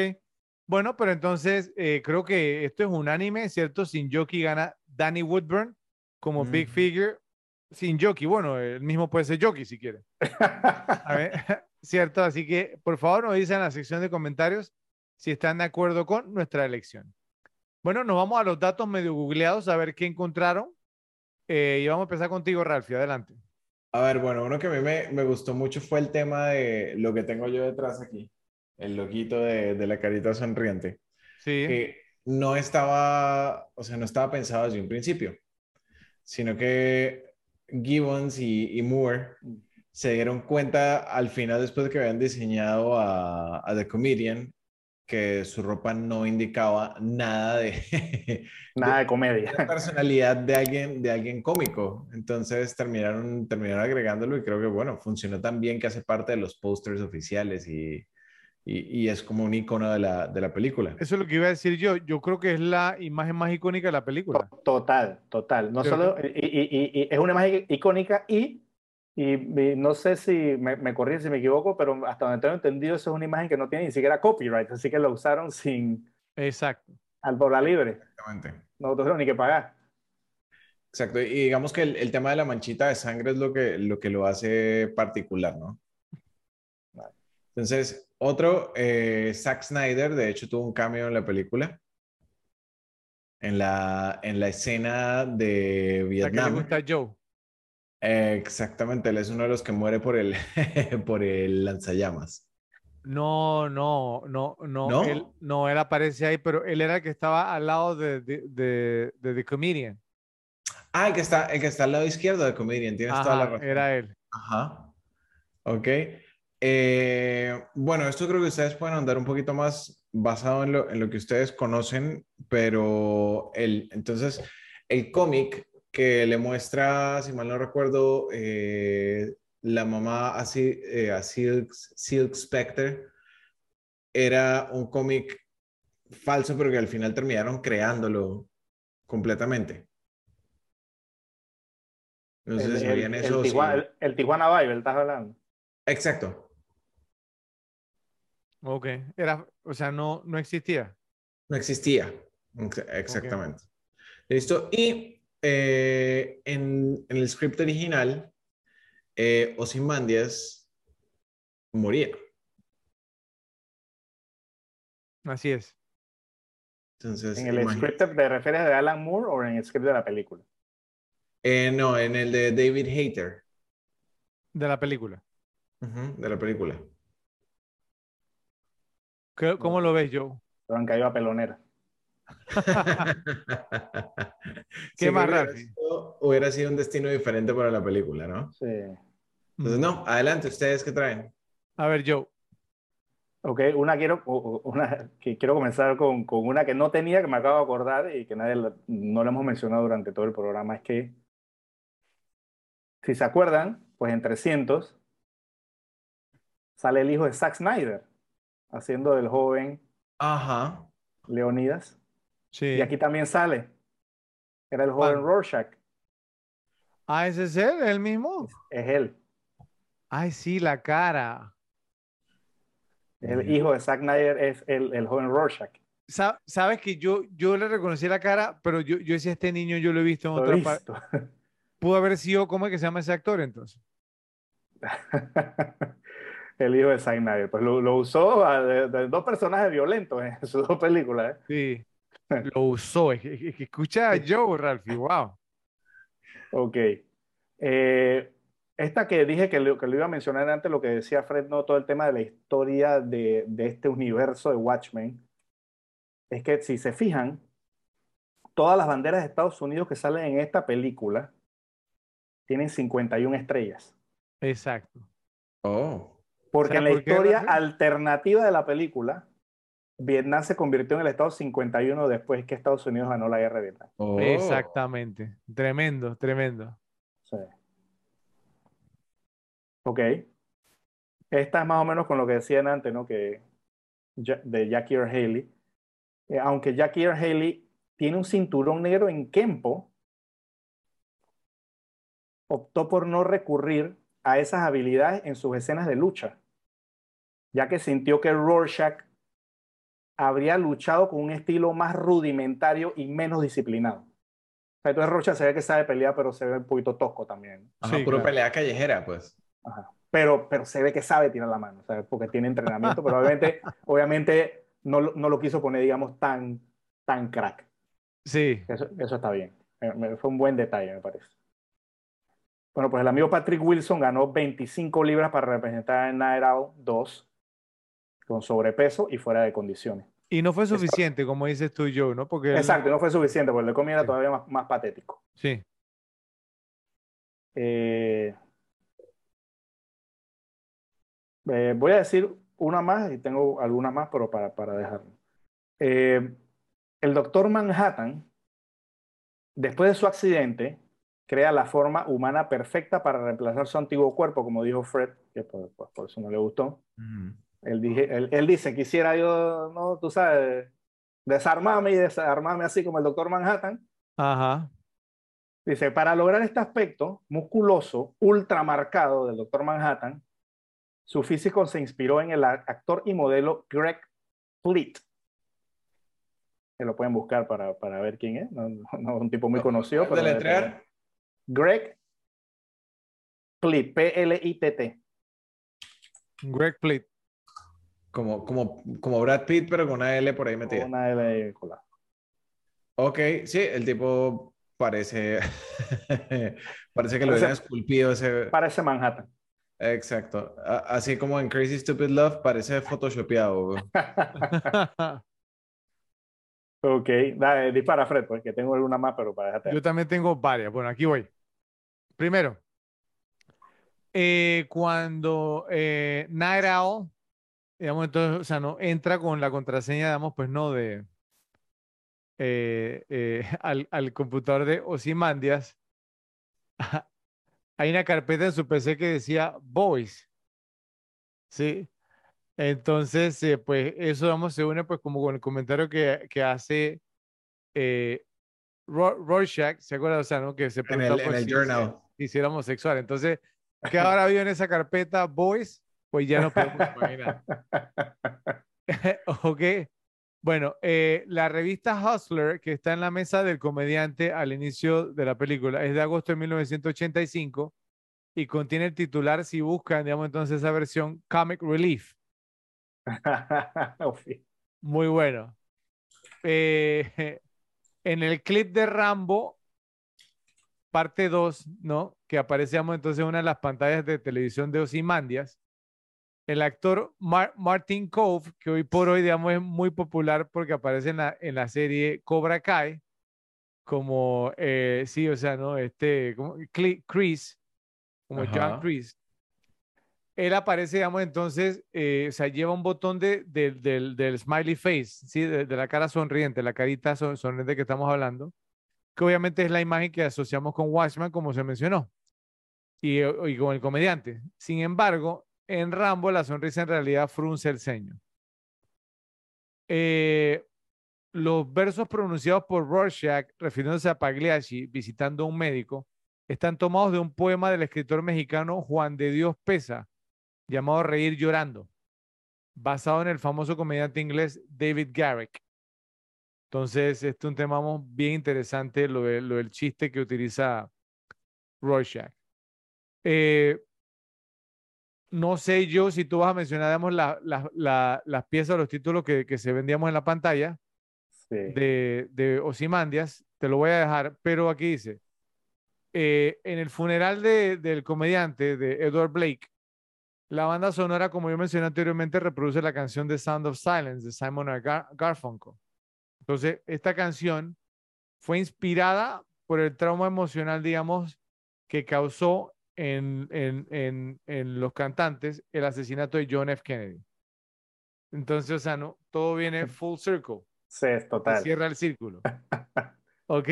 Bueno, pero entonces eh, creo que esto es unánime, ¿cierto? Sin Jockey gana Danny Woodburn como Big. Figure. Sin Jockey, bueno, el mismo puede ser Jockey si quiere. [LAUGHS] A ver, [LAUGHS] ¿cierto? Así que por favor nos dicen en la sección de comentarios si están de acuerdo con nuestra elección. Bueno, nos vamos a los datos medio googleados a ver qué encontraron. Eh, y vamos a empezar contigo, Ralphie. Adelante. A ver, bueno, uno que a mí me, me gustó mucho fue el tema de lo que tengo yo detrás aquí, el loguito de, de la carita sonriente, Sí. que no estaba, o sea, no estaba pensado desde un principio, sino que Gibbons y, y Moore se dieron cuenta al final, después de que habían diseñado a, a The Comedian, que su ropa no indicaba nada de, [LAUGHS] Nada de comedia. la personalidad de alguien, de alguien cómico. Entonces terminaron, terminaron agregándolo y creo que, bueno, funcionó tan bien que hace parte de los pósters oficiales y, y, y es como un icono de la, de la película. Eso es lo que iba a decir yo. Yo creo que es la imagen más icónica de la película. Total, total. No solo, y, y- y- y es una imagen icónica y, y, y no sé si me, me corrigen si me equivoco, pero hasta donde tengo entendido, eso es una imagen que no tiene ni siquiera copyright, así que lo usaron sin Exacto. al por la libre. Exactamente. No tuvieron ni que pagar. Exacto. Y digamos que el, el tema de la manchita de sangre es lo que lo, que lo hace particular, ¿no? Entonces, otro, eh, Zack Snyder, de hecho, tuvo un cameo en la película. En la, en la escena de La que le Vietnam. gusta a Joe. Eh, exactamente, él es uno de los que muere por el, [LAUGHS] por el lanzallamas. No, no, no, no. ¿No? Él, no, él aparece ahí, pero él era el que estaba al lado de, de, de, de The Comedian. Ah, el que está, el que está al lado izquierdo de Comedian, tienes toda la Ajá, razón. era él. Ajá. Ok. Eh, bueno, esto creo que ustedes pueden andar un poquito más basado en lo, en lo que ustedes conocen, pero el, entonces, el cómic que le muestra, si mal no recuerdo, eh, la mamá a, eh, a Silk, Silk Spectre, era un cómic falso, pero que al final terminaron creándolo completamente. No sé El, si sabían eso. Tijuana, el- el Tijuana Bible, estás hablando. Exacto. Ok. Era, o sea, no, no existía. No existía. Ex- Exactamente. Listo. Y eh, en, en el script original, eh, Ozymandias moría. Así es. Entonces, ¿En el script te refieres de Alan Moore o en el script de la película? Eh, no, en el de David Hayter, De la película. De la película. ¿Qué- ¿Cómo lo ves, Joe? Pero han caído a pelonera. [LAUGHS] ¿Qué más, hubiera sido- hubiera sido un destino diferente para la película, ¿no? Sí. Entonces, no, adelante, ¿ustedes qué traen? A ver, Joe. Ok, una quiero, una, que quiero comenzar con, con una que no tenía, que me acabo de acordar y que nadie la- no la hemos mencionado durante todo el programa, es que, si se acuerdan, pues en 300 sale el hijo de Zack Snyder, haciendo del joven Ajá. Leonidas. Sí. Y aquí también sale. Era el joven. Rorschach, Ah, ese es él, el mismo. es él, Ay, sí, la cara. el hijo de Zack Snyder, es el, el joven Rorschach. Sa- Sabes que yo, yo le reconocí la cara, pero yo, yo decía, este niño yo lo he visto en otra parte. [LAUGHS] Pudo haber sido, ¿cómo es que se llama ese actor entonces? [LAUGHS] El hijo de Zack Snyder. Pues lo, lo usó a- de, de dos personajes violentos en [LAUGHS] sus dos películas. ¿eh? Sí. [LAUGHS] Lo usó. Escucha a Joe, Ralphie. Wow. Ok. Eh, esta que dije que lo, que lo iba a mencionar antes, lo que decía Fred, no todo el tema de la historia de, de este universo de Watchmen, es que si se fijan, todas las banderas de Estados Unidos que salen en esta película tienen 51 estrellas. Exacto. Oh. Porque ¿Sabe en la por historia alternativa de la película, Vietnam se convirtió en el estado 51 después que Estados Unidos ganó la guerra de Vietnam. Oh. Exactamente. Tremendo, tremendo. Sí. Ok. Esta es más o menos con lo que decían antes, ¿no? Que de Jackie Earl Haley. Eh, aunque Jackie Earl Haley tiene un cinturón negro en Kempo, optó por no recurrir a esas habilidades en sus escenas de lucha, ya que sintió que Rorschach habría luchado con un estilo más rudimentario y menos disciplinado. Entonces Rorschach se ve que sabe pelear, pero se ve un poquito tosco también. Ajá, Sí, puro claro. pelea callejera, pues. Ajá. Pero, pero se ve que sabe tirar la mano, ¿sabes? Porque tiene entrenamiento, pero obviamente, [LAUGHS] obviamente no, lo- no lo quiso poner, digamos, tan, tan crack. Sí. Eso, eso está bien. Eh, Fue un buen detalle, me parece. Bueno, pues el amigo Patrick Wilson ganó 25 libras para representar a Night Owl 2 con sobrepeso y fuera de condiciones. Y no fue Exacto. suficiente, como dices tú, Joe, ¿no? Porque Exacto, no fue suficiente, porque el de comida era Sí. todavía más, más patético. Sí. Eh, eh, voy a decir una más y tengo algunas más, pero para, para dejarlo. Eh, el doctor Manhattan, después de su accidente, crea la forma humana perfecta para reemplazar su antiguo cuerpo, como dijo Fred, que por, por- por eso no le gustó. Ujú. Él, dije, él, él dice, quisiera yo, no, tú sabes, desarmarme y desarmarme así como el doctor Manhattan. Ajá. Dice, para lograr este aspecto musculoso, ultramarcado del Dr. Manhattan, su físico se inspiró en el actor y modelo Greg Fleet. Que lo pueden buscar para, para ver quién es. No, no- no es un tipo muy conocido. pero ¿Deletrear? Greg Fleet, P-L-I-T-T. Greg Plitt. Como, como, como Brad Pitt, pero con una L por ahí metida. Una L colada. Ok, sí, el tipo parece. [LAUGHS] parece que lo Parece- hubieran esculpido ese. Parece Manhattan. Exacto. A- Así como en Crazy Stupid Love, parece photoshopeado. [LAUGHS] ok, dale, dispara Fred, porque tengo una más, pero para dejarte. Yo también tengo varias. Bueno, aquí voy. Primero, eh, cuando eh, Night Owl, digamos, entonces, o sea, no entra con la contraseña, digamos, pues no, de eh, eh, [LAUGHS] al, al computador de Ozymandias, hay una carpeta en su PC que decía Voice. ¿Sí? Entonces, eh, pues eso, vamos, se une pues como con el comentario que, que hace eh, Ro- Rorschach, ¿se acuerda? O sea, ¿no? Que se En preguntaba el, en pues, el si- journal. si, si era homosexual. Entonces, ¿qué habrá habido en esa carpeta Voice? Pues ya no podemos [LAUGHS] imaginar. [LAUGHS] Ok. Bueno, eh, la revista Hustler, que está en la mesa del comediante al inicio de la película, es de agosto de 1985 y contiene el titular, si buscan, digamos entonces esa versión, Comic Relief. [LAUGHS] Muy bueno. eh, en el clip de Rambo, parte 2, ¿no? Que aparecíamos entonces en una de las pantallas de televisión de Osimandias, el actor Martin Cove, que hoy por hoy, digamos, es muy popular porque aparece en la, en la serie Cobra Kai, como, eh, sí, o sea, ¿no? Este, como Chris, como John Chris. Él aparece, digamos, entonces, eh, o sea, lleva un botón de, del, del, smiley face, ¿sí? De, la cara sonriente, la carita sonriente que estamos hablando, que obviamente es la imagen que asociamos con Watchman, como se mencionó, y, y con el comediante. Sin embargo, en Rambo la sonrisa en realidad frunce el ceño. Eh, los versos pronunciados por Rorschach, refiriéndose a Pagliacci visitando a un médico, están tomados de un poema del escritor mexicano Juan de Dios Pesa, llamado Reír llorando, basado en el famoso comediante inglés David Garrick. Entonces, este es un tema bien interesante, lo, del chiste que utiliza Rorschach. Eh, no sé yo si tú vas a mencionar, digamos, las piezas, los títulos que, se vendíamos en la pantalla de, de Osimandias, te lo voy a dejar, pero aquí dice, eh, en el funeral del comediante de Edward Blake, la banda sonora, como yo mencioné anteriormente, reproduce la canción The Sound of Silence de Simon Garfunkel. Entonces, esta canción fue inspirada por el trauma emocional, digamos, que causó en, en, en, los cantantes el asesinato de John F. Kennedy. Entonces, o sea, no, todo viene full circle. Sí, es total. Cierra el círculo. [LAUGHS] ¿Ok?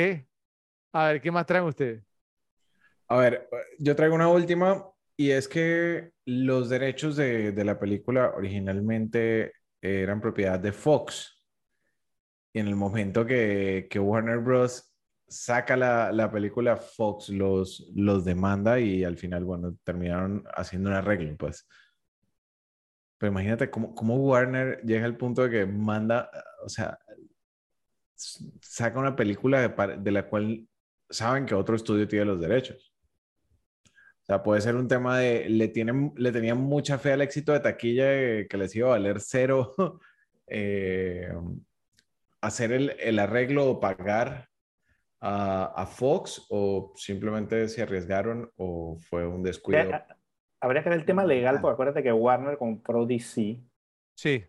A ver, ¿qué más traen ustedes? A ver, yo traigo una última y es que los derechos de, de la película originalmente eran propiedad de Fox. Y en el momento que, que Warner Bros saca la, la, película, Fox los, los demanda y al final, bueno, terminaron haciendo un arreglo, pues. Pero imagínate cómo, cómo Warner llega al punto de que manda, o sea, saca una película de, la cual saben que otro estudio tiene los derechos. O sea, puede ser un tema de, le, tienen, le tenían mucha fe al éxito de taquilla que les iba a valer cero [LAUGHS] eh, hacer el, el arreglo o pagar a, Fox o simplemente se arriesgaron o fue un descuido? Habría que ver el tema legal, porque acuérdate que Warner compró DC. Sí,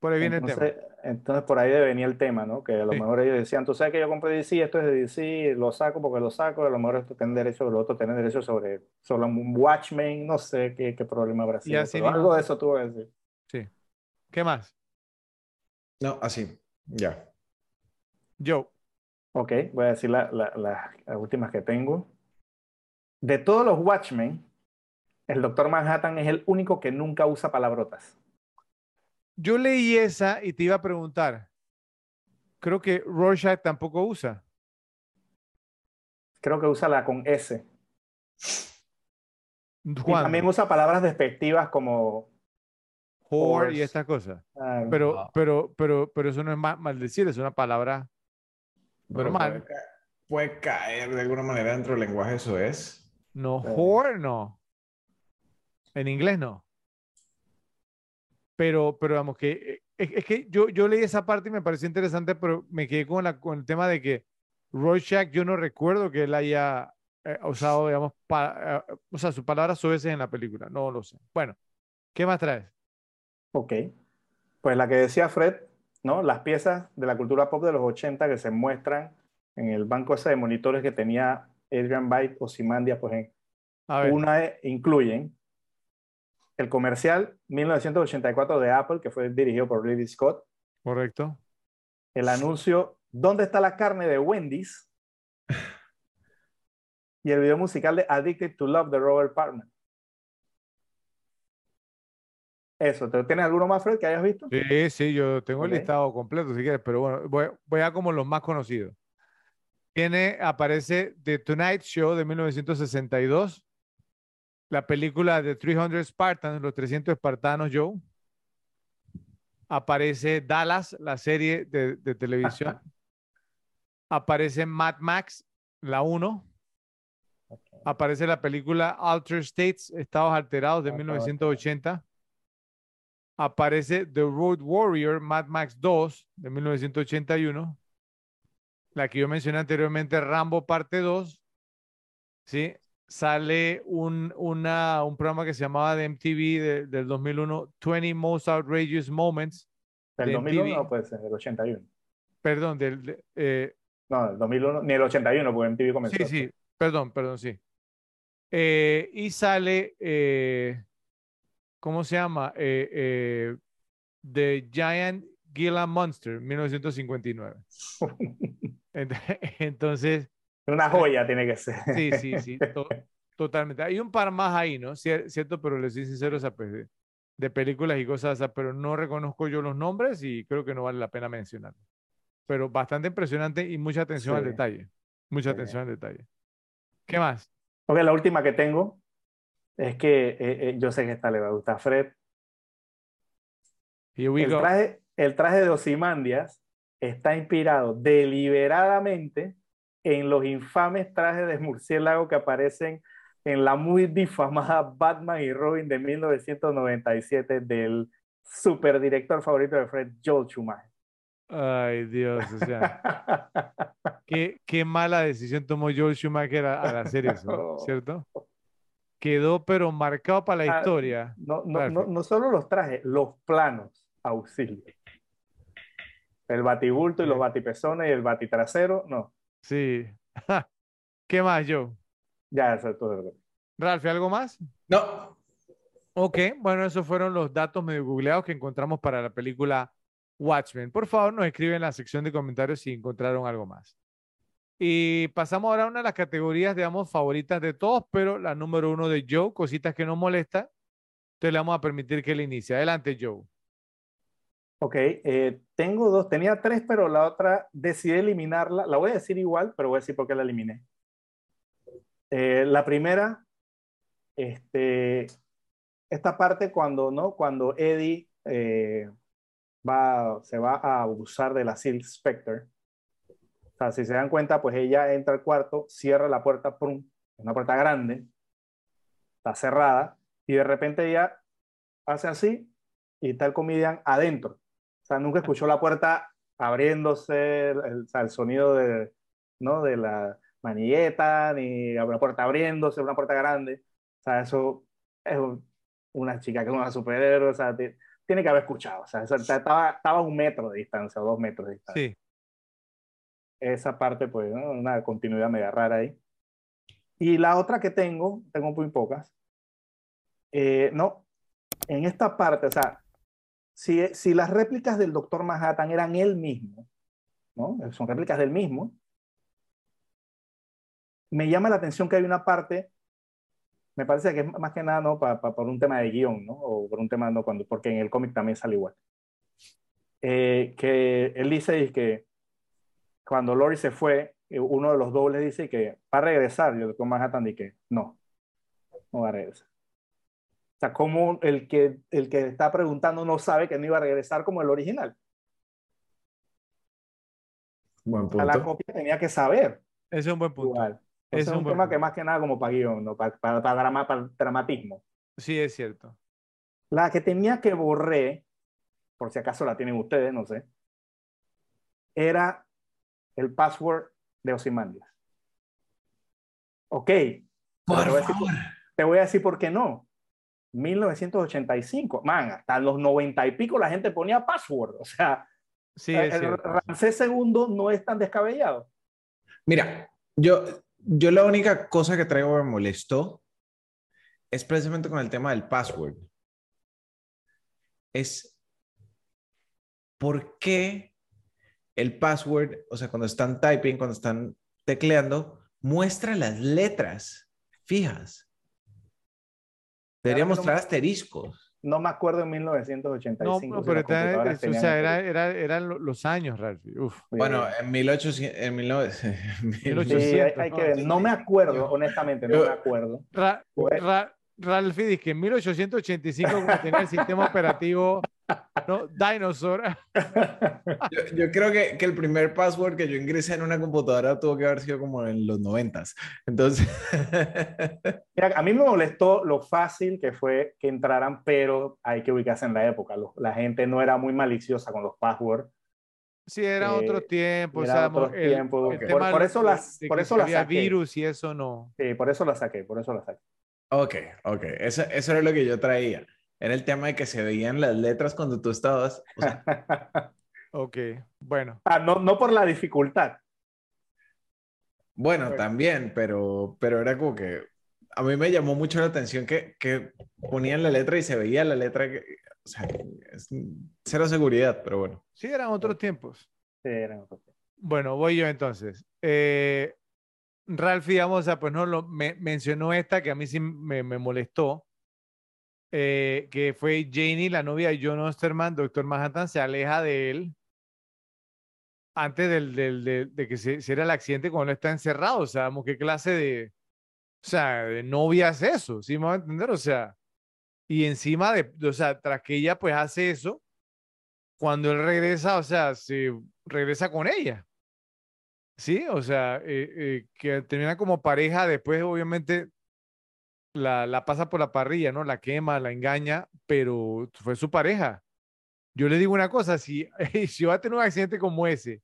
por ahí viene el tema. Entonces por ahí venía el tema, ¿no? Que a lo mejor ellos decían, tú sabes que yo compré DC, esto es de DC, lo saco porque lo saco, a lo mejor esto tiene derecho, lo otro tiene derecho sobre, sobre un Watchmen, no sé qué, qué problema habrá sido. algo de eso tuvo que decir. Sí. ¿Qué más? No, así, ya. Yo. Ok, voy a decir las últimas que tengo. De todos los Watchmen, el Doctor Manhattan es el único que nunca usa palabrotas. Yo leí esa y te iba a preguntar. Creo que Rorschach tampoco usa. Creo que usa la con S. Y también usa palabras despectivas como whore y estas cosas. Ah, pero, pero, pero, pero eso no es maldecir, es una palabra Normal. Puede, caer de alguna manera dentro del lenguaje, eso es. No, whore no. En inglés no. Pero, pero vamos, que eh, es, que yo, yo leí esa parte y me pareció interesante, pero me quedé con, la, con el tema de que Rorschach, yo no recuerdo que él haya eh, usado, digamos, eh, o sea, sus palabras veces en la película, no lo sé. Bueno, ¿qué más traes? Ok, pues la que decía Fred, ¿no? Las piezas de la cultura pop de los 80 que se muestran en el banco ese de monitores que tenía Adrian Byte o Simandia, pues en una incluyen el comercial 1984 de Apple, que fue dirigido por Ridley Scott. Correcto. El anuncio ¿Dónde está la carne de Wendy's? [LAUGHS] y el video musical de Addicted to Love de Robert Palmer. Eso, ¿tienes alguno más, Fred, que hayas visto? Sí, sí, yo tengo el listado completo, si quieres, pero bueno, voy, a como los más conocidos. Tiene, aparece The Tonight Show de 1962, la película de 300 Spartans, los 300 espartanos, Joe. Aparece Dallas, la serie de, televisión. aparece Mad Max, la 1. Aparece la película Alter States, Estados Alterados de 1980 aparece The Road Warrior Mad Max 2 de 1981, la que yo mencioné anteriormente, Rambo Parte 2, ¿sí? Sale un, una, un programa que se llamaba de MTV del 2001, 20 Most Outrageous Moments. ¿Del de 2001 MTV. no puede ser? ¿Del 81? Perdón, del, de- eh, No, del 2001, ni el 81, porque MTV comenzó. Sí, sí, perdón, perdón, sí. Eh, y sale, eh, ¿cómo se llama? Eh, eh, The Giant Gila Monster, 1959. [LAUGHS] Ent- [LAUGHS] Entonces, Una joya tiene que ser. sí, sí, [LAUGHS] sí, to- totalmente. Hay un par más ahí, ¿no? Cier- Cierto, pero les soy sincero, o sea, pues, de, películas y cosas, o sea, pero no reconozco yo los nombres y creo que no vale la pena mencionarlos. Pero bastante impresionante y mucha atención al Sí. detalle. Mucha Sí. atención al detalle. ¿Qué más? Ok, la última que tengo es que eh, eh, yo sé que esta le va a gustar a Fred. Here we El go. traje, el traje de Ozymandias está inspirado deliberadamente en los infames trajes de murciélago que aparecen en la muy difamada Batman y Robin de 1997 del superdirector favorito de Fred, Joel Schumacher. Ay, Dios, o sea, [LAUGHS] qué, qué mala decisión tomó Joel Schumacher al hacer eso, [LAUGHS] ¿cierto? Quedó pero marcado para la Ah, historia. No, no, no, no solo los trajes, los planos auxilio. El batibulto y los batipezones y el batitrasero, no, Sí. [LAUGHS] ¿Qué más, Joe? ya eso es todo. Ralph, ¿algo más? No, Ok, bueno, esos fueron los datos medio googleados que encontramos para la película Watchmen. Por favor, nos escriben en la sección de comentarios si encontraron algo más. Y pasamos ahora a una de las categorías, digamos, favoritas de todos, pero la número uno de Joe, cositas que nos molestan. Entonces le vamos a permitir que él inicie. Adelante, Joe. Ok, eh, tengo dos, tenía tres, pero la otra decidí eliminarla. La voy a decir igual, pero voy a decir por qué la eliminé. Eh, la primera, este, esta parte cuando, ¿no? Cuando Eddie eh, va, se va a abusar de la Silk Spectre. O sea, si se dan cuenta, pues ella entra al cuarto, cierra la puerta, ¡prum! una puerta grande, está cerrada, y de repente ella hace así y está el comedian adentro. O sea, nunca escuchó la puerta abriéndose, el, el- sonido de, ¿no? de la manilleta, ni la puerta abriéndose, una puerta grande. O sea, eso es un- una chica que es una superhéroe, o sea, ti- tiene que haber escuchado. O sea, estaba, estaba a un metro de distancia o dos metros de distancia. Sí. Esa parte, pues, una continuidad media rara ahí. Y la otra que tengo, tengo muy pocas, eh, no, en esta parte, o sea, si, si las réplicas del Doctor Manhattan eran él mismo, ¿no? Son réplicas del mismo, me llama la atención que hay una parte, me parece que es más que nada, ¿no? Pa- por un tema de guion, ¿no? O por un tema, ¿no? Cuando, porque en el cómic también sale igual. Eh, que él dice que cuando Lori se fue, eh, uno de los dobles dice que va a regresar, y el Doctor Manhattan que no, no va a regresar. O sea, como el que, el que está preguntando no sabe que no iba a regresar como el original. buen O sea, la punto. copia tenía que saber Ese es un buen punto. igual. Ese Entonces, es un tema punto. que más que nada como para guion, ¿no? para, para, para drama- para dramatismo. Sí, es cierto. La que tenía que borré, por si acaso la tienen ustedes, no sé, era el password de Ozymandias. Ok, Por te voy decir- favor. te voy a decir por qué no. 1985, man, hasta los 90 y pico la gente ponía password. O sea, Sí, el cierto. Ramsés II no es tan descabellado. Mira, yo, yo la única cosa que traigo me molestó es precisamente con el tema del password. Es por qué el password, o sea, cuando están typing, cuando están tecleando, muestra las letras fijas. Debería Claro no mostrar me- asteriscos. No me acuerdo en No, 1985. no, si pero está- computadoras o sea, era, era- eran lo- los años, Ralph. Uf. Bueno, en 1800, en 1900, [LAUGHS] sí, 1800, hay, hay que ¿no? ver. No me acuerdo, honestamente, no me acuerdo. Ra- Ra- Ralph dice que en 1885, como tenía el sistema operativo ¿no? Dinosaur. Yo, yo creo que, que el primer password que yo ingresé en una computadora tuvo que haber sido como en los noventas. Entonces, [LAUGHS] Mira, a mí me molestó lo fácil que fue que entraran, pero hay que ubicarse en la época. La gente no era muy maliciosa con los passwords. Sí, era Eh, otro tiempo, o era sea, otros el- tiempos. el Por- eso las- por eso las había saqué. virus y eso no. Sí, por eso la saqué, por eso la saqué. ok, ok, eso, eso era lo que yo traía. Era el tema de que se veían las letras cuando tú estabas. o sea, [LAUGHS] Ok, bueno. Ah, no, no por la dificultad. bueno, Bueno. también, pero, pero era como que a mí me llamó mucho la atención que, que ponían la letra y se veía la letra. que- o sea, es cero seguridad, pero bueno. Sí, eran otros tiempos. Sí, eran otros tiempos. Bueno, voy yo entonces. Eh, Ralph, digamos, o sea, pues no lo me- mencionó esta que a mí sí me, me molestó, eh, que fue Janie, la novia de John Osterman, Doctor Manhattan, se aleja de él antes del, del- de que se hiciera el accidente cuando él está encerrado. O sea, qué clase de, o sea, de novia es eso, ¿sí me a entender? O sea, y encima de, o sea, tras que ella pues hace eso, cuando él regresa, o sea, se regresa con ella. Sí, o sea, eh, eh, que termina como pareja, después obviamente la, la pasa por la parrilla, ¿no? La quema, la engaña, pero fue su pareja. Yo le digo una cosa, si, [LAUGHS] si voy a tener un accidente como ese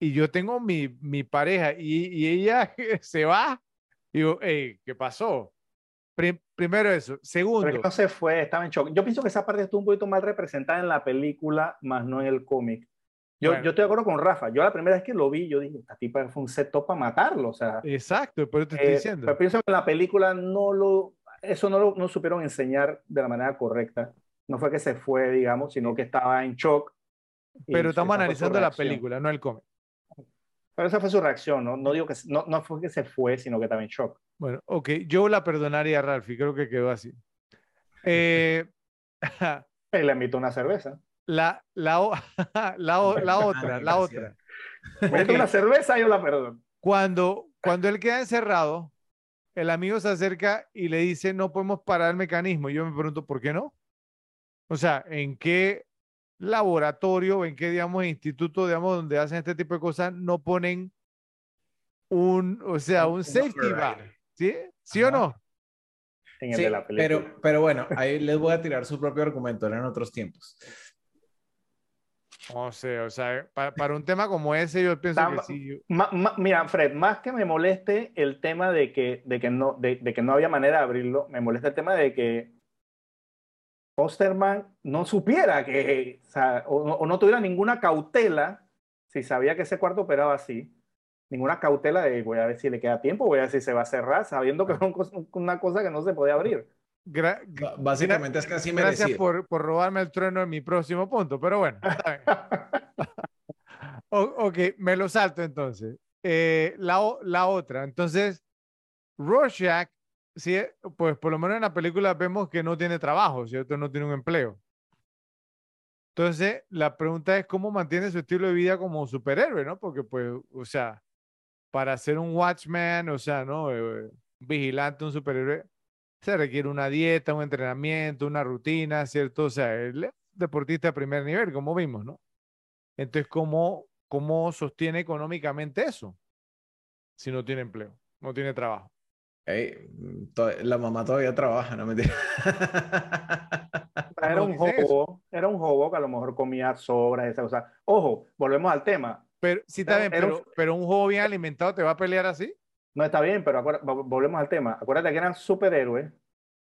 y yo tengo mi, mi pareja y, y ella [LAUGHS] se va, digo, hey, ¿qué pasó? Pri- primero eso. Segundo, Pero no se fue, estaba en shock. Yo pienso que esa parte estuvo un poquito mal representada en la película, más no en el cómic. Yo, Bueno. yo estoy de acuerdo con Rafa. Yo la primera vez que lo vi, yo dije, esta tipa fue un setup para matarlo. O sea, exacto, por eso te estoy eh, diciendo. pero pienso que en la película no lo, eso no lo no supieron enseñar de la manera correcta. No fue que se fue, digamos, sino que estaba en shock. Pero estamos analizando la película, no el cómic. Pero esa fue su reacción, ¿no? No digo que no, no fue que se fue, sino que estaba en shock. Bueno, ok, yo la perdonaría a Ralphie, creo que quedó así. Eh, [LAUGHS] Y le invitó una cerveza. La, la, [LAUGHS] la, la otra, la otra. Una cerveza, yo la perdono. Cuando, cuando él queda encerrado, el amigo se acerca y le dice, no podemos parar el mecanismo. Yo me pregunto, ¿por qué no? O sea, ¿en qué laboratorio, en qué, digamos, instituto, digamos, donde hacen este tipo de cosas, no ponen un, o sea, un safety override. ¿Sí? ¿Sí o no? En el Sí, de la película. pero, pero bueno, ahí les voy a tirar su propio argumento, eran otros tiempos. No sé, o sea, pa- para un tema como ese, yo pienso que sí. Ma- ma- mira, Fred, más que me moleste el tema de que, de que, no, de, de que no había manera de abrirlo, me molesta el tema de que Osterman no supiera que, o, sea, o no, o no tuviera ninguna cautela, si sabía que ese cuarto operaba así, ninguna cautela de voy a ver si le queda tiempo, voy a ver si se va a cerrar, sabiendo que era un una cosa que no se podía abrir. Gra- Básicamente es casi Gracias merecido. por, por robarme el trueno en mi próximo punto, pero bueno. [LAUGHS] O- ok, me lo salto entonces. Eh, la, la otra, entonces, Rorschach, sí, pues por lo menos en la película vemos que no tiene trabajo, ¿cierto? No tiene un empleo. Entonces, la pregunta es cómo mantiene su estilo de vida como superhéroe, ¿no? Porque, pues, o sea, para ser un Watchman, o sea, ¿no? Eh, vigilante, un superhéroe, se requiere una dieta, un entrenamiento, una rutina, ¿cierto? O sea, él es deportista de primer nivel, como vimos, ¿no? Entonces, ¿cómo, cómo sostiene económicamente eso? Si no tiene empleo, no tiene trabajo. Ey, to- la mamá todavía trabaja, no me [LAUGHS] Era No un hobo, era un hobo que a lo mejor comía sobras, esa cosa. Ojo, volvemos al tema. Pero sí está Era- bien, era pero, pero un juego bien alimentado te va a pelear así. No está bien, pero volvemos al tema. Acuérdate que eran superhéroes,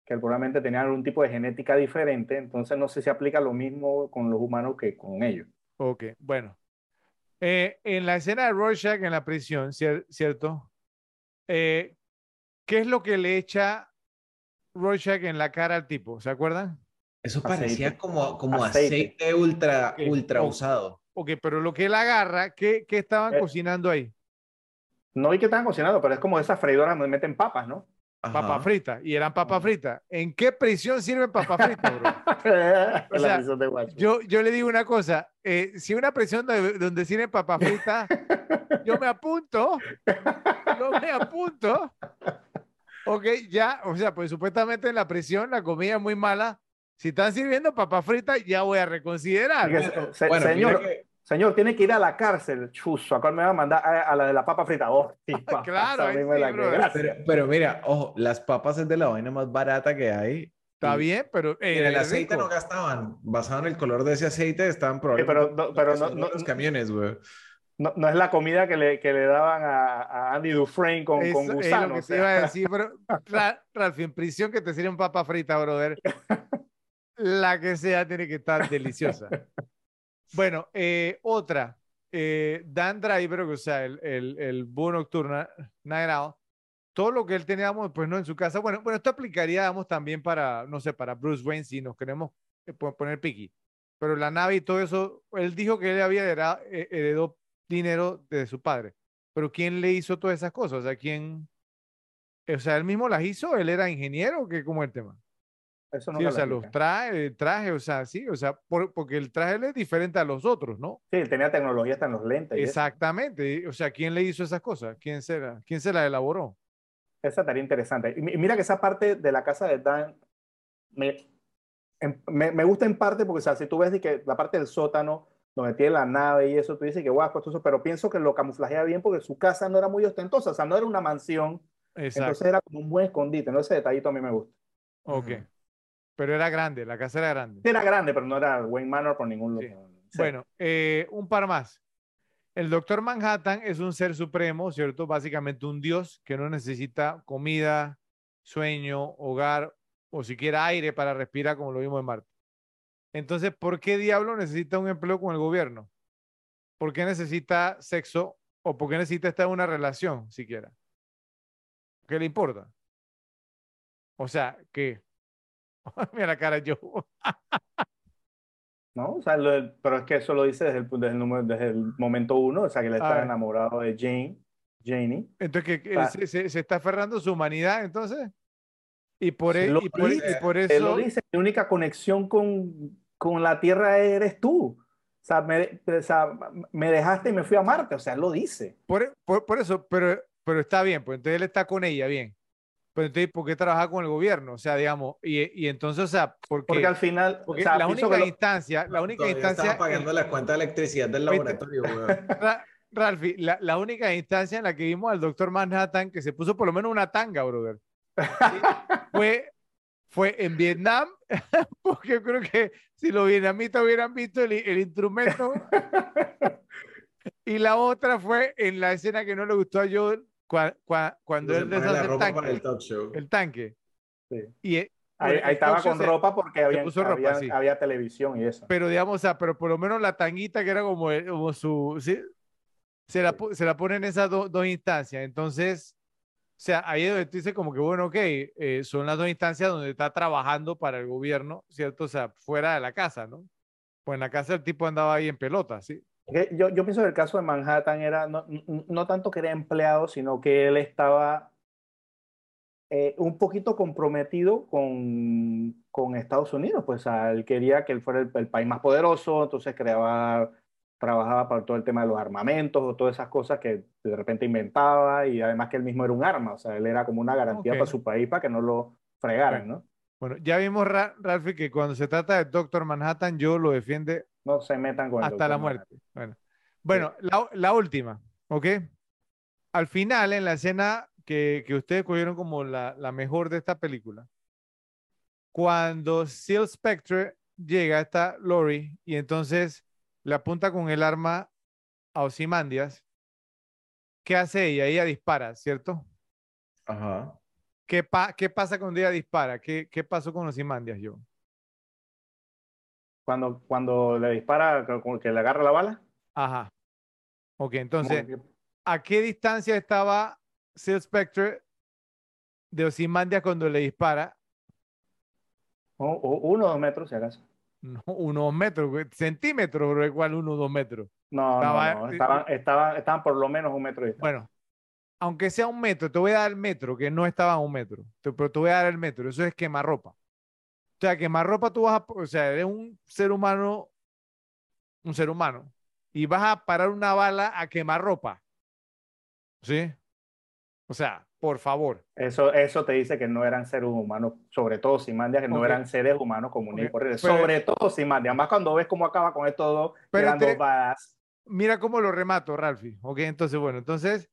que probablemente tenían algún tipo de genética diferente, entonces no sé si aplica lo mismo con los humanos que con ellos. Ok, bueno. Eh, en la escena de Rorschach en la prisión, cier- ¿cierto? Eh, ¿qué es lo que le echa Rorschach en la cara al tipo? ¿Se acuerdan? Eso Aceite. parecía como, como Aceite. aceite, ultra, ultra usado. Ok, pero lo que él agarra, ¿qué, qué estaban Eh. cocinando ahí? No vi que estaban cocinando, pero es como esas freidoras donde meten papas, ¿no? Papa Ajá. frita. Y eran papas fritas. ¿En qué prisión sirven papas fritas, bro? [LAUGHS] Sea, de. Yo, yo le digo una cosa, eh, si una prisión donde, donde sirven papas fritas, [LAUGHS] yo me apunto, yo me apunto. Ok, ya, o sea, pues supuestamente en la prisión la comida es muy mala, Si están sirviendo papas fritas, ya voy a reconsiderar. Que se- se- Bueno, señor, mira que- señor, tiene que ir a la cárcel. Chuzo, acá me va a mandar a, a la de la papa frita. Oh, [LAUGHS] sí, papá, Claro, sí, la. Pero, pero mira, ojo, las papas es de la vaina más barata que hay. Está y- bien, pero y en eh, el aceite rico. no gastaban. Basado en el color de ese aceite, estaban probablemente pero no- pero no- no- los camiones, güey. No, no es la comida que le, que le daban a, a Andy Dufresne con, Eso con es lo gusano. que o te sea. iba a decir, pero [LAUGHS] Ra- Ralph, en prisión que te sirven papa frita, brother. [LAUGHS] La que sea tiene que estar deliciosa. Bueno, eh, otra. eh, Dan Driver, o sea, el, el, el búho nocturno, Night todo lo que él tenía, pues no en su casa. Bueno, bueno, esto aplicaría, también para, no sé, para Bruce Wayne si nos queremos eh, po- poner piqui. Pero la nave y todo eso, él dijo que él había heredado, eh, heredó dinero de su padre. Pero ¿quién le hizo todas esas cosas? O sea, ¿quién? O sea, él mismo las hizo, él era ingeniero, o ¿qué? ¿Cómo es el tema? Eso Sí, o lo sea, los explican. traje, el traje, o sea, sí, o sea, por- porque el traje es diferente a los otros, ¿no? Sí, él tenía tecnología hasta en los lentes. Exactamente, o sea, ¿quién le hizo esas cosas? ¿Quién se la, quién se la elaboró? Esa tarea interesante. Y mi- mira que esa parte de la casa de Dan me, en- me, me gusta en parte porque, o sea, si tú ves de que la parte del sótano, donde tiene la nave y eso, tú dices que guau, costoso, pero pienso que lo camuflajea bien porque su casa no era muy ostentosa, o sea, no era una mansión, Exacto, entonces era como un buen escondite, ¿no? Ese detallito a mí me gusta. ok. Pero era grande, la casa era grande. Era grande, pero no era Wayne Manor por ningún Sí. lugar. Sí. Bueno, eh, un par más. El Doctor Manhattan es un ser supremo, ¿cierto? Básicamente un dios que no necesita comida, sueño, hogar o siquiera aire para respirar, como lo vimos en Marte. Entonces, ¿por qué diablo necesita un empleo con el gobierno? ¿Por qué necesita sexo o por qué necesita estar en una relación siquiera? ¿Qué le importa? O sea, que... [LAUGHS] Mira la cara yo. [LAUGHS] ¿no? O sea, lo- pero es que eso lo dice desde el, desde el, desde el momento uno, o sea, que él está Ah. enamorado de Jane, Janie. Entonces, que, él se, se- se está aferrando su humanidad, entonces. Y por, Se e- y por, y dice, por Él eso. lo dice, mi única conexión con, con la Tierra eres tú. O sea, me, o sea, me dejaste y me fui a Marte, o sea, él lo dice. Por, por- por eso, pero, pero está bien, pues entonces él está con ella, bien. Pero entonces, ¿por qué trabaja con el gobierno? O sea, digamos, y, y entonces, o sea, porque, Porque al final, porque o sea, la única que lo- instancia, la única Todavía instancia, estaba pagando en- la cuenta de electricidad del laboratorio, [LAUGHS] güey. Ra- Ralphie, la, la única instancia en la que vimos al doctor Manhattan que se puso por lo menos una tanga, brother, fue, fue en Vietnam, [LAUGHS] porque yo creo que si los vietnamitas hubieran visto el, el instrumento, [LAUGHS] y la otra fue en la escena que no le gustó a Joel cua- cua- cuando él deshace el ropa para el tanque, talk show. el tanque. Sí. Y, eh, ahí, ahí estaba con se- ropa porque había, puso ropa, había, sí. había televisión y eso. pero digamos, o sea, pero por lo menos la tanguita que era como, el- como su, sí, se la, se la ponen en esas do- dos instancias. Entonces, o sea, ahí es donde tú dices como que, bueno, ok, eh, son las dos instancias donde está trabajando para el gobierno, ¿cierto? O sea, fuera de la casa, ¿no? Pues en la casa el tipo andaba ahí en pelota, ¿sí? Yo, yo pienso que el caso de Manhattan era no, no- tanto que era empleado, sino que él estaba eh, un poquito comprometido con, con Estados Unidos. Pues sea, él quería que él fuera el, el país más poderoso, entonces creaba, trabajaba para todo el tema de los armamentos o todas esas cosas que de repente inventaba y además que él mismo era un arma, o sea, él era como una garantía Ok. para su país para que no lo fregaran, ¿no? Bueno, ya vimos, Ra- Ralphie, que cuando se trata de Doctor Manhattan, yo lo defiende No se metan con el hasta la muerte. Bueno, bueno la, la última, ¿ok? Al final, en la escena que, que ustedes cogieron como la, la mejor de esta película, cuando Seal Spectre llega a esta Lori y entonces le apunta con el arma a Ozymandias, ¿qué hace ella? Ella dispara, ¿cierto? Ajá. ¿Qué, pa- qué pasa cuando ella dispara? ¿Qué, qué pasó con Ozymandias, yo? Cuando, cuando le dispara, que le agarra la bala. Ajá. Ok, entonces, ¿a qué distancia estaba Seal Spectre de Ozymandias cuando le dispara? o- o- uno o dos metros, si acaso. No, unos metros, güey, centímetros, pero igual uno o dos metros. No, Estaba- no, no, estaban, estaban, estaban por lo menos un metro de distancia. Bueno, aunque sea un metro, te voy a dar el metro, que no estaba a un metro, te- pero te voy a dar el metro, eso es quemarropa. O sea, quemarropa tú vas a, o sea, eres un ser humano, un ser humano, y vas a parar una bala a quemarropa. ¿Sí? O sea, por favor. Eso, eso te dice que no eran seres humanos, sobre todo Simandia, que no eran seres humanos comunes y corrientes. Sobre todo Simandia. Además, cuando ves cómo acaba con estos dos, Pero dos. Mira cómo lo remato, Ralphie. Ok, entonces, bueno, entonces,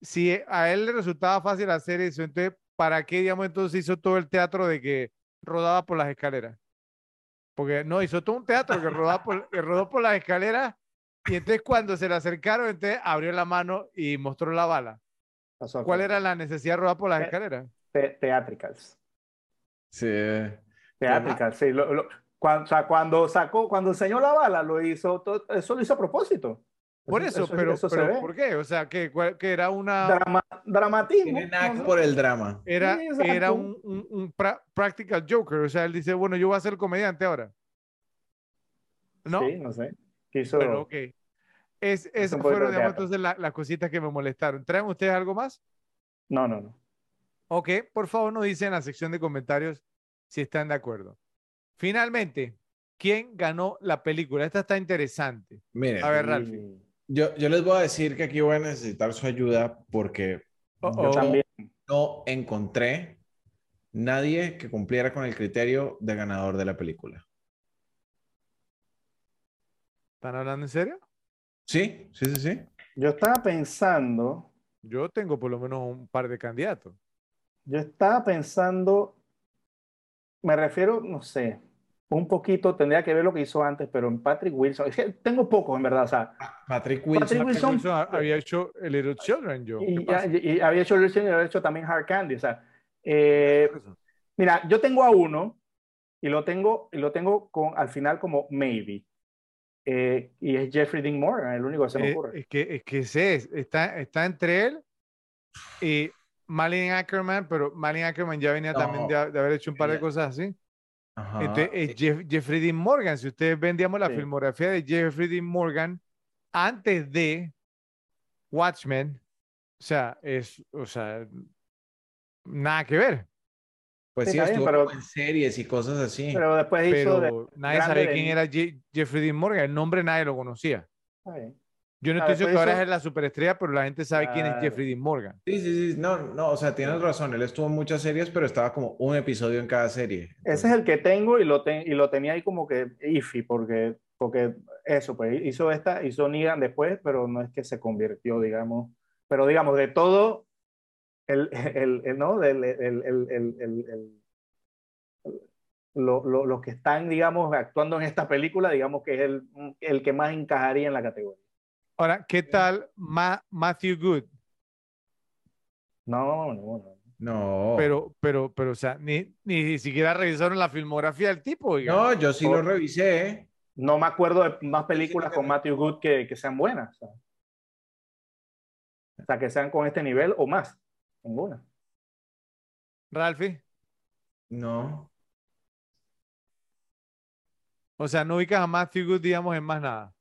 si a él le resultaba fácil hacer eso, entonces, ¿para qué, digamos, entonces hizo todo el teatro de que rodaba por las escaleras? Porque no, hizo todo un teatro que, rodaba por, que rodó por las escaleras y entonces cuando se le acercaron, entonces abrió la mano y mostró la bala. Pasó ¿Cuál era la necesidad de rodar por las Eh, escaleras? te- Theatricals. Sí. Theatricals, sí. Lo- lo- cuando, o sea, cuando sacó, cuando enseñó la bala, lo hizo, todo- eso lo hizo a propósito. Por eso, pero, eso pero. ¿por qué? O sea, que, era una... Drama- dramatismo. No por el drama. Era, Sí, era un, un- un pra- practical joker. O sea, él dice, bueno, yo voy a ser comediante ahora. ¿No? Sí, no sé. Quiso, Bueno, ok. Es, poquito fueron, de digamos, entonces la- las cositas que me molestaron. ¿Traen ustedes algo más? No, no, no. Ok, por favor nos dicen en la sección de comentarios si están de acuerdo. Finalmente, ¿quién ganó la película? Esta está interesante. Miren, A ver, Y- Ralphie. Yo, yo les voy a decir que aquí voy a necesitar su ayuda porque Oh, Yo también. no encontré nadie que cumpliera con el criterio de ganador de la película. ¿Están hablando en serio? Sí, sí, sí, sí. Yo estaba pensando, Yo tengo por lo menos un par de candidatos. yo estaba pensando, me refiero, no sé, un poquito, tendría que ver lo que hizo antes, pero en Patrick Wilson, es que tengo pocos en verdad, o sea, Patrick Wilson. Patrick Wilson- Wilson ha- había hecho el Little Children, yo. ¿Qué y, y- y había hecho Lucian y había hecho también Hard Candy, o sea, eh, mira, yo tengo a uno y lo tengo, y lo tengo con, al final como maybe, eh, y es Jeffrey Dean Morgan, el único que se me Eh, ocurre. es que, es que ese es, está, está entre él y Malin Ackerman, pero Malin Ackerman ya venía también No, de, de haber hecho un par de cosas así. Ajá. Entonces, es Jeff- Jeffrey Dean Morgan. Si ustedes ven, digamos, la Sí. filmografía de Jeffrey Dean Morgan antes de Watchmen, o sea, es, o sea, nada que ver. Pues Sí, sí, está bien, estuvo pero- en series y cosas así. Pero después hizo de- nadie de quién era Je- Jeffrey Dean Morgan. El nombre nadie lo conocía. Está bien. Yo no Ah, estoy diciendo que después ahora es la superestrella, pero la gente sabe quién es Claro. Jeffrey Dean Morgan. Sí, sí, sí. No, no, o sea, tienes razón. Él estuvo en muchas series, pero estaba como un episodio en cada serie. Ese es el que tengo y lo, ten- y lo tenía ahí como que iffy, porque, porque eso, pues hizo esta, hizo Negan después, pero no es que se convirtió, digamos. Pero digamos, de todo, el, el, el- ¿no? Del- el, el, el, el- el- el- lo- lo- los que están, digamos, actuando en esta película, digamos que es el, el que más encajaría en la categoría. Ahora, ¿qué tal Ma- Matthew Good? No, no, no. No. Pero, pero, pero, o sea, ni, ni siquiera revisaron la filmografía del tipo. No, yo sí lo revisé. No me acuerdo de más películas con. Matthew Good que, que sean buenas. O sea. O sea, que sean con este nivel o más. Ninguna. Ralphie. No. O sea, no ubicas a Matthew Good, digamos, en más nada.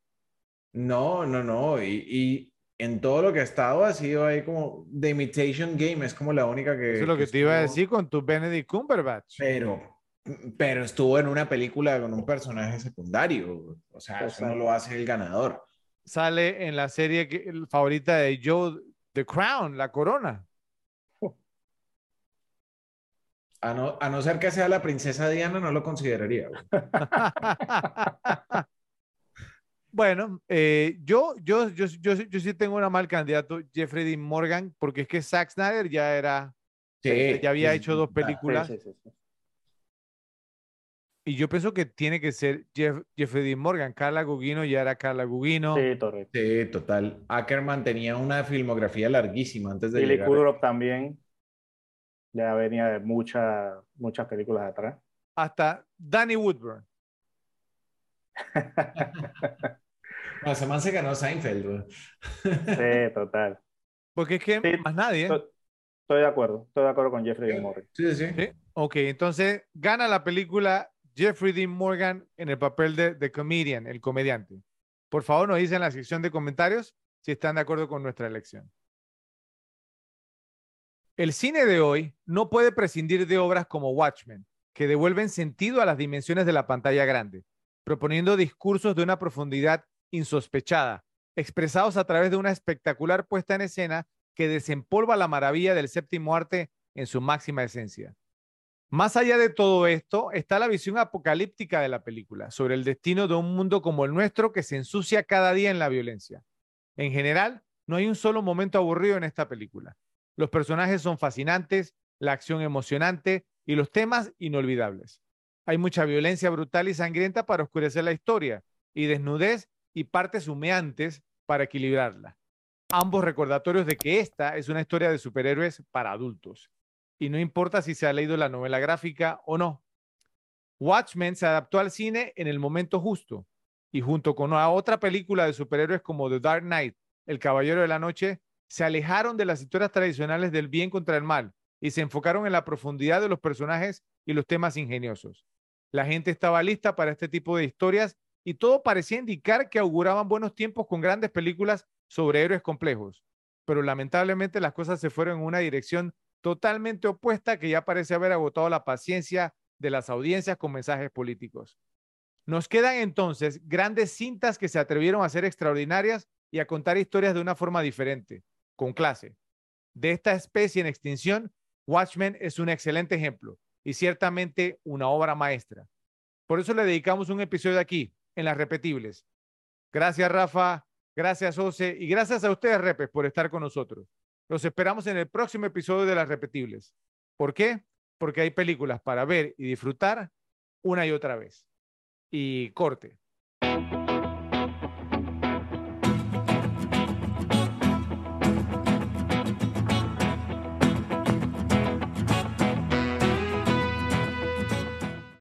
No, no, no. Y, y en todo lo que ha estado ha sido ahí como The Imitation Game. Es como la única que. Eso es lo que te iba a decir con tu Benedict Cumberbatch. Pero, pero estuvo en una película con un personaje secundario. O sea, eso no lo hace el ganador. Sale en la serie que, el favorita de Joe, The Crown, La Corona. A no, a no ser que sea la princesa Diana, no lo consideraría. [LAUGHS] Bueno, eh, yo, yo, yo, yo, yo sí tengo una mal candidato, Jeffrey Dean Morgan, porque es que Zack Snyder ya era, Sí, ya había sí, hecho dos películas. Sí, sí, sí, sí. Y yo pienso que tiene que ser Jeff- Jeffrey Dean Morgan. Carla Gugino ya era Carla Gugino. Sí, correcto. Sí, total. Ackerman tenía una filmografía larguísima antes de Billy llegar. Kudrow también. Ya venía de muchas muchas películas atrás. Hasta Danny Woodburn. [LAUGHS] No, ese man se ganó Seinfeld. güey. Sí, total. Porque es que Sí, más nadie. Estoy, estoy de acuerdo. Estoy de acuerdo con Jeffrey Dean Morgan. Sí, sí, sí. ¿sí? Ok, entonces gana la película Jeffrey Dean Morgan en el papel de, de comedian, el comediante. Por favor, nos dicen en la sección de comentarios si están de acuerdo con nuestra elección. El cine de hoy no puede prescindir de obras como Watchmen, que devuelven sentido a las dimensiones de la pantalla grande, proponiendo discursos de una profundidad insospechada, expresados a través de una espectacular puesta en escena que desempolva la maravilla del séptimo arte en su máxima esencia. Más allá de todo esto está la visión apocalíptica de la película sobre el destino de un mundo como el nuestro que se ensucia cada día en la violencia. En general, no hay un solo momento aburrido en esta película. Los personajes son fascinantes, la acción emocionante y los temas inolvidables. Hay mucha violencia brutal y sangrienta para oscurecer la historia y desnudez y partes humeantes para equilibrarla. Ambos recordatorios de que esta es una historia de superhéroes para adultos. Y no importa si se ha leído la novela gráfica o no. Watchmen se adaptó al cine en el momento justo y junto con otra película de superhéroes como The Dark Knight, El Caballero de la Noche, se alejaron de las historias tradicionales del bien contra el mal y se enfocaron en la profundidad de los personajes y los temas ingeniosos. La gente estaba lista para este tipo de historias y todo parecía indicar que auguraban buenos tiempos con grandes películas sobre héroes complejos. Pero lamentablemente las cosas se fueron en una dirección totalmente opuesta que ya parece haber agotado la paciencia de las audiencias con mensajes políticos. Nos quedan entonces grandes cintas que se atrevieron a ser extraordinarias y a contar historias de una forma diferente, con clase. De esta especie en extinción, Watchmen es un excelente ejemplo y ciertamente una obra maestra. Por eso le dedicamos un episodio aquí, en las repetibles. Gracias, Rafa. Gracias, José. Y gracias a ustedes, Repes, por estar con nosotros. Los esperamos en el próximo episodio de las repetibles. ¿Por qué? Porque hay películas para ver y disfrutar una y otra vez y corte.